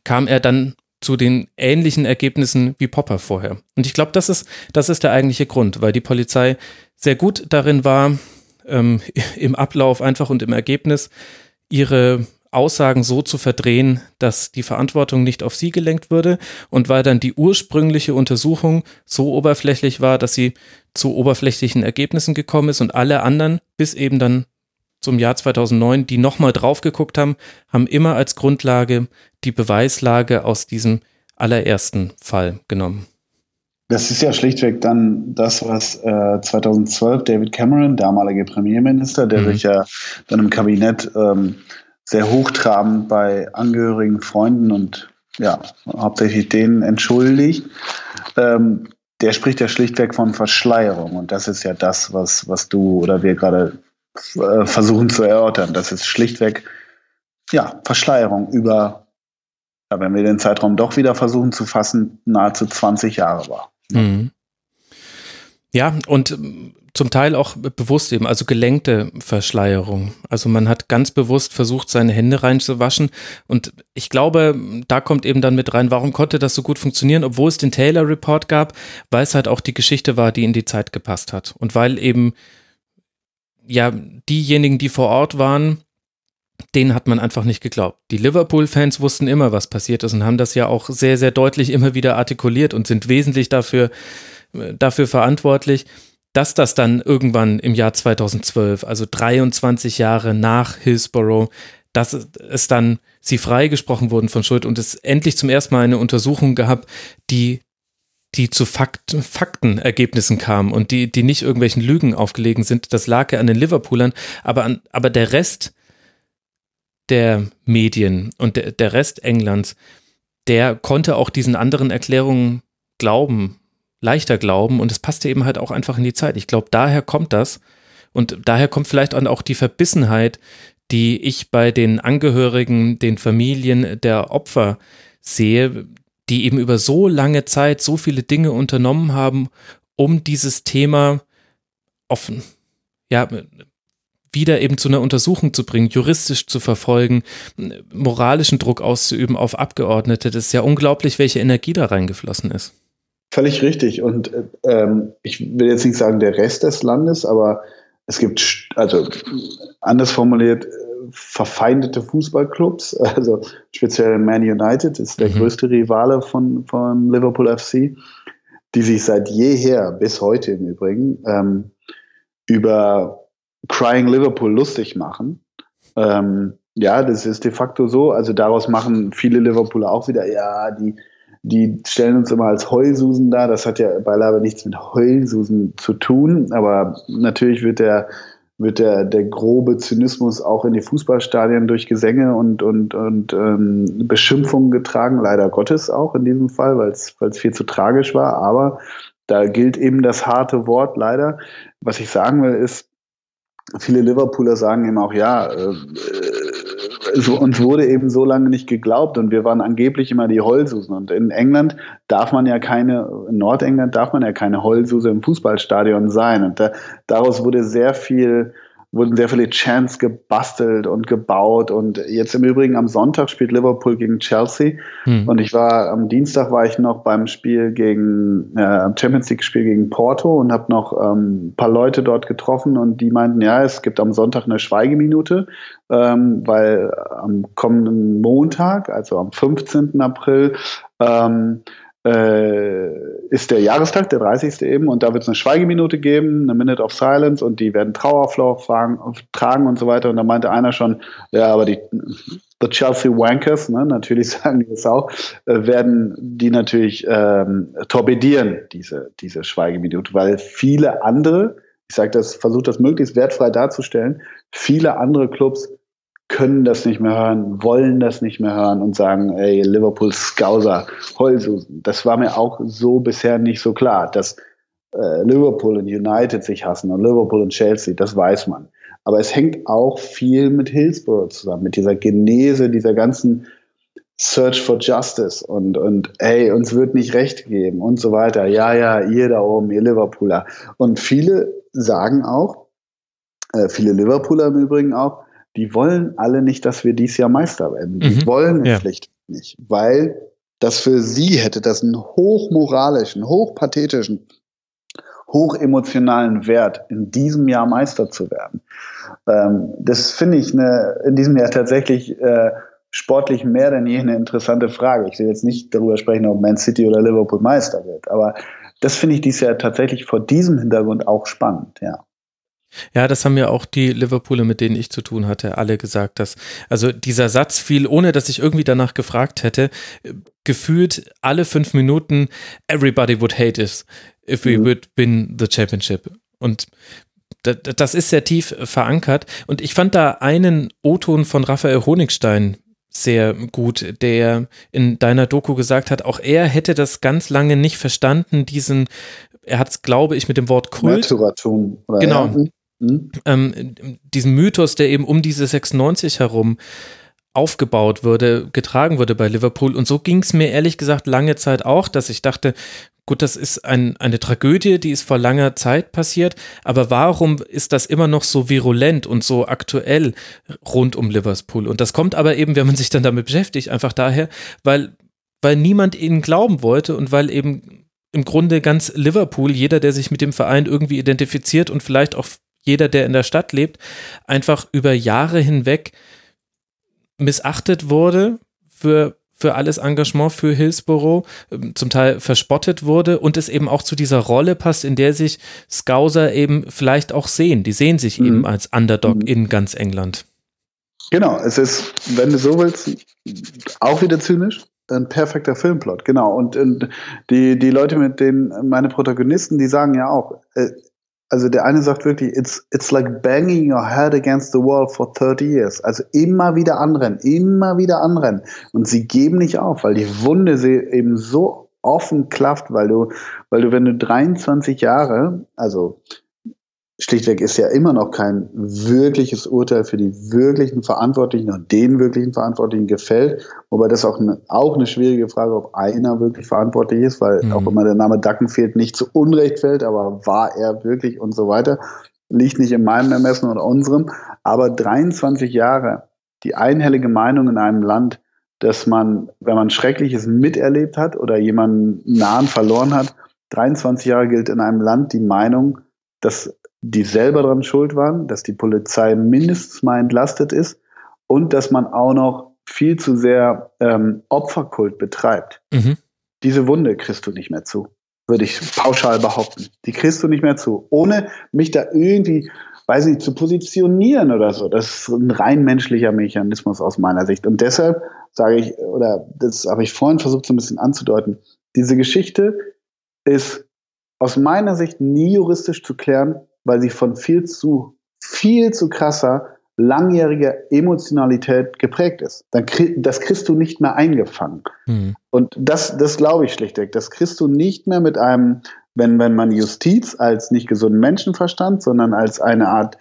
kam er dann zu den ähnlichen Ergebnissen wie Popper vorher. Und ich glaube, das ist, das ist der eigentliche Grund, weil die Polizei sehr gut darin war, ähm, *laughs* im Ablauf einfach und im Ergebnis ihre Aussagen so zu verdrehen, dass die Verantwortung nicht auf sie gelenkt würde und weil dann die ursprüngliche Untersuchung so oberflächlich war, dass sie zu oberflächlichen Ergebnissen gekommen ist und alle anderen, bis eben dann zum Jahr 2009, die nochmal drauf geguckt haben, haben immer als Grundlage die Beweislage aus diesem allerersten Fall genommen. Das ist ja schlichtweg dann das, was äh, 2012 David Cameron, damaliger Premierminister, der mhm. sich ja dann im Kabinett ähm, sehr hochtrabend bei Angehörigen, Freunden und ja, hauptsächlich denen entschuldigt, ähm, der spricht ja schlichtweg von Verschleierung. Und das ist ja das, was, was du oder wir gerade versuchen zu erörtern. Das ist schlichtweg ja, Verschleierung über, ja, wenn wir den Zeitraum doch wieder versuchen zu fassen, nahezu 20 Jahre war. Mhm. Ja, und ähm, zum Teil auch bewusst eben, also gelenkte Verschleierung. Also man hat ganz bewusst versucht, seine Hände reinzuwaschen. Und ich glaube, da kommt eben dann mit rein, warum konnte das so gut funktionieren, obwohl es den Taylor Report gab, weil es halt auch die Geschichte war, die in die Zeit gepasst hat. Und weil eben ja, diejenigen, die vor Ort waren, denen hat man einfach nicht geglaubt. Die Liverpool-Fans wussten immer, was passiert ist und haben das ja auch sehr, sehr deutlich immer wieder artikuliert und sind wesentlich dafür, äh, dafür verantwortlich, dass das dann irgendwann im Jahr 2012, also 23 Jahre nach Hillsborough, dass es dann sie freigesprochen wurden von Schuld und es endlich zum ersten Mal eine Untersuchung gab, die die zu Fakt, Faktenergebnissen kamen und die, die nicht irgendwelchen Lügen aufgelegen sind. Das lag ja an den Liverpoolern, aber, an, aber der Rest der Medien und der, der Rest Englands, der konnte auch diesen anderen Erklärungen glauben, leichter glauben und es passte eben halt auch einfach in die Zeit. Ich glaube, daher kommt das und daher kommt vielleicht auch die Verbissenheit, die ich bei den Angehörigen, den Familien der Opfer sehe, die eben über so lange Zeit so viele Dinge unternommen haben, um dieses Thema offen, ja, wieder eben zu einer Untersuchung zu bringen, juristisch zu verfolgen, moralischen Druck auszuüben auf Abgeordnete. Das ist ja unglaublich, welche Energie da reingeflossen ist. Völlig richtig. Und ähm, ich will jetzt nicht sagen der Rest des Landes, aber es gibt, also anders formuliert, verfeindete Fußballclubs, *laughs* also speziell Man United ist der mhm. größte Rivale von, von Liverpool FC, die sich seit jeher, bis heute im Übrigen, ähm, über Crying Liverpool lustig machen. Ähm, ja, das ist de facto so. Also daraus machen viele Liverpooler auch wieder, ja, die, die stellen uns immer als Heulsusen dar. Das hat ja beileibe nichts mit Heulsusen zu tun, aber natürlich wird der wird der, der grobe Zynismus auch in die Fußballstadien durch Gesänge und, und, und ähm, Beschimpfungen getragen, leider Gottes auch in diesem Fall, weil es viel zu tragisch war. Aber da gilt eben das harte Wort leider. Was ich sagen will, ist, viele Liverpooler sagen eben auch, ja, äh, so, uns wurde eben so lange nicht geglaubt und wir waren angeblich immer die Heulsusen. Und in England darf man ja keine, in Nordengland darf man ja keine Heulsuse im Fußballstadion sein. Und da, daraus wurde sehr viel wurden sehr viele Chants gebastelt und gebaut. Und jetzt im Übrigen am Sonntag spielt Liverpool gegen Chelsea. Hm. Und ich war am Dienstag war ich noch beim Spiel gegen äh, Champions League Spiel gegen Porto und habe noch ähm, paar Leute dort getroffen und die meinten, ja, es gibt am Sonntag eine Schweigeminute, ähm, weil am kommenden Montag, also am 15. April, ähm, äh, ist der Jahrestag, der 30. eben, und da wird es eine Schweigeminute geben, eine Minute of Silence, und die werden Trauerflor tragen und so weiter. Und da meinte einer schon, ja, aber die the Chelsea Wankers, ne, natürlich *laughs* sagen die das auch, äh, werden die natürlich ähm, torpedieren, diese, diese Schweigeminute, weil viele andere, ich sage das, versuche das möglichst wertfrei darzustellen, viele andere Clubs können das nicht mehr hören, wollen das nicht mehr hören und sagen, ey, Liverpool Scouser, Heulsusen. Das war mir auch so bisher nicht so klar, dass äh, Liverpool und United sich hassen und Liverpool und Chelsea, das weiß man. Aber es hängt auch viel mit Hillsborough zusammen, mit dieser Genese, dieser ganzen Search for Justice und, und hey, uns wird nicht recht geben und so weiter. Ja, ja, ihr da oben, ihr Liverpooler. Und viele sagen auch, äh, viele Liverpooler im Übrigen auch, die wollen alle nicht, dass wir dies Jahr Meister werden. Die mhm. wollen es ja. schlicht nicht, weil das für sie hätte das einen hochmoralischen, hochpathetischen, hochemotionalen Wert, in diesem Jahr Meister zu werden. Ähm, das finde ich eine, in diesem Jahr tatsächlich äh, sportlich mehr denn je eine interessante Frage. Ich will jetzt nicht darüber sprechen, ob Man City oder Liverpool Meister wird, aber das finde ich dieses Jahr tatsächlich vor diesem Hintergrund auch spannend, ja. Ja, das haben ja auch die Liverpooler, mit denen ich zu tun hatte, alle gesagt, dass, also dieser Satz fiel, ohne dass ich irgendwie danach gefragt hätte, gefühlt alle fünf Minuten, everybody would hate us if we mhm. would win the championship. Und das ist sehr tief verankert. Und ich fand da einen O-Ton von Raphael Honigstein sehr gut, der in deiner Doku gesagt hat, auch er hätte das ganz lange nicht verstanden, diesen, er hat es, glaube ich, mit dem Wort Kult. Märtyrertum. Genau. Ja. Mhm. Ähm, diesen Mythos, der eben um diese 96 herum aufgebaut wurde, getragen wurde bei Liverpool. Und so ging es mir ehrlich gesagt lange Zeit auch, dass ich dachte, gut, das ist ein, eine Tragödie, die ist vor langer Zeit passiert, aber warum ist das immer noch so virulent und so aktuell rund um Liverpool? Und das kommt aber eben, wenn man sich dann damit beschäftigt, einfach daher, weil, weil niemand ihnen glauben wollte und weil eben im Grunde ganz Liverpool, jeder, der sich mit dem Verein irgendwie identifiziert und vielleicht auch jeder, der in der Stadt lebt, einfach über Jahre hinweg missachtet wurde für für alles Engagement für Hillsborough, ähm, zum Teil verspottet wurde und es eben auch zu dieser Rolle passt, in der sich Scouser eben vielleicht auch sehen. Die sehen sich mhm. eben als Underdog mhm. in ganz England. Genau, es ist, wenn du so willst, auch wieder zynisch, ein perfekter Filmplot, genau. Und, und die, die Leute, mit denen meine Protagonisten, die sagen ja auch, äh, also der eine sagt wirklich, it's, it's like banging your head against the wall for 30 years. Also immer wieder anrennen, immer wieder anrennen. Und sie geben nicht auf, weil die Wunde sie eben so offen klafft, weil du, weil du, wenn du 23 Jahre, also schlichtweg ist ja immer noch kein wirkliches Urteil für die wirklichen Verantwortlichen und den wirklichen Verantwortlichen gefällt. Wobei das auch eine, auch eine schwierige Frage, ob einer wirklich verantwortlich ist, weil mhm. auch immer der Name Dacken fehlt, nicht zu Unrecht fällt, aber war er wirklich und so weiter. Liegt nicht in meinem Ermessen oder unserem. Aber 23 Jahre, die einhellige Meinung in einem Land, dass man, wenn man Schreckliches miterlebt hat oder jemanden nahen verloren hat, 23 Jahre gilt in einem Land die Meinung, dass die selber daran schuld waren, dass die Polizei mindestens mal entlastet ist und dass man auch noch viel zu sehr ähm, Opferkult betreibt. Mhm. Diese Wunde kriegst du nicht mehr zu, würde ich pauschal behaupten. Die kriegst du nicht mehr zu, ohne mich da irgendwie, weiß nicht, zu positionieren oder so. Das ist ein rein menschlicher Mechanismus aus meiner Sicht. Und deshalb sage ich, oder das habe ich vorhin versucht so ein bisschen anzudeuten, diese Geschichte ist aus meiner Sicht nie juristisch zu klären, weil sie von viel zu, viel zu krasser, langjähriger Emotionalität geprägt ist. Dann krieg, das kriegst du nicht mehr eingefangen. Mhm. Und das, das glaube ich schlichtweg. Das kriegst du nicht mehr mit einem, wenn, wenn man Justiz als nicht gesunden Menschenverstand, sondern als eine Art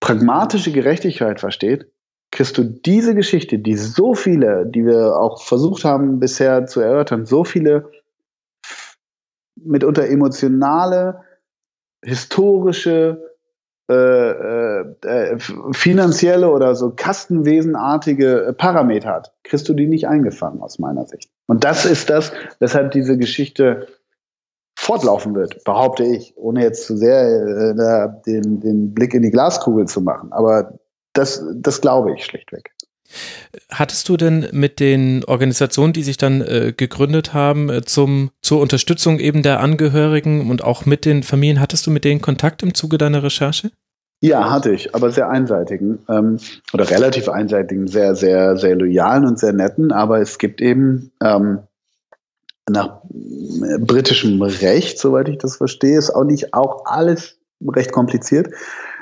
pragmatische Gerechtigkeit versteht, kriegst du diese Geschichte, die so viele, die wir auch versucht haben bisher zu erörtern, so viele mitunter emotionale, historische, äh, äh, finanzielle oder so Kastenwesenartige Parameter hat, kriegst du die nicht eingefangen aus meiner Sicht. Und das ist das, weshalb diese Geschichte fortlaufen wird, behaupte ich, ohne jetzt zu sehr äh, den, den Blick in die Glaskugel zu machen. Aber das, das glaube ich schlichtweg. Hattest du denn mit den Organisationen, die sich dann äh, gegründet haben, äh, zum, zur Unterstützung eben der Angehörigen und auch mit den Familien, hattest du mit denen Kontakt im Zuge deiner Recherche? Ja, hatte ich, aber sehr einseitigen ähm, oder relativ einseitigen, sehr, sehr, sehr loyalen und sehr netten. Aber es gibt eben ähm, nach äh, britischem Recht, soweit ich das verstehe, ist auch nicht auch alles recht kompliziert.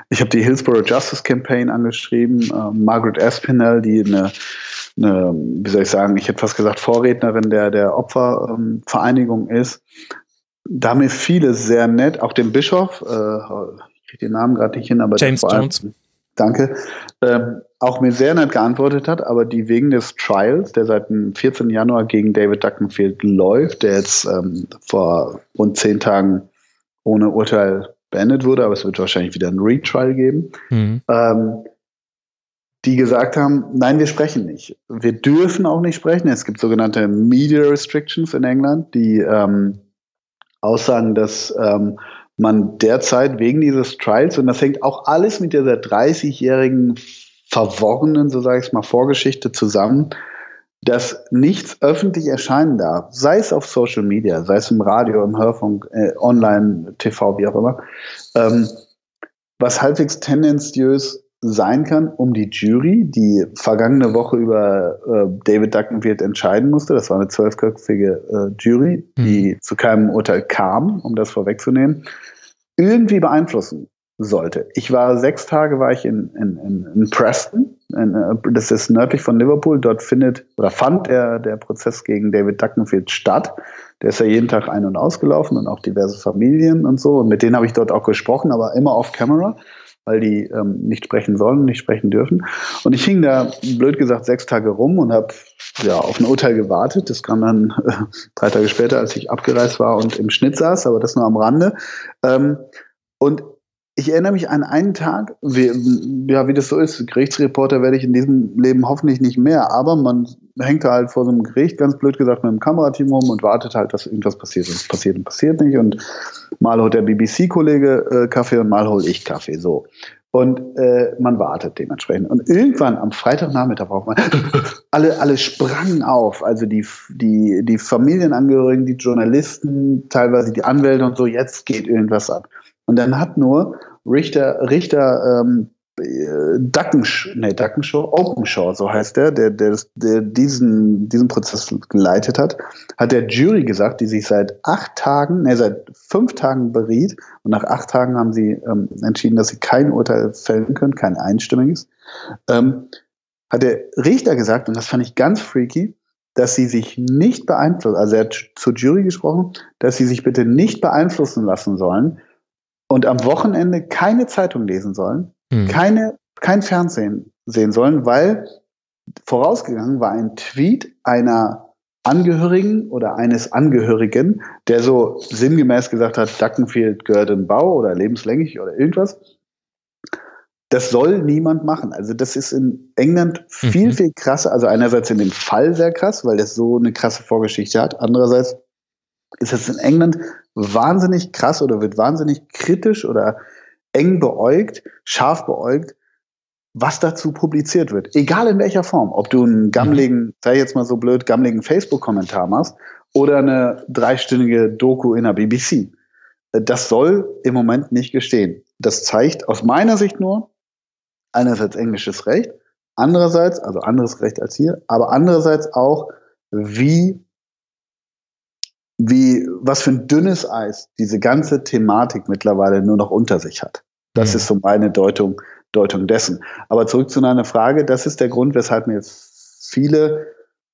Ich habe die Hillsborough Justice Campaign angeschrieben, äh, Margaret Aspinall, die eine, eine, wie soll ich sagen, ich hätte fast gesagt, Vorrednerin der, der Opfervereinigung ähm, ist. Da haben mir viele sehr nett, auch den Bischof, äh, ich kriege den Namen gerade nicht hin, aber James Jones. Danke. Ähm, auch mir sehr nett geantwortet hat, aber die wegen des Trials, der seit dem 14. Januar gegen David Duckenfield läuft, der jetzt ähm, vor rund zehn Tagen ohne Urteil beendet wurde, aber es wird wahrscheinlich wieder ein Retrial geben, mhm. ähm, die gesagt haben, nein, wir sprechen nicht. Wir dürfen auch nicht sprechen. Es gibt sogenannte Media Restrictions in England, die ähm, aussagen, dass ähm, man derzeit wegen dieses Trials, und das hängt auch alles mit dieser 30-jährigen verworrenen, so sage ich es mal, Vorgeschichte zusammen, dass nichts öffentlich erscheinen darf, sei es auf Social Media, sei es im Radio, im Hörfunk, äh, online, TV, wie auch immer, ähm, was halbwegs tendenziös sein kann, um die Jury, die vergangene Woche über äh, David Duckenfield entscheiden musste. Das war eine zwölfköpfige äh, Jury, die mhm. zu keinem Urteil kam, um das vorwegzunehmen, irgendwie beeinflussen sollte. Ich war sechs Tage war ich in, in, in, in Preston, in, äh, das ist nördlich von Liverpool. Dort findet oder fand der, der Prozess gegen David Duckenfield statt. Der ist ja jeden Tag ein- und ausgelaufen und auch diverse Familien und so. Und mit denen habe ich dort auch gesprochen, aber immer off Camera weil die ähm, nicht sprechen sollen, nicht sprechen dürfen. Und ich hing da, blöd gesagt, sechs Tage rum und habe ja, auf ein Urteil gewartet. Das kam dann äh, drei Tage später, als ich abgereist war und im Schnitt saß, aber das nur am Rande. Ähm, und ich erinnere mich an einen Tag, wie, ja, wie das so ist. Gerichtsreporter werde ich in diesem Leben hoffentlich nicht mehr, aber man hängt da halt vor so einem Gericht, ganz blöd gesagt, mit einem Kamerateam rum und wartet halt, dass irgendwas passiert. Und es passiert und passiert nicht. Und mal holt der BBC-Kollege äh, Kaffee und mal hole ich Kaffee. So. Und äh, man wartet dementsprechend. Und irgendwann am Freitagnachmittag braucht man, *laughs* alle, alle sprangen auf. Also die, die, die Familienangehörigen, die Journalisten, teilweise die Anwälte und so, jetzt geht irgendwas ab. Und dann hat nur Richter, Richter ähm, Duckensch, nee, Duckenshaw, Openshaw, so heißt der, der, der, der diesen, diesen Prozess geleitet hat, hat der Jury gesagt, die sich seit acht Tagen, nee, seit fünf Tagen beriet. Und nach acht Tagen haben sie ähm, entschieden, dass sie kein Urteil fällen können, kein einstimmiges, ähm, hat der Richter gesagt, und das fand ich ganz freaky, dass sie sich nicht beeinflussen, also er hat zur Jury gesprochen, dass sie sich bitte nicht beeinflussen lassen sollen und am Wochenende keine Zeitung lesen sollen, mhm. keine, kein Fernsehen sehen sollen, weil vorausgegangen war ein Tweet einer Angehörigen oder eines Angehörigen, der so sinngemäß gesagt hat, Duckenfield gehört in Bau oder lebenslänglich oder irgendwas. Das soll niemand machen. Also das ist in England viel, mhm. viel krasser. Also einerseits in dem Fall sehr krass, weil das so eine krasse Vorgeschichte hat. Andererseits ist es in England wahnsinnig krass oder wird wahnsinnig kritisch oder eng beäugt, scharf beäugt, was dazu publiziert wird. Egal in welcher Form. Ob du einen gammeligen, sei jetzt mal so blöd, gammeligen Facebook-Kommentar machst oder eine dreistündige Doku in der BBC. Das soll im Moment nicht gestehen. Das zeigt aus meiner Sicht nur, einerseits englisches Recht, andererseits, also anderes Recht als hier, aber andererseits auch, wie wie, was für ein dünnes Eis diese ganze Thematik mittlerweile nur noch unter sich hat. Das mhm. ist so meine Deutung, Deutung dessen. Aber zurück zu einer Frage, das ist der Grund, weshalb mir jetzt viele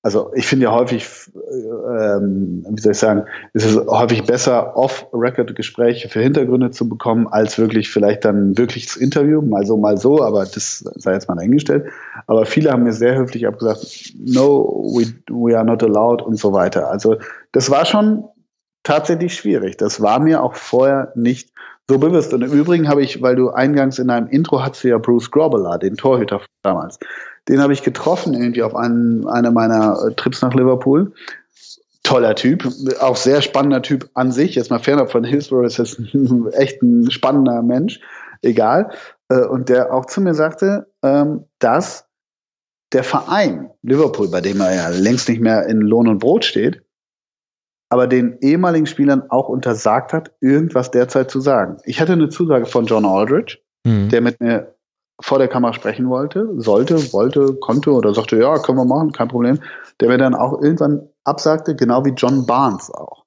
also ich finde ja häufig, ähm, wie soll ich sagen, ist es häufig besser, off-Record-Gespräche für Hintergründe zu bekommen, als wirklich vielleicht dann ein wirkliches Interview, mal so, mal so, aber das sei jetzt mal dahingestellt. Aber viele haben mir sehr höflich abgesagt, no, we, we are not allowed und so weiter. Also das war schon tatsächlich schwierig. Das war mir auch vorher nicht so bewusst. Und im Übrigen habe ich, weil du eingangs in deinem Intro hattest ja Bruce Grobbelaar, den Torhüter damals. Den habe ich getroffen irgendwie auf einen, einer meiner äh, Trips nach Liverpool. Toller Typ, auch sehr spannender Typ an sich. Jetzt mal fernab von Hillsborough ist das *laughs* echt ein spannender Mensch. Egal. Äh, und der auch zu mir sagte, ähm, dass der Verein Liverpool, bei dem er ja längst nicht mehr in Lohn und Brot steht, aber den ehemaligen Spielern auch untersagt hat, irgendwas derzeit zu sagen. Ich hatte eine Zusage von John Aldridge, mhm. der mit mir vor der Kamera sprechen wollte, sollte, wollte, konnte oder sagte, ja, können wir machen, kein Problem, der mir dann auch irgendwann absagte, genau wie John Barnes auch.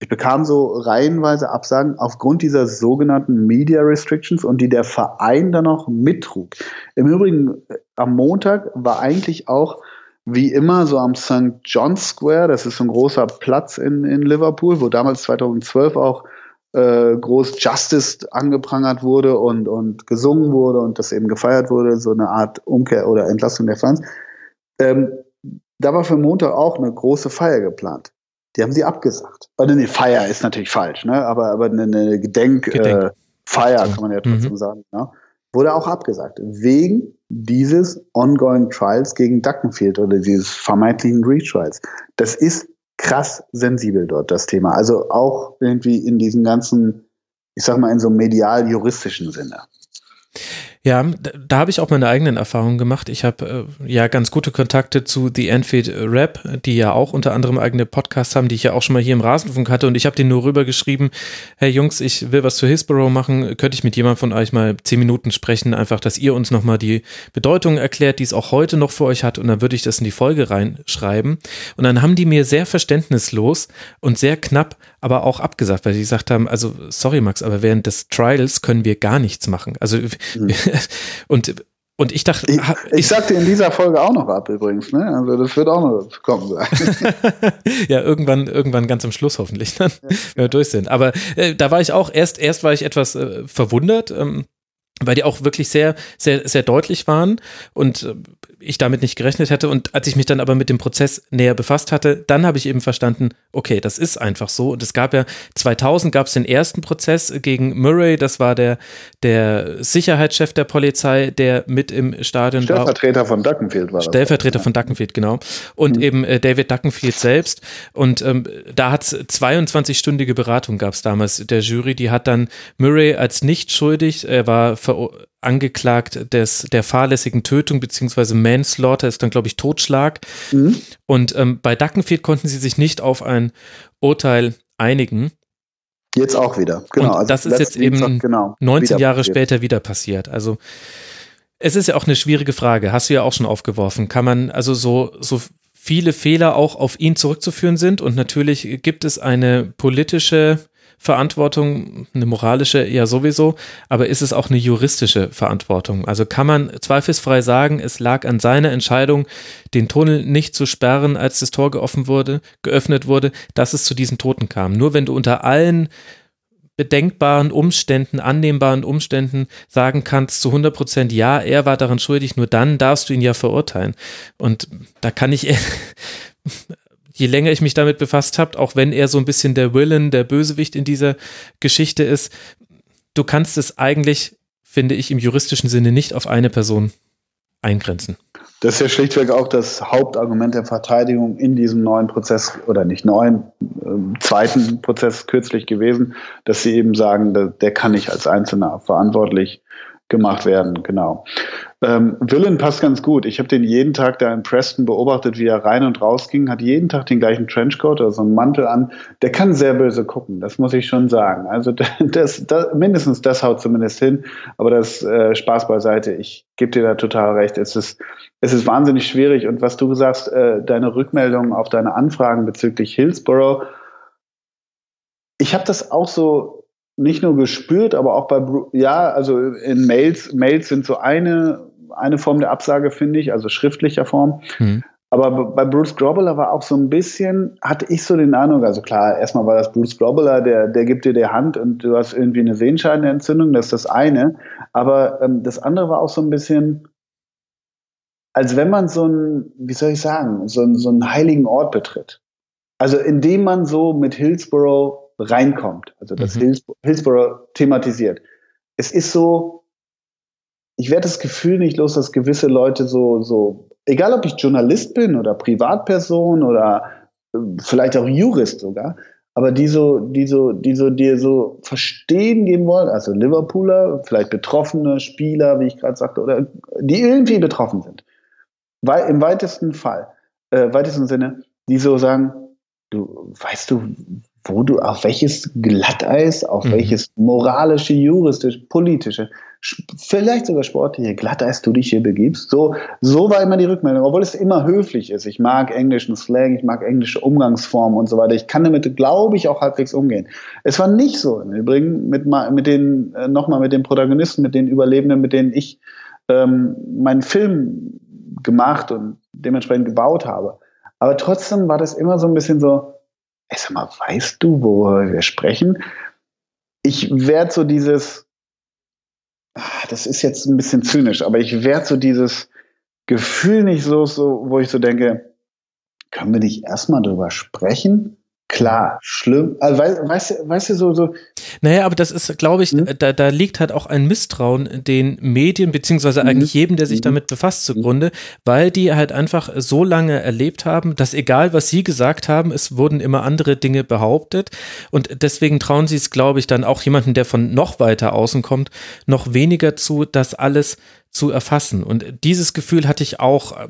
Ich bekam so reihenweise Absagen aufgrund dieser sogenannten Media Restrictions und die der Verein dann noch mittrug. Im Übrigen, äh, am Montag war eigentlich auch wie immer so am St. John's Square, das ist so ein großer Platz in, in Liverpool, wo damals 2012 auch äh, groß Justice angeprangert wurde und, und gesungen wurde und das eben gefeiert wurde, so eine Art Umkehr oder Entlassung der Fans. Ähm, da war für Montag auch eine große Feier geplant. Die haben sie abgesagt. Oder nee, Feier ist natürlich falsch, ne? aber, aber eine, eine Gedenkfeier Gedenk. äh, kann man ja trotzdem mhm. sagen. Ne? Wurde auch abgesagt. Wegen dieses ongoing Trials gegen Duckenfield oder dieses vermeintlichen Retrials. Das ist krass sensibel dort, das Thema. Also auch irgendwie in diesem ganzen, ich sag mal, in so medial-juristischen Sinne. Ja, da, da habe ich auch meine eigenen Erfahrungen gemacht. Ich habe äh, ja ganz gute Kontakte zu The Enfield Rap, die ja auch unter anderem eigene Podcasts haben, die ich ja auch schon mal hier im Rasenfunk hatte. Und ich habe denen nur rübergeschrieben, hey Jungs, ich will was zu Hillsborough machen. Könnte ich mit jemand von euch mal zehn Minuten sprechen? Einfach, dass ihr uns nochmal die Bedeutung erklärt, die es auch heute noch für euch hat. Und dann würde ich das in die Folge reinschreiben. Und dann haben die mir sehr verständnislos und sehr knapp aber auch abgesagt, weil sie gesagt haben, also sorry Max, aber während des Trials können wir gar nichts machen. Also mhm. *laughs* und und ich dachte, ich, ich sagte in dieser Folge auch noch ab übrigens, ne? Also das wird auch noch kommen sein. *laughs* ja, irgendwann, irgendwann ganz am Schluss hoffentlich, dann, ja. wenn wir durch sind. Aber äh, da war ich auch erst, erst war ich etwas äh, verwundert. Ähm, weil die auch wirklich sehr, sehr, sehr deutlich waren und äh, ich damit nicht gerechnet hätte. Und als ich mich dann aber mit dem Prozess näher befasst hatte, dann habe ich eben verstanden, okay, das ist einfach so. Und es gab ja 2000 gab es den ersten Prozess gegen Murray, das war der, der Sicherheitschef der Polizei, der mit im Stadion Stellvertreter war. Stellvertreter von Duckenfield war das. Stellvertreter von Duckenfield, genau. Und mhm. eben äh, David Duckenfield selbst. Und ähm, da hat es 22-stündige Beratung gab es damals der Jury. Die hat dann Murray als nicht schuldig, er war angeklagt des, der fahrlässigen Tötung beziehungsweise Manslaughter ist dann, glaube ich, Totschlag. Mhm. Und ähm, bei Duckenfield konnten sie sich nicht auf ein Urteil einigen. Jetzt auch wieder, genau. Und also das ist jetzt eben genau, 19 Jahre passiert. später wieder passiert. Also es ist ja auch eine schwierige Frage, hast du ja auch schon aufgeworfen. Kann man also so, so viele Fehler auch auf ihn zurückzuführen sind und natürlich gibt es eine politische Verantwortung, eine moralische ja sowieso, aber ist es auch eine juristische Verantwortung? Also kann man zweifelsfrei sagen, es lag an seiner Entscheidung, den Tunnel nicht zu sperren, als das Tor geöffnet wurde, geöffnet wurde, dass es zu diesen Toten kam. Nur wenn du unter allen bedenkbaren Umständen, annehmbaren Umständen sagen kannst zu 100 Prozent, ja, er war daran schuldig, nur dann darfst du ihn ja verurteilen. Und da kann ich *laughs* je länger ich mich damit befasst habe, auch wenn er so ein bisschen der Villain, der Bösewicht in dieser Geschichte ist, du kannst es eigentlich, finde ich, im juristischen Sinne nicht auf eine Person eingrenzen. Das ist ja schlichtweg auch das Hauptargument der Verteidigung in diesem neuen Prozess oder nicht neuen, äh, zweiten Prozess kürzlich gewesen, dass sie eben sagen, der, der kann nicht als Einzelner verantwortlich gemacht werden, genau. Ähm, Willen passt ganz gut. Ich habe den jeden Tag da in Preston beobachtet, wie er rein und raus ging, hat jeden Tag den gleichen Trenchcoat oder so einen Mantel an. Der kann sehr böse gucken, das muss ich schon sagen. Also *laughs* das, das, mindestens das haut zumindest hin, aber das äh, Spaß beiseite. Ich gebe dir da total recht. Es ist, es ist wahnsinnig schwierig und was du sagst, äh, deine Rückmeldungen auf deine Anfragen bezüglich Hillsborough, ich habe das auch so nicht nur gespürt, aber auch bei, ja, also in Mails, Mails sind so eine, eine Form der Absage, finde ich, also schriftlicher Form. Mhm. Aber bei Bruce Grobbler war auch so ein bisschen, hatte ich so den Eindruck, also klar, erstmal war das Bruce Grobbler, der, der gibt dir die Hand und du hast irgendwie eine Sehenscheidenentzündung, das ist das eine. Aber ähm, das andere war auch so ein bisschen, als wenn man so ein, wie soll ich sagen, so, ein, so einen heiligen Ort betritt. Also indem man so mit Hillsborough reinkommt, also das mhm. Hillsborough thematisiert. Es ist so, ich werde das Gefühl nicht los, dass gewisse Leute so, so, egal ob ich Journalist bin oder Privatperson oder äh, vielleicht auch Jurist sogar, aber die so, die so, die so dir so verstehen geben wollen, also Liverpooler, vielleicht betroffene Spieler, wie ich gerade sagte, oder die irgendwie betroffen sind. Weil im weitesten Fall, äh, weitesten Sinne, die so sagen, du weißt du, wo du auf welches Glatteis, auf mhm. welches moralische, juristische, politische, vielleicht sogar sportliche Glatteis du dich hier begibst. So, so war immer die Rückmeldung, obwohl es immer höflich ist. Ich mag englischen Slang, ich mag englische Umgangsformen und so weiter. Ich kann damit, glaube ich, auch halbwegs umgehen. Es war nicht so im Übrigen mit, mit den, äh, nochmal mit den Protagonisten, mit den Überlebenden, mit denen ich ähm, meinen Film gemacht und dementsprechend gebaut habe. Aber trotzdem war das immer so ein bisschen so, ey, sag mal, weißt du, worüber wir sprechen? Ich werde so dieses, ah, das ist jetzt ein bisschen zynisch, aber ich werde so dieses Gefühl nicht so, so, wo ich so denke, können wir nicht erstmal drüber sprechen? Klar, schlimm. Also, weißt, du, weißt du, so, so. Naja, aber das ist, glaube ich, hm? da, da liegt halt auch ein Misstrauen den Medien, beziehungsweise mhm. eigentlich jedem, der sich mhm. damit befasst, zugrunde, weil die halt einfach so lange erlebt haben, dass egal, was sie gesagt haben, es wurden immer andere Dinge behauptet. Und deswegen trauen sie es, glaube ich, dann auch jemanden, der von noch weiter außen kommt, noch weniger zu, dass alles zu erfassen. Und dieses Gefühl hatte ich auch, äh,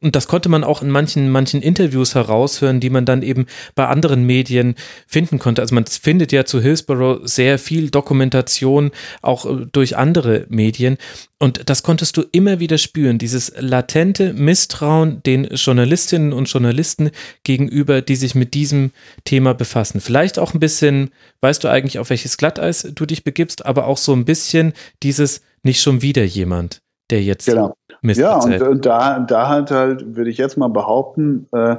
und das konnte man auch in manchen, manchen Interviews heraushören, die man dann eben bei anderen Medien finden konnte. Also man findet ja zu Hillsborough sehr viel Dokumentation, auch äh, durch andere Medien. Und das konntest du immer wieder spüren, dieses latente Misstrauen den Journalistinnen und Journalisten gegenüber, die sich mit diesem Thema befassen. Vielleicht auch ein bisschen, weißt du eigentlich, auf welches Glatteis du dich begibst, aber auch so ein bisschen dieses, nicht schon wieder jemand, der jetzt genau. Mist Ja, und, und, da, da hat halt, würde ich jetzt mal behaupten, äh,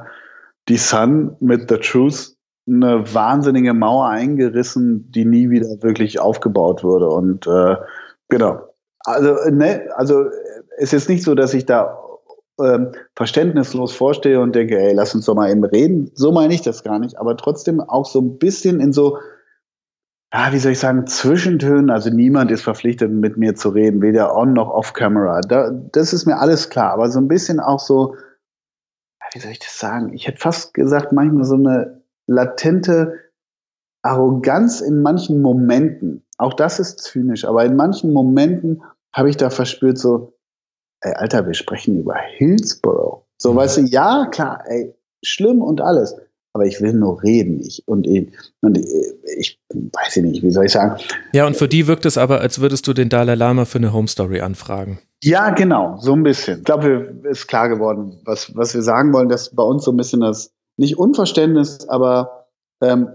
die Sun mit The Truth eine wahnsinnige Mauer eingerissen, die nie wieder wirklich aufgebaut wurde. Und äh, genau. Also, ne, also es ist nicht so, dass ich da ähm, verständnislos vorstehe und denke, ey, lass uns doch mal eben reden. So meine ich das gar nicht, aber trotzdem auch so ein bisschen in so ja, wie soll ich sagen, Zwischentönen. Also niemand ist verpflichtet, mit mir zu reden, weder on noch off camera. Da, das ist mir alles klar. Aber so ein bisschen auch so, wie soll ich das sagen? Ich hätte fast gesagt, manchmal so eine latente Arroganz in manchen Momenten. Auch das ist zynisch, aber in manchen Momenten habe ich da verspürt so, ey, Alter, wir sprechen über Hillsborough. So, mhm. weißt du, ja, klar, ey, schlimm und alles aber ich will nur reden. Ich, und, ich, und ich weiß nicht, wie soll ich sagen. Ja, und für die wirkt es aber, als würdest du den Dalai Lama für eine Home Story anfragen. Ja, genau, so ein bisschen. Ich glaube, ist klar geworden, was, was wir sagen wollen, dass bei uns so ein bisschen das, nicht Unverständnis, aber ähm,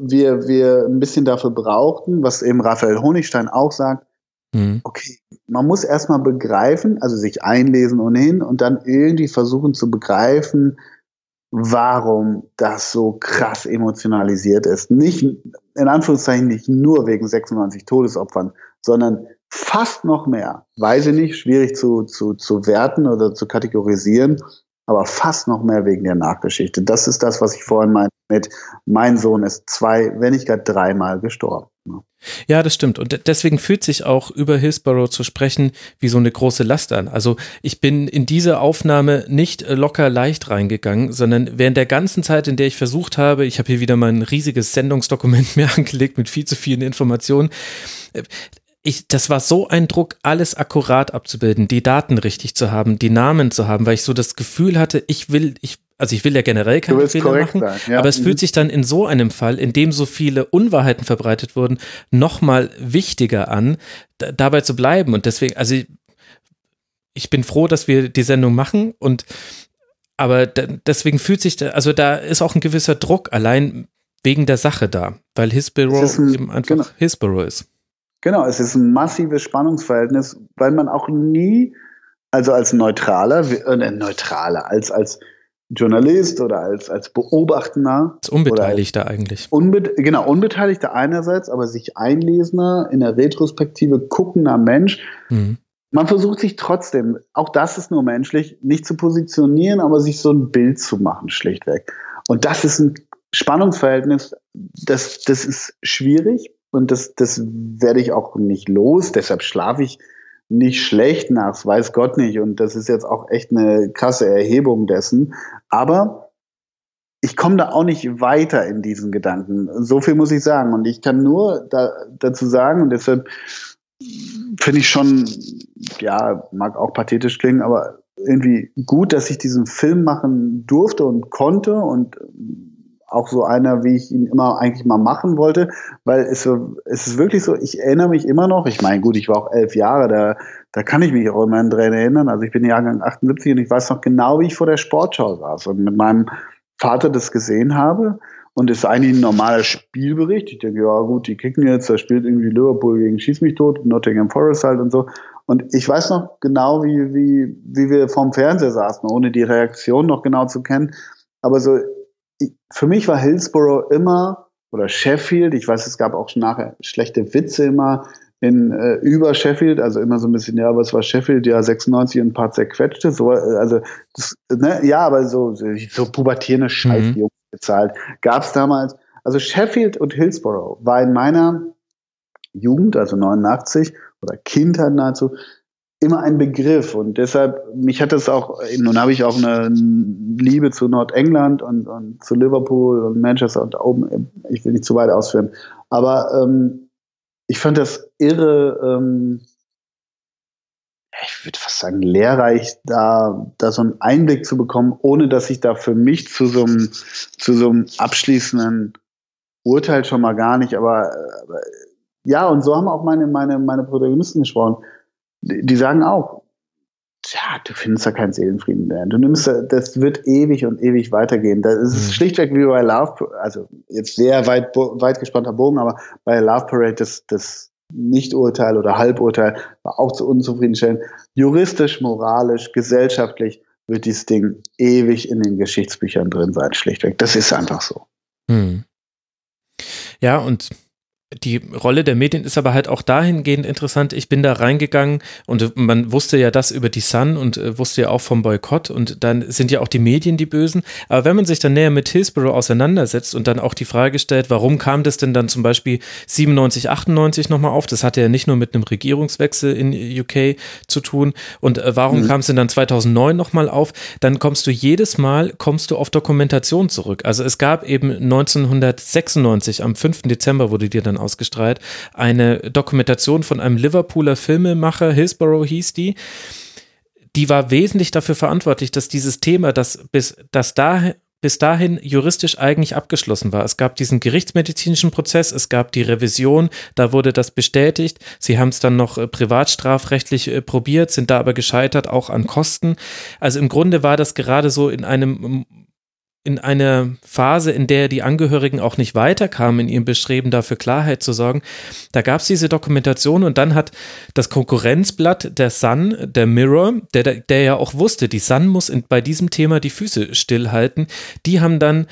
wir, wir ein bisschen dafür brauchten, was eben Raphael Honigstein auch sagt, mhm. okay, man muss erstmal begreifen, also sich einlesen ohnehin und dann irgendwie versuchen zu begreifen, warum das so krass emotionalisiert ist. Nicht, in Anführungszeichen, nicht nur wegen 96 Todesopfern, sondern fast noch mehr. Weiß ich nicht, schwierig zu, zu, zu werten oder zu kategorisieren, aber fast noch mehr wegen der Nachgeschichte. Das ist das, was ich vorhin meinte mit, mein Sohn ist zwei, wenn nicht gar dreimal gestorben. Ja, das stimmt. Und deswegen fühlt sich auch über Hillsborough zu sprechen wie so eine große Last an. Also ich bin in diese Aufnahme nicht locker leicht reingegangen, sondern während der ganzen Zeit, in der ich versucht habe, ich habe hier wieder mein riesiges Sendungsdokument *laughs* mir angelegt mit viel zu vielen Informationen, ich, das war so ein Druck, alles akkurat abzubilden, die Daten richtig zu haben, die Namen zu haben, weil ich so das Gefühl hatte, ich will, ich, also ich will ja generell keine Fehler machen, ja. aber es fühlt mhm. sich dann in so einem Fall, in dem so viele Unwahrheiten verbreitet wurden, nochmal wichtiger an, dabei zu bleiben. Und deswegen, also ich, ich bin froh, dass wir die Sendung machen und aber deswegen fühlt sich, da, also da ist auch ein gewisser Druck allein wegen der Sache da, weil Hillsborough eben einfach genau. Hillsborough ist. Genau, es ist ein massives Spannungsverhältnis, weil man auch nie, also als Neutraler, äh, Neutraler, als, als Journalist oder als, als Beobachtender. Als Unbeteiligter als eigentlich. Unbe genau, Unbeteiligter einerseits, aber sich einlesender, in der Retrospektive guckender Mensch. Mhm. Man versucht sich trotzdem, auch das ist nur menschlich, nicht zu positionieren, aber sich so ein Bild zu machen, schlichtweg. Und das ist ein Spannungsverhältnis, das, das ist schwierig und das, das werde ich auch nicht los. Deshalb schlafe ich nicht schlecht nachts, weiß Gott nicht. Und das ist jetzt auch echt eine krasse Erhebung dessen. Aber ich komme da auch nicht weiter in diesen Gedanken. So viel muss ich sagen. Und ich kann nur da, dazu sagen, und deshalb finde ich schon, ja, mag auch pathetisch klingen, aber irgendwie gut, dass ich diesen Film machen durfte und konnte und auch so einer, wie ich ihn immer eigentlich mal machen wollte, weil es, es ist wirklich so, ich erinnere mich immer noch, ich meine, gut, ich war auch elf Jahre, da, da kann ich mich auch immer dran erinnern, also ich bin Jahrgang 78 und ich weiß noch genau, wie ich vor der Sportschau saß und mit meinem Vater das gesehen habe und es ist eigentlich ein normaler Spielbericht. Ich denke, ja gut, die kicken jetzt, da spielt irgendwie Liverpool gegen Schieß mich tot, Nottingham Forest halt und so. Und ich weiß noch genau, wie, wie, wie wir vorm Fernseher saßen, ohne die Reaktion noch genau zu kennen. Aber so, für mich war Hillsborough immer, oder Sheffield, ich weiß, es gab auch schon nachher schlechte Witze immer in äh, über Sheffield, also immer so ein bisschen, ja, was war Sheffield, ja, 96 und ein paar zerquetschte, so, also, das, ne, ja, aber so, so pubertierende Scheiße, mhm. gezahlt, gab es damals. Also Sheffield und Hillsborough war in meiner Jugend, also 89 oder Kindheit nahezu, immer ein Begriff und deshalb, mich hat das auch, nun habe ich auch eine Liebe zu Nordengland und, und zu Liverpool und Manchester und da oben, ich will nicht zu weit ausführen, aber ähm, ich fand das irre, ähm, ich würde fast sagen, lehrreich, da, da so einen Einblick zu bekommen, ohne dass ich da für mich zu so einem, zu so einem abschließenden Urteil schon mal gar nicht, aber, aber ja, und so haben auch meine, meine, meine Protagonisten gesprochen. Die, sagen auch, ja, du findest da keinen Seelenfrieden mehr. Du nimmst, das wird ewig und ewig weitergehen. Das ist mhm. schlichtweg wie bei Love, also jetzt sehr weit, weit gespannter Bogen, aber bei Love Parade das, das Nicht-Urteil oder Halburteil war auch zu unzufriedenstellend. Juristisch, moralisch, gesellschaftlich wird dieses Ding ewig in den Geschichtsbüchern drin sein, schlichtweg. Das ist einfach so. Mhm. Ja, und die Rolle der Medien ist aber halt auch dahingehend interessant. Ich bin da reingegangen und man wusste ja das über die Sun und äh, wusste ja auch vom Boykott und dann sind ja auch die Medien die Bösen. Aber wenn man sich dann näher mit Hillsborough auseinandersetzt und dann auch die Frage stellt, warum kam das denn dann zum Beispiel 97, 98 nochmal auf? Das hatte ja nicht nur mit einem Regierungswechsel in UK zu tun. Und äh, warum mhm. kam es denn dann 2009 nochmal auf? Dann kommst du jedes Mal, kommst du auf Dokumentation zurück. Also es gab eben 1996, am 5. Dezember wurde dir dann ausgestrahlt. Eine Dokumentation von einem Liverpooler Filmemacher, Hillsborough hieß die. Die war wesentlich dafür verantwortlich, dass dieses Thema, das bis, das dahin bis dahin juristisch eigentlich abgeschlossen war. Es gab diesen gerichtsmedizinischen Prozess, es gab die Revision, da wurde das bestätigt. Sie haben es dann noch äh, privatstrafrechtlich äh, probiert, sind da aber gescheitert, auch an Kosten. Also im Grunde war das gerade so in einem in einer Phase, in der die Angehörigen auch nicht weiterkamen in ihrem Bestreben, dafür Klarheit zu sorgen. Da gab es diese Dokumentation und dann hat das Konkurrenzblatt der Sun, der Mirror, der, der ja auch wusste, die Sun muss in, bei diesem Thema die Füße stillhalten, die haben dann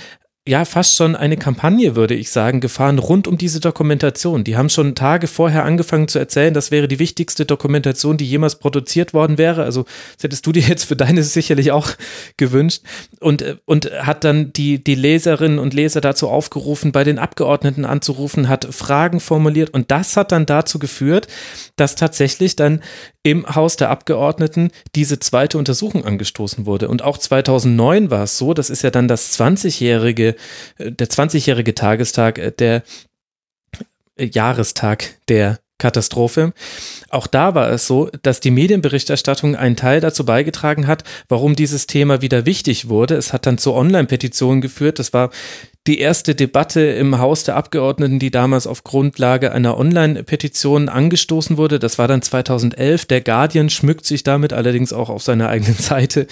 ja fast schon eine Kampagne, würde ich sagen, gefahren rund um diese Dokumentation. Die haben schon Tage vorher angefangen zu erzählen, das wäre die wichtigste Dokumentation, die jemals produziert worden wäre. Also das hättest du dir jetzt für deine sicherlich auch gewünscht. Und, und hat dann die, die Leserinnen und Leser dazu aufgerufen, bei den Abgeordneten anzurufen, hat Fragen formuliert. Und das hat dann dazu geführt, dass tatsächlich dann im Haus der Abgeordneten diese zweite Untersuchung angestoßen wurde. Und auch 2009 war es so, das ist ja dann das 20-jährige, äh, der 20-jährige Tagestag äh, der äh, Jahrestag der Katastrophe. Auch da war es so, dass die Medienberichterstattung einen Teil dazu beigetragen hat, warum dieses Thema wieder wichtig wurde. Es hat dann zu Online-Petitionen geführt. Das war die erste Debatte im Haus der Abgeordneten, die damals auf Grundlage einer Online-Petition angestoßen wurde. Das war dann 2011. Der Guardian schmückt sich damit allerdings auch auf seiner eigenen Seite,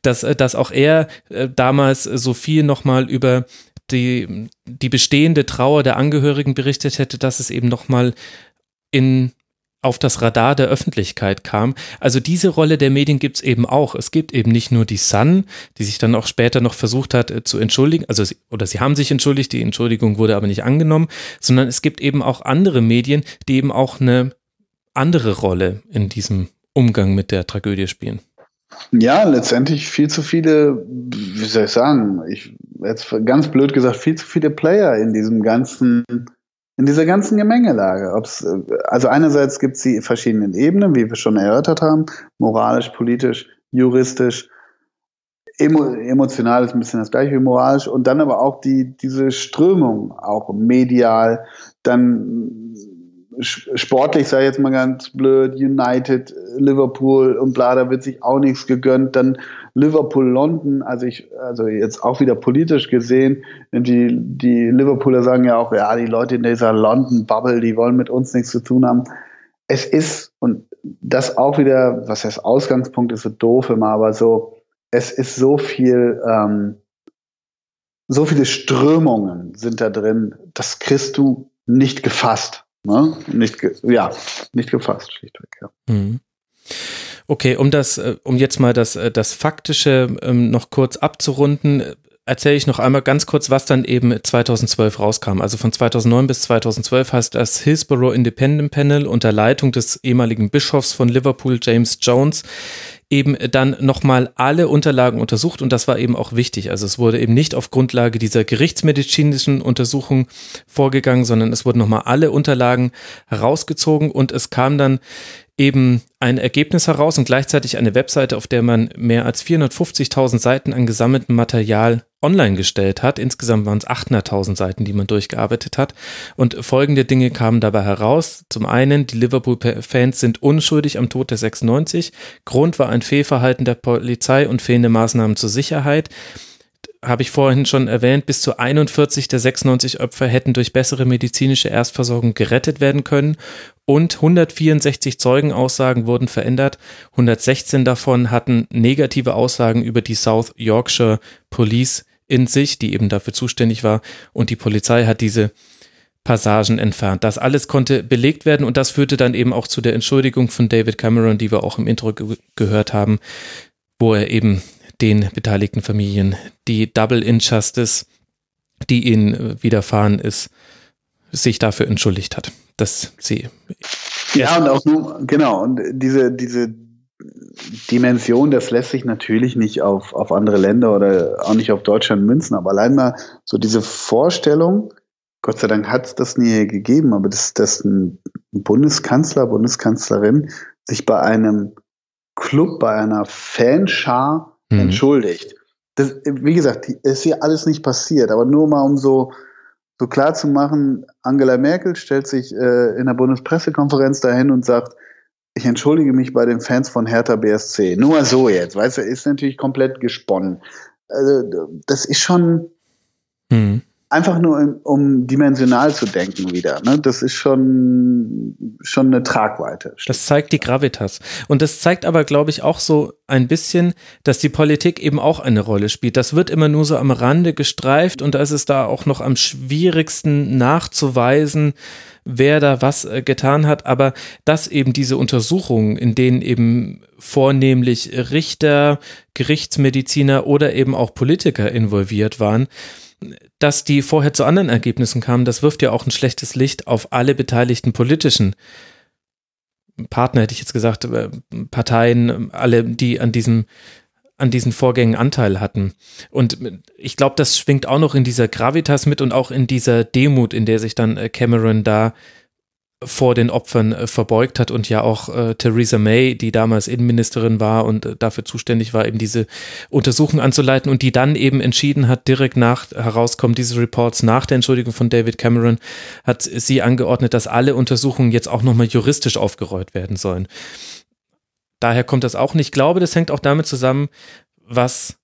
dass, äh, dass auch er äh, damals so viel nochmal über die, die bestehende Trauer der Angehörigen berichtet hätte, dass es eben nochmal in auf das Radar der Öffentlichkeit kam. Also diese Rolle der Medien gibt es eben auch. Es gibt eben nicht nur die Sun, die sich dann auch später noch versucht hat äh, zu entschuldigen, also sie, oder sie haben sich entschuldigt, die Entschuldigung wurde aber nicht angenommen, sondern es gibt eben auch andere Medien, die eben auch eine andere Rolle in diesem Umgang mit der Tragödie spielen. Ja, letztendlich viel zu viele, wie soll ich sagen, ich jetzt ganz blöd gesagt, viel zu viele Player in diesem ganzen, in dieser ganzen Gemengelage. Ob's, also einerseits gibt es die verschiedenen Ebenen, wie wir schon erörtert haben, moralisch, politisch, juristisch, emo, emotional ist ein bisschen das gleiche wie moralisch und dann aber auch die, diese Strömung, auch medial, dann sportlich sei jetzt mal ganz blöd, United, Liverpool und bla, da wird sich auch nichts gegönnt. Dann Liverpool, London, also ich, also jetzt auch wieder politisch gesehen, die, die Liverpooler sagen ja auch, ja, die Leute in dieser London-Bubble, die wollen mit uns nichts zu tun haben. Es ist, und das auch wieder, was heißt Ausgangspunkt ist so doof immer, aber so, es ist so viel, ähm, so viele Strömungen sind da drin, das kriegst du nicht gefasst. Ne? Nicht, ge ja, nicht gefasst, schlichtweg, ja. Mhm. Okay, um das, äh, um jetzt mal das, äh, das Faktische ähm, noch kurz abzurunden, erzähle ich noch einmal ganz kurz, was dann eben 2012 rauskam. Also von 2009 bis 2012 heißt das Hillsborough Independent Panel unter Leitung des ehemaligen Bischofs von Liverpool, James Jones, eben dann nochmal alle Unterlagen untersucht und das war eben auch wichtig. Also es wurde eben nicht auf Grundlage dieser gerichtsmedizinischen Untersuchung vorgegangen, sondern es wurden nochmal alle Unterlagen herausgezogen und es kam dann eben ein Ergebnis heraus und gleichzeitig eine Webseite, auf der man mehr als 450.000 Seiten an gesammeltem Material online gestellt hat. Insgesamt waren es 800.000 Seiten, die man durchgearbeitet hat. Und folgende Dinge kamen dabei heraus. Zum einen, die Liverpool-Fans sind unschuldig am Tod der 96. Grund war ein Fehlverhalten der Polizei und fehlende Maßnahmen zur Sicherheit habe ich vorhin schon erwähnt, bis zu 41 der 96 Opfer hätten durch bessere medizinische Erstversorgung gerettet werden können und 164 Zeugenaussagen wurden verändert. 116 davon hatten negative Aussagen über die South Yorkshire Police in sich, die eben dafür zuständig war und die Polizei hat diese Passagen entfernt. Das alles konnte belegt werden und das führte dann eben auch zu der Entschuldigung von David Cameron, die wir auch im Intro ge gehört haben, wo er eben den beteiligten Familien die Double Injustice, die ihnen widerfahren ist, sich dafür entschuldigt hat, dass sie. Ja, und auch nur, genau, und diese, diese Dimension, das lässt sich natürlich nicht auf, auf andere Länder oder auch nicht auf Deutschland münzen, aber allein mal so diese Vorstellung, Gott sei Dank hat es das nie gegeben, aber dass, dass ein Bundeskanzler, Bundeskanzlerin sich bei einem Club, bei einer Fanschar mhm. entschuldigt. Das, wie gesagt, ist hier alles nicht passiert, aber nur mal um so, so klar zu machen, Angela Merkel stellt sich äh, in der Bundespressekonferenz dahin und sagt, ich entschuldige mich bei den Fans von Hertha BSC. Nur mal so jetzt, weißt du, ist natürlich komplett gesponnen. Also, das ist schon, mhm einfach nur um dimensional zu denken wieder. Ne? Das ist schon, schon eine Tragweite. Das zeigt die Gravitas. Und das zeigt aber, glaube ich, auch so ein bisschen, dass die Politik eben auch eine Rolle spielt. Das wird immer nur so am Rande gestreift und da ist es da auch noch am schwierigsten nachzuweisen, wer da was äh, getan hat, aber dass eben diese Untersuchungen, in denen eben vornehmlich Richter, Gerichtsmediziner oder eben auch Politiker involviert waren, dass die vorher zu anderen Ergebnissen kamen, das wirft ja auch ein schlechtes Licht auf alle beteiligten politischen Partner, hätte ich jetzt gesagt, äh, Parteien, alle, die an diesem an diesen Vorgängen Anteil hatten. Und ich glaube, das schwingt auch noch in dieser Gravitas mit und auch in dieser Demut, in der sich dann äh, Cameron da vor den Opfern äh, verbeugt hat und ja auch äh, Theresa May, die damals Innenministerin war und äh, dafür zuständig war, eben diese Untersuchung anzuleiten und die dann eben entschieden hat, direkt nach herauskommen diese Reports nach der Entschuldigung von David Cameron, hat sie angeordnet, dass alle Untersuchungen jetzt auch nochmal juristisch aufgerollt werden sollen. Daher kommt das auch nicht. Ich glaube, das hängt auch damit zusammen, was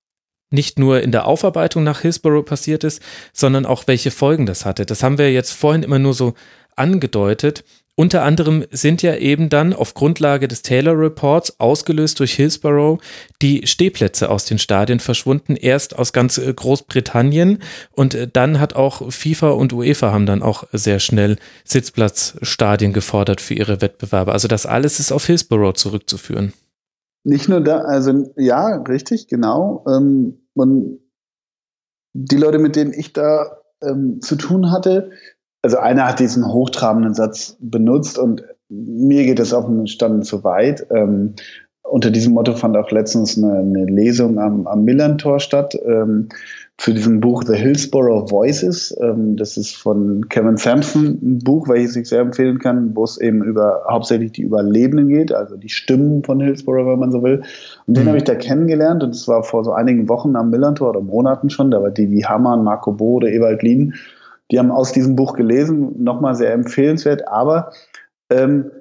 nicht nur in der Aufarbeitung nach Hillsborough passiert ist, sondern auch welche Folgen das hatte. Das haben wir jetzt vorhin immer nur so angedeutet. Unter anderem sind ja eben dann auf Grundlage des Taylor Reports, ausgelöst durch Hillsborough, die Stehplätze aus den Stadien verschwunden, erst aus ganz äh, Großbritannien und äh, dann hat auch FIFA und UEFA haben dann auch sehr schnell Sitzplatzstadien gefordert für ihre Wettbewerbe. Also das alles ist auf Hillsborough zurückzuführen. Nicht nur da, also ja, richtig, genau. Ähm, und die Leute, mit denen ich da ähm, zu tun hatte, also einer hat diesen hochtrabenden Satz benutzt und mir geht es auf einen Stand zu weit. Ähm, unter diesem Motto fand auch letztens eine, eine Lesung am, am Millantor statt. Ähm, zu diesem Buch The Hillsborough Voices. Ähm, das ist von Kevin Sampson ein Buch, welches ich sehr empfehlen kann, wo es eben über hauptsächlich die Überlebenden geht, also die Stimmen von Hillsborough, wenn man so will. Und den mhm. habe ich da kennengelernt und es war vor so einigen Wochen am Millantor oder Monaten schon. Da war Divi Hammann, Marco Bo oder Ewald Lien. Die haben aus diesem Buch gelesen, nochmal sehr empfehlenswert, aber ähm,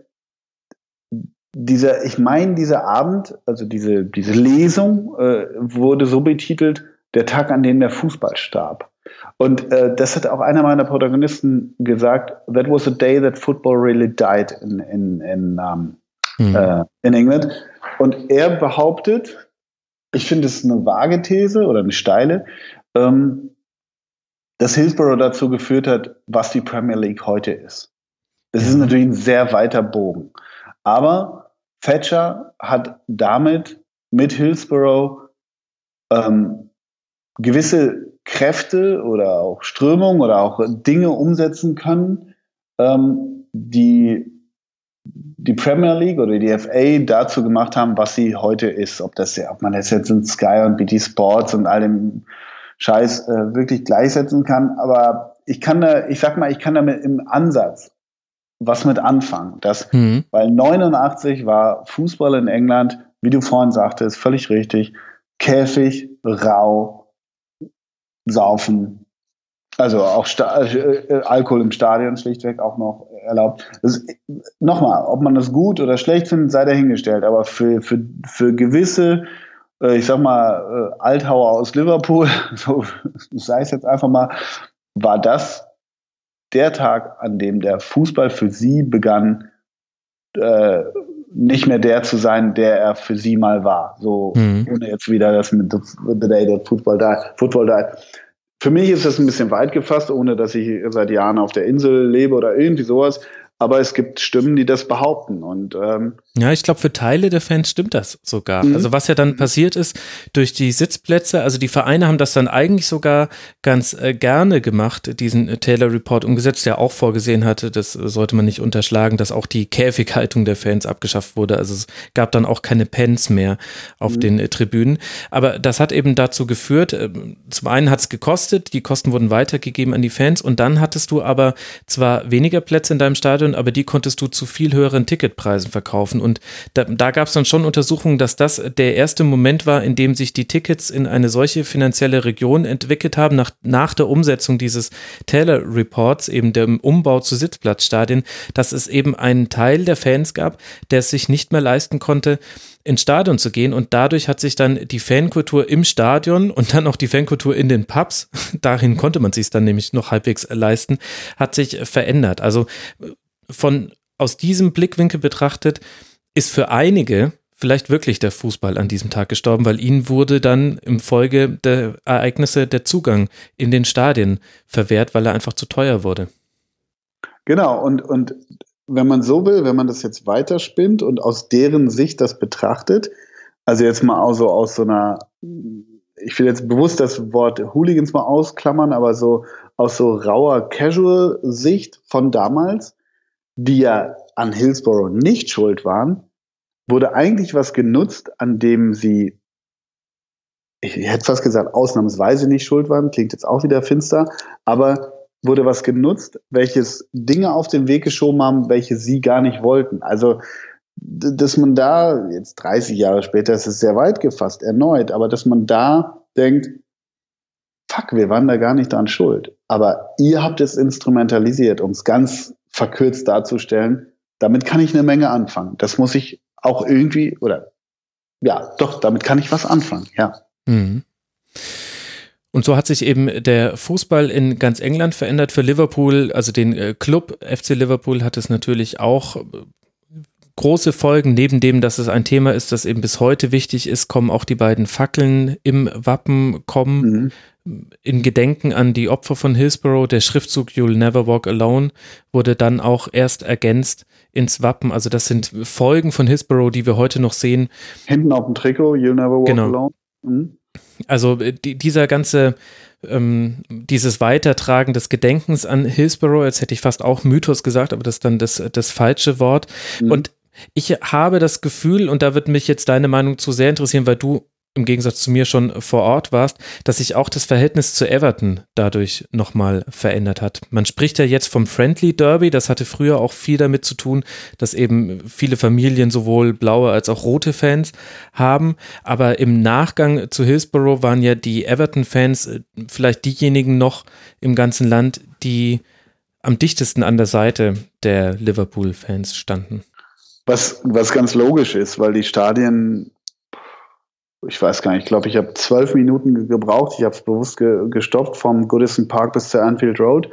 dieser, ich meine, dieser Abend, also diese, diese Lesung, äh, wurde so betitelt, der Tag, an dem der Fußball starb. Und äh, das hat auch einer meiner Protagonisten gesagt, that was a day that football really died in, in, in, um, mhm. äh, in England. Und er behauptet, ich finde es eine vage These oder eine steile, ähm, dass Hillsborough dazu geführt hat, was die Premier League heute ist. Das ist natürlich ein sehr weiter Bogen. Aber Thatcher hat damit mit Hillsborough ähm, gewisse Kräfte oder auch Strömungen oder auch Dinge umsetzen können, ähm, die die Premier League oder die FA dazu gemacht haben, was sie heute ist. Ob das ob man das jetzt in Sky und BT Sports und all dem Scheiß äh, wirklich gleichsetzen kann. Aber ich kann da, ich sag mal, ich kann damit im Ansatz was mit anfangen. Das, mhm. Weil 89 war Fußball in England, wie du vorhin sagtest, völlig richtig, Käfig, rau, saufen. Also auch Sta äh, äh, Alkohol im Stadion schlichtweg auch noch erlaubt. Nochmal, ob man das gut oder schlecht findet, sei dahingestellt. Aber für, für, für gewisse, ich sag mal, äh, Althauer aus Liverpool, *laughs* so sei es jetzt einfach mal, war das der Tag, an dem der Fußball für sie begann, äh, nicht mehr der zu sein, der er für sie mal war. So, mhm. ohne jetzt wieder das mit The Day That Football Died. Football died. Für mich ist das ein bisschen weit gefasst, ohne dass ich seit Jahren auf der Insel lebe oder irgendwie sowas aber es gibt Stimmen, die das behaupten. Und ähm, ja, ich glaube, für Teile der Fans stimmt das sogar. Mhm. Also was ja dann passiert ist durch die Sitzplätze, also die Vereine haben das dann eigentlich sogar ganz äh, gerne gemacht, diesen äh, Taylor Report umgesetzt, der auch vorgesehen hatte, das sollte man nicht unterschlagen, dass auch die Käfighaltung der Fans abgeschafft wurde. Also es gab dann auch keine Pens mehr auf mhm. den äh, Tribünen. Aber das hat eben dazu geführt, äh, zum einen hat es gekostet, die Kosten wurden weitergegeben an die Fans und dann hattest du aber zwar weniger Plätze in deinem Stadion, aber die konntest du zu viel höheren Ticketpreisen verkaufen. Und da, da gab es dann schon Untersuchungen, dass das der erste Moment war, in dem sich die Tickets in eine solche finanzielle Region entwickelt haben, nach, nach der Umsetzung dieses Taylor Reports, eben dem Umbau zu Sitzplatzstadien, dass es eben einen Teil der Fans gab, der es sich nicht mehr leisten konnte, ins Stadion zu gehen und dadurch hat sich dann die Fankultur im Stadion und dann auch die Fankultur in den Pubs, *laughs* dahin konnte man sich dann nämlich noch halbwegs leisten, hat sich verändert. Also von aus diesem Blickwinkel betrachtet, ist für einige vielleicht wirklich der Fußball an diesem Tag gestorben, weil ihnen wurde dann im Folge der Ereignisse der Zugang in den Stadien verwehrt, weil er einfach zu teuer wurde. Genau, und, und wenn man so will, wenn man das jetzt weiterspinnt und aus deren Sicht das betrachtet, also jetzt mal auch so aus so einer, ich will jetzt bewusst das Wort Hooligans mal ausklammern, aber so aus so rauer Casual-Sicht von damals, die ja an Hillsborough nicht schuld waren, wurde eigentlich was genutzt, an dem sie, ich hätte fast gesagt, ausnahmsweise nicht schuld waren, klingt jetzt auch wieder finster, aber wurde was genutzt, welches Dinge auf den Weg geschoben haben, welche sie gar nicht wollten. Also, dass man da, jetzt 30 Jahre später ist es sehr weit gefasst, erneut, aber dass man da denkt, fuck, wir waren da gar nicht dran schuld. Aber ihr habt es instrumentalisiert, um es ganz verkürzt darzustellen. Damit kann ich eine Menge anfangen. Das muss ich auch irgendwie, oder ja, doch, damit kann ich was anfangen, ja. Mhm. Und so hat sich eben der Fußball in ganz England verändert. Für Liverpool, also den äh, Club FC Liverpool hat es natürlich auch äh, große Folgen. Neben dem, dass es ein Thema ist, das eben bis heute wichtig ist, kommen auch die beiden Fackeln im Wappen kommen. Mhm in Gedenken an die Opfer von Hillsborough, der Schriftzug You'll Never Walk Alone wurde dann auch erst ergänzt ins Wappen. Also das sind Folgen von Hillsborough, die wir heute noch sehen. Hinten auf dem Trikot, You'll Never Walk genau. Alone. Mhm. Also äh, die, dieser ganze, ähm, dieses Weitertragen des Gedenkens an Hillsborough, jetzt hätte ich fast auch Mythos gesagt, aber das ist dann das, das falsche Wort. Mhm. Und Ich habe das Gefühl, und da wird mich jetzt deine Meinung zu sehr interessieren, weil du im Gegensatz zu mir schon vor Ort warst, dass sich auch das Verhältnis zu Everton dadurch nochmal verändert hat. Man spricht ja jetzt vom Friendly Derby, das hatte früher auch viel damit zu tun, dass eben viele Familien sowohl blaue als auch rote Fans haben. Aber im Nachgang zu Hillsborough waren ja die Everton-Fans äh, vielleicht diejenigen noch im ganzen Land, die am dichtesten an der Seite der Liverpool-Fans standen. Was, was ganz logisch ist, weil die Stadien ich weiß gar nicht, ich glaube, ich habe zwölf Minuten gebraucht. Ich habe es bewusst ge gestoppt vom Goodison Park bis zur Anfield Road.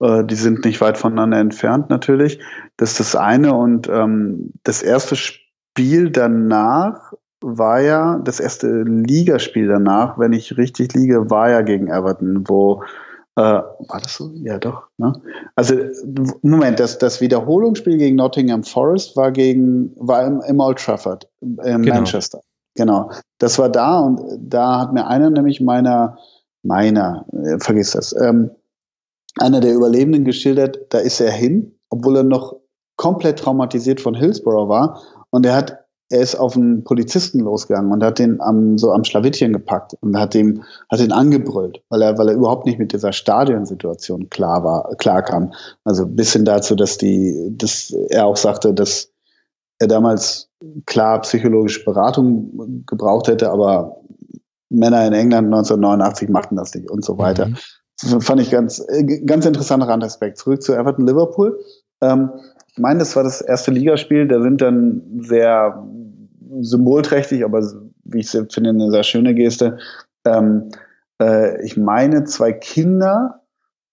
Äh, die sind nicht weit voneinander entfernt natürlich. Das ist das eine. Und ähm, das erste Spiel danach war ja, das erste Ligaspiel danach, wenn ich richtig liege, war ja gegen Everton, wo äh, war das so? Ja, doch. Ne? Also, Moment, das, das Wiederholungsspiel gegen Nottingham Forest war gegen, war im, im Old Trafford, in genau. Manchester. Genau, das war da und da hat mir einer nämlich meiner, meiner, äh, vergiss das, ähm, einer der Überlebenden geschildert, da ist er hin, obwohl er noch komplett traumatisiert von Hillsborough war und er hat er ist auf einen Polizisten losgegangen und hat den am, so am Schlawittchen gepackt und hat ihm, hat ihn angebrüllt, weil er, weil er überhaupt nicht mit dieser Stadionsituation klar war, klar kam. Also bis hin dazu, dass die, dass er auch sagte, dass er damals klar psychologische Beratung gebraucht hätte, aber Männer in England 1989 machten das nicht und so weiter. Mhm. Das fand ich ganz, ganz interessanter Randaspekt. Zurück zu Everton Liverpool. Ähm, ich meine, das war das erste Ligaspiel. Da sind dann sehr symbolträchtig, aber wie ich finde, eine sehr schöne Geste. Ähm, äh, ich meine, zwei Kinder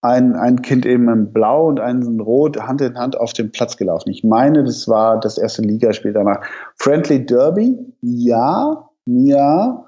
ein, ein Kind eben in Blau und eins in Rot Hand in Hand auf den Platz gelaufen. Ich meine, das war das erste Ligaspiel danach. Friendly Derby, ja, ja,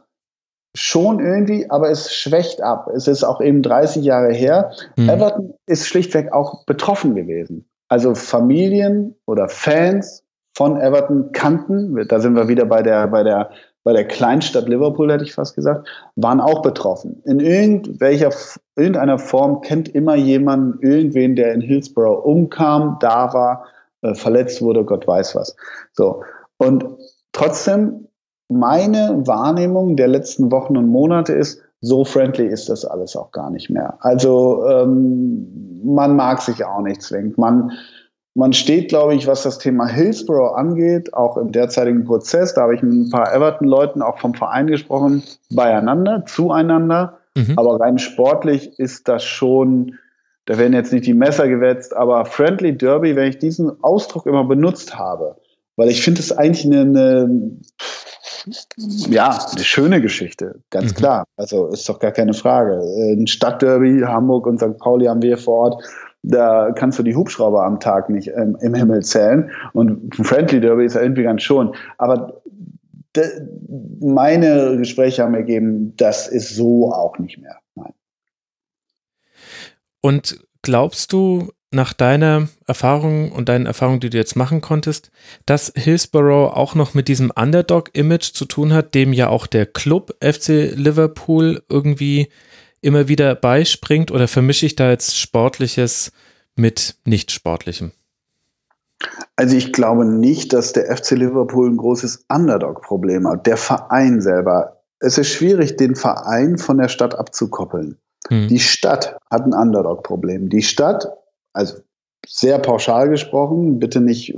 schon irgendwie, aber es schwächt ab. Es ist auch eben 30 Jahre her. Mhm. Everton ist schlichtweg auch betroffen gewesen. Also Familien oder Fans von Everton kannten, da sind wir wieder bei der, bei der bei der Kleinstadt Liverpool, hätte ich fast gesagt, waren auch betroffen. In irgendwelcher, irgendeiner Form kennt immer jemand irgendwen, der in Hillsborough umkam, da war, äh, verletzt wurde, Gott weiß was. So. Und trotzdem, meine Wahrnehmung der letzten Wochen und Monate ist, so friendly ist das alles auch gar nicht mehr. Also ähm, man mag sich auch nicht zwingend. Man man steht, glaube ich, was das Thema Hillsborough angeht, auch im derzeitigen Prozess, da habe ich mit ein paar Everton-Leuten auch vom Verein gesprochen, beieinander, zueinander. Mhm. Aber rein sportlich ist das schon, da werden jetzt nicht die Messer gewetzt, aber Friendly Derby, wenn ich diesen Ausdruck immer benutzt habe, weil ich finde es eigentlich eine, eine, ja, eine schöne Geschichte, ganz mhm. klar. Also ist doch gar keine Frage. Ein Stadtderby, Hamburg und St. Pauli haben wir vor Ort da kannst du die Hubschrauber am Tag nicht ähm, im Himmel zählen. Und ein Friendly Derby ist ja irgendwie ganz schon. Aber meine Gespräche haben ergeben, das ist so auch nicht mehr. Nein. Und glaubst du, nach deiner Erfahrung und deinen Erfahrungen, die du jetzt machen konntest, dass Hillsborough auch noch mit diesem Underdog-Image zu tun hat, dem ja auch der Club FC Liverpool irgendwie immer wieder beispringt oder vermische ich da jetzt Sportliches mit Nicht-Sportlichem? Also ich glaube nicht, dass der FC Liverpool ein großes Underdog-Problem hat. Der Verein selber. Es ist schwierig, den Verein von der Stadt abzukoppeln. Hm. Die Stadt hat ein Underdog-Problem. Die Stadt, also sehr pauschal gesprochen, bitte nicht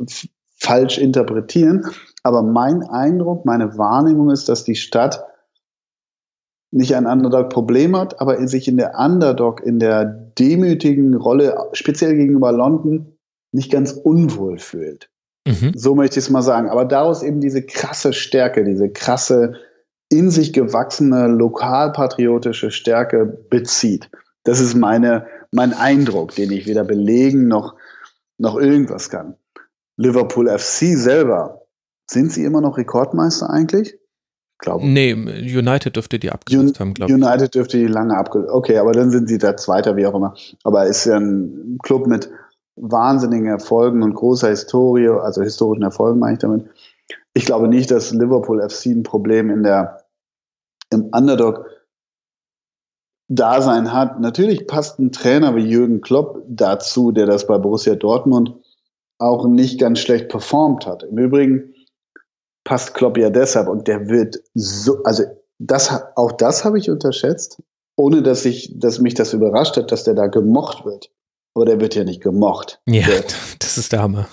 falsch interpretieren, aber mein Eindruck, meine Wahrnehmung ist, dass die Stadt nicht ein Underdog-Problem hat, aber sich in der Underdog, in der demütigen Rolle, speziell gegenüber London, nicht ganz unwohl fühlt. Mhm. So möchte ich es mal sagen. Aber daraus eben diese krasse Stärke, diese krasse, in sich gewachsene, lokalpatriotische Stärke bezieht. Das ist meine, mein Eindruck, den ich weder belegen noch, noch irgendwas kann. Liverpool FC selber, sind sie immer noch Rekordmeister eigentlich? Glaube Nee, United dürfte die abgelöst haben, glaube ich. United dürfte die lange abgelöst Okay, aber dann sind sie der Zweite, wie auch immer. Aber ist ja ein Club mit wahnsinnigen Erfolgen und großer Historie, also historischen Erfolgen meine ich damit. Ich glaube nicht, dass Liverpool FC ein Problem in der, im Underdog Dasein hat. Natürlich passt ein Trainer wie Jürgen Klopp dazu, der das bei Borussia Dortmund auch nicht ganz schlecht performt hat. Im Übrigen passt Klopp ja deshalb und der wird so, also das, auch das habe ich unterschätzt, ohne dass ich, dass mich das überrascht hat, dass der da gemocht wird. Aber der wird ja nicht gemocht. Ja, der, *laughs* das ist der Hammer.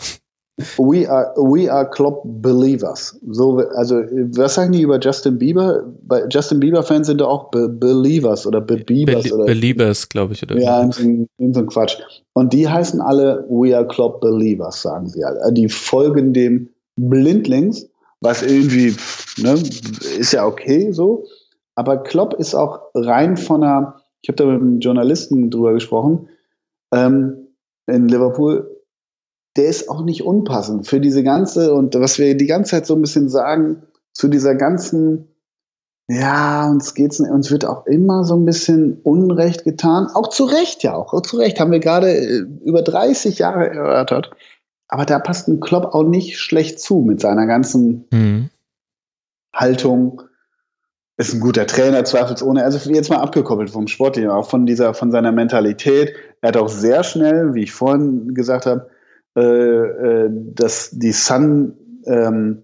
We are, we are Klopp Believers. So, also, was sagen die über Justin Bieber? Bei Justin Bieber-Fans sind da auch Be Believers oder Be Beavers Be oder. Beliebers, glaube ich, oder? Ja, in so, in so ein Quatsch. Und die heißen alle We are Klopp Believers, sagen sie alle. Die folgen dem blindlings, was irgendwie, ne, ist ja okay so. Aber Klopp ist auch rein von einer, ich habe da mit einem Journalisten drüber gesprochen, ähm, in Liverpool, der ist auch nicht unpassend für diese ganze, und was wir die ganze Zeit so ein bisschen sagen, zu dieser ganzen, ja, uns geht's, uns wird auch immer so ein bisschen Unrecht getan, auch zu Recht ja auch, auch zu Recht, haben wir gerade äh, über 30 Jahre erörtert. Aber da passt ein Klopp auch nicht schlecht zu mit seiner ganzen Mhm. Haltung. Ist ein guter Trainer, zweifelsohne. Also jetzt mal abgekoppelt vom Sportlichen, auch von dieser, von seiner Mentalität. Er hat auch sehr schnell, wie ich vorhin gesagt habe, äh, äh, dass die Sun, ähm,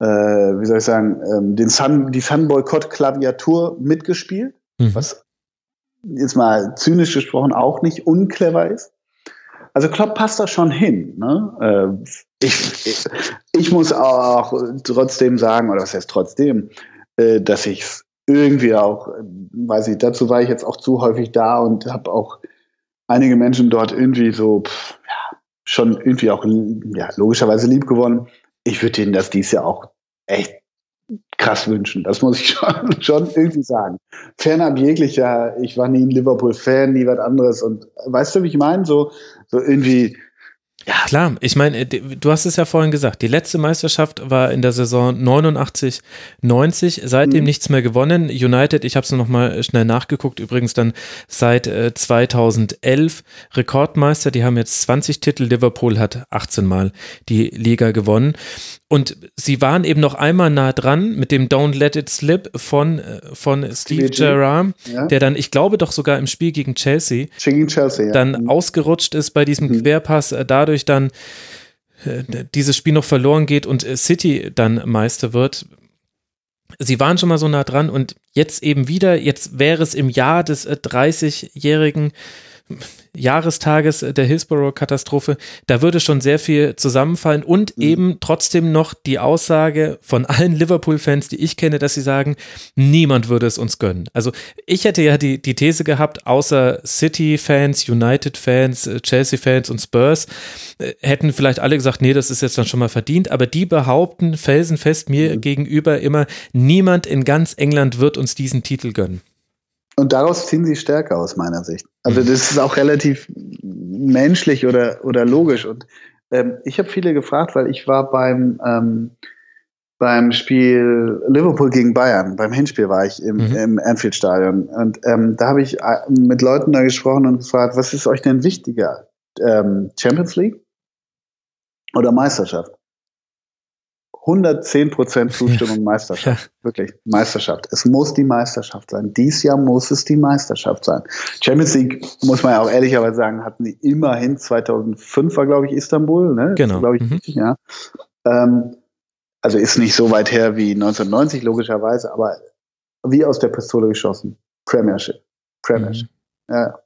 äh, wie soll ich sagen, ähm, den Sun, die Sun-Boykott-Klaviatur mitgespielt, Mhm. was jetzt mal zynisch gesprochen auch nicht unclever ist. Also Klopp passt da schon hin. Ne? Äh, ich, ich, ich muss auch trotzdem sagen, oder was heißt trotzdem, äh, dass ich es irgendwie auch, äh, weiß ich, dazu war ich jetzt auch zu häufig da und habe auch einige Menschen dort irgendwie so pff, ja, schon irgendwie auch ja, logischerweise lieb gewonnen. Ich würde denen das dies Jahr auch echt krass wünschen. Das muss ich *laughs* schon, schon irgendwie sagen. Fernab jeglicher, ich war nie ein Liverpool-Fan, nie was anderes. Und weißt du, wie ich meine? So, so irgendwie, ja. Klar, ich meine, äh, du hast es ja vorhin gesagt, die letzte Meisterschaft war in der Saison 89, 90, seitdem Mhm. nichts mehr gewonnen. United, ich habe es noch mal schnell nachgeguckt, übrigens dann seit äh, 2011 Rekordmeister, die haben jetzt 20 Titel, Liverpool hat 18 Mal die Liga gewonnen. Und sie waren eben noch einmal nah dran mit dem Don't Let It Slip von, äh, von Steve. Gerrard, Ja. der dann, ich glaube doch sogar im Spiel gegen Chelsea, Gegen Chelsea, ja. dann ausgerutscht ist bei diesem Querpass, äh, dadurch dann äh, dieses Spiel noch verloren geht und City dann Meister wird. Sie waren schon mal so nah dran und jetzt eben wieder, jetzt wäre es im Jahr des äh, 30-jährigen Jahrestages der Hillsborough-Katastrophe, da würde schon sehr viel zusammenfallen und eben trotzdem noch die Aussage von allen Liverpool-Fans, die ich kenne, dass sie sagen, niemand würde es uns gönnen. Also ich hätte ja die, die These gehabt, außer City-Fans, United-Fans, äh, Chelsea-Fans und Spurs, äh, hätten vielleicht alle gesagt, nee, das ist jetzt dann schon mal verdient, aber die behaupten felsenfest mir gegenüber immer, niemand in ganz England wird uns diesen Titel gönnen. Und daraus ziehen sie Stärke aus meiner Sicht. Also das ist auch relativ menschlich oder, oder logisch. Und ähm, ich habe viele gefragt, weil ich war beim, ähm, beim Spiel Liverpool gegen Bayern, beim Hinspiel war ich im, Mhm. im Anfield-Stadion. Und ähm, da habe ich äh, mit Leuten da gesprochen und gefragt, was ist euch denn wichtiger? Ähm, Champions League oder Meisterschaft? 110% Zustimmung Meisterschaft. Wirklich, Meisterschaft. Es muss die Meisterschaft sein. Dies Jahr muss es die Meisterschaft sein. Champions League, muss man ja auch ehrlicherweise sagen, hatten die immerhin 2005 war, glaube ich, Istanbul. Ne? Genau. Glaube ich, Mhm. ja. Ähm, also ist nicht so weit her wie 1990, logischerweise, aber wie aus der Pistole geschossen. Premiership. Premiership. Ja.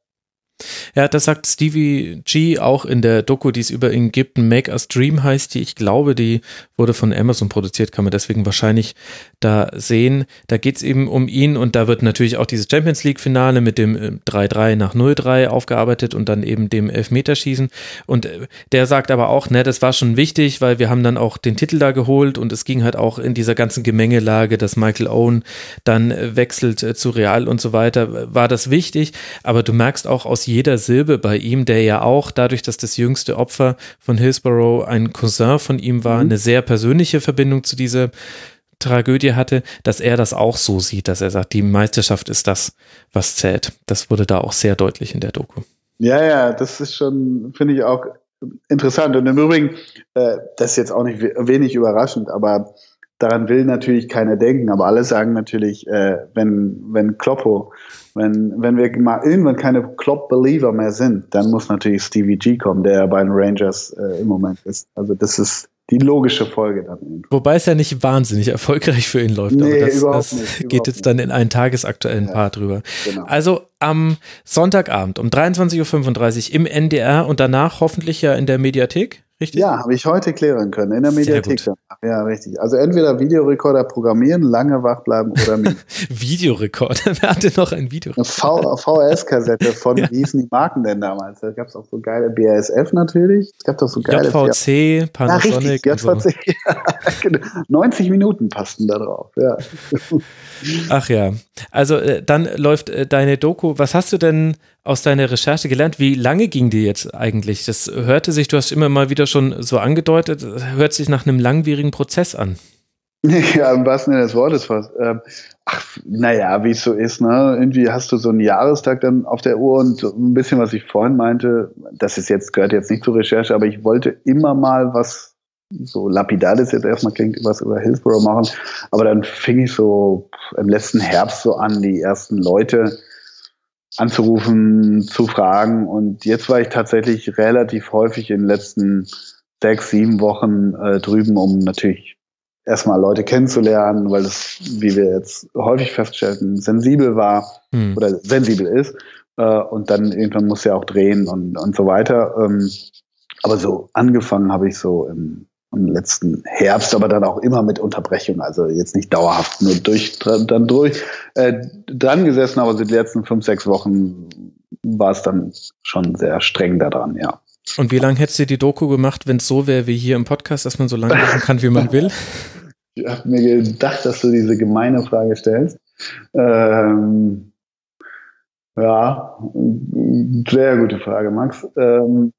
Ja, das sagt Stevie G auch in der Doku, die es über ihn gibt. Make Us Dream heißt die. Ich glaube, die wurde von Amazon produziert, kann man deswegen wahrscheinlich da sehen. Da geht's eben um ihn und da wird natürlich auch dieses Champions League-Finale mit dem äh, 3-3 nach 0-3 aufgearbeitet und dann eben dem Elfmeterschießen. Und äh, der sagt aber auch, ne, das war schon wichtig, weil wir haben dann auch den Titel da geholt und es ging halt auch in dieser ganzen Gemengelage, dass Michael Owen dann äh, wechselt äh, zu Real und so weiter, war das wichtig. Aber du merkst auch aus jeder Silbe bei ihm, der ja auch dadurch, dass das jüngste Opfer von Hillsborough ein Cousin von ihm war, eine sehr persönliche Verbindung zu dieser Tragödie hatte, dass er das auch so sieht, dass er sagt, die Meisterschaft ist das, was zählt. Das wurde da auch sehr deutlich in der Doku. Ja, ja, das ist schon, finde ich auch interessant. Und im Übrigen, äh, das ist jetzt auch nicht we- wenig überraschend, aber daran will natürlich keiner denken, aber alle sagen natürlich, äh, wenn, wenn Kloppo, wenn, wenn wir mal irgendwann keine Klopp-Believer mehr sind, dann muss natürlich Stevie G kommen, der bei den Rangers äh, im Moment ist. Also das ist die logische Folge dann. Wobei es ja nicht wahnsinnig erfolgreich für ihn läuft. Nee, aber das, überhaupt das nicht, geht überhaupt jetzt dann in einen tagesaktuellen Ja, Part drüber. genau. Also am Sonntagabend um 23.35 Uhr im NDR und danach hoffentlich ja in der Mediathek, richtig? Ja, habe ich heute klären können, in der Mediathek. Ja, richtig. Also entweder Videorekorder programmieren, lange wach bleiben oder *laughs* Videorekorder. Wer hatte noch ein Video? eine V- VHS-Kassette von, Ja. wie hießen die Marken denn damals? Da gab es auch so geile BASF natürlich. Es gab doch so geile JVC, Ja, Panasonic richtig, und so. JVC. *laughs* Ja, genau. 90 Minuten passten da drauf, ja. Ach ja. Also äh, dann läuft äh, deine Doku. Was hast du denn aus deiner Recherche gelernt? Wie lange ging die jetzt eigentlich? Das hörte sich, du hast immer mal wieder schon so angedeutet, hört sich nach einem langwierigen Prozess an. *laughs* Ja, im wahrsten Sinne des Wortes fast. Ähm, ach, naja, wie es so ist, ne? Irgendwie hast du so einen Jahrestag dann auf der Uhr und ein bisschen, was ich vorhin meinte, das ist jetzt, gehört jetzt nicht zur Recherche, aber ich wollte immer mal was so lapidar das jetzt erstmal klingt, was über Hillsborough machen. Aber dann fing ich so im letzten Herbst so an, die ersten Leute anzurufen, zu fragen. Und jetzt war ich tatsächlich relativ häufig in den letzten sechs, sieben Wochen äh, drüben, um natürlich erstmal Leute kennenzulernen, weil das, wie wir jetzt häufig feststellten, sensibel war Hm. oder sensibel ist. Äh, und dann irgendwann muss ja auch drehen und, und so weiter. Ähm, aber so angefangen habe ich so im, im letzten Herbst, aber dann auch immer mit Unterbrechung. Also jetzt nicht dauerhaft nur durch, dann durch, äh, dran gesessen, aber so die letzten fünf, sechs Wochen war es dann schon sehr streng daran, ja. Und wie lange hättest du die Doku gemacht, wenn es so wäre wie hier im Podcast, dass man so lange machen kann, wie man will? *laughs* Ich habe mir gedacht, dass du diese gemeine Frage stellst. Ähm, ja, sehr gute Frage, Max. Ähm,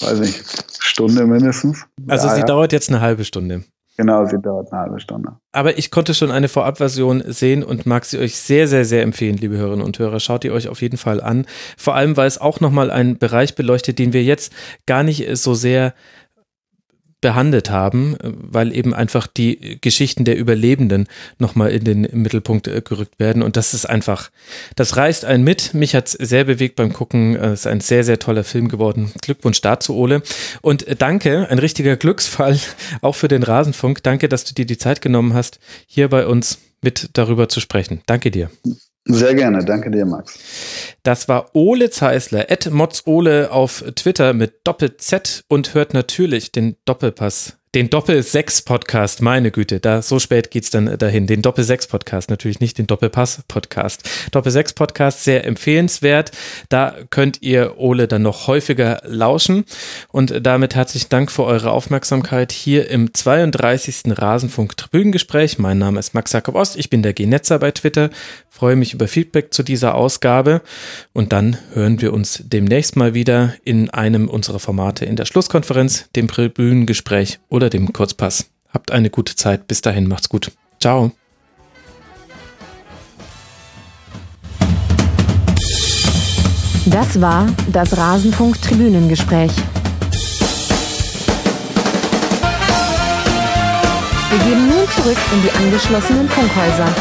weiß nicht, Stunde mindestens. Also ja, sie ja. dauert jetzt eine halbe Stunde. Genau, sie dauert eine halbe Stunde. Aber ich konnte schon eine Vorabversion sehen und mag sie euch sehr, sehr, sehr empfehlen, liebe Hörerinnen und Hörer. Schaut ihr euch auf jeden Fall an. Vor allem, weil es auch nochmal einen Bereich beleuchtet, den wir jetzt gar nicht so sehr behandelt haben, weil eben einfach die Geschichten der Überlebenden nochmal in den Mittelpunkt äh, gerückt werden. Und das ist einfach, das reißt einen mit. Mich hat es sehr bewegt beim Gucken. Äh, Es ist ein sehr, sehr toller Film geworden. Glückwunsch dazu, Ole. Und äh, danke, ein richtiger Glücksfall *laughs* auch für den Rasenfunk. Danke, dass du dir die Zeit genommen hast, hier bei uns mit darüber zu sprechen. Danke dir. Sehr gerne, danke dir, Max. Das war Ole Zeisler, Ed Motzole auf Twitter mit Doppel-Z und hört natürlich den Doppelpass, den Doppel-6-Podcast, meine Güte, da so spät geht's dann dahin. Den Doppel-6-Podcast, natürlich nicht den Doppelpass-Podcast. Doppel-6-Podcast, sehr empfehlenswert. Da könnt ihr Ole dann noch häufiger lauschen. Und damit herzlichen Dank für eure Aufmerksamkeit hier im 32. Rasenfunk-Tribünengespräch. Mein Name ist Max Jakob Ost, ich bin der G-Netzer bei Twitter. Freue mich über Feedback zu dieser Ausgabe. Und dann hören wir uns demnächst mal wieder in einem unserer Formate in der Schlusskonferenz, dem Tribünengespräch oder dem Kurzpass. Habt eine gute Zeit. Bis dahin, macht's gut. Ciao. Das war das Rasenfunk-Tribünengespräch. Wir gehen nun zurück in die angeschlossenen Funkhäuser.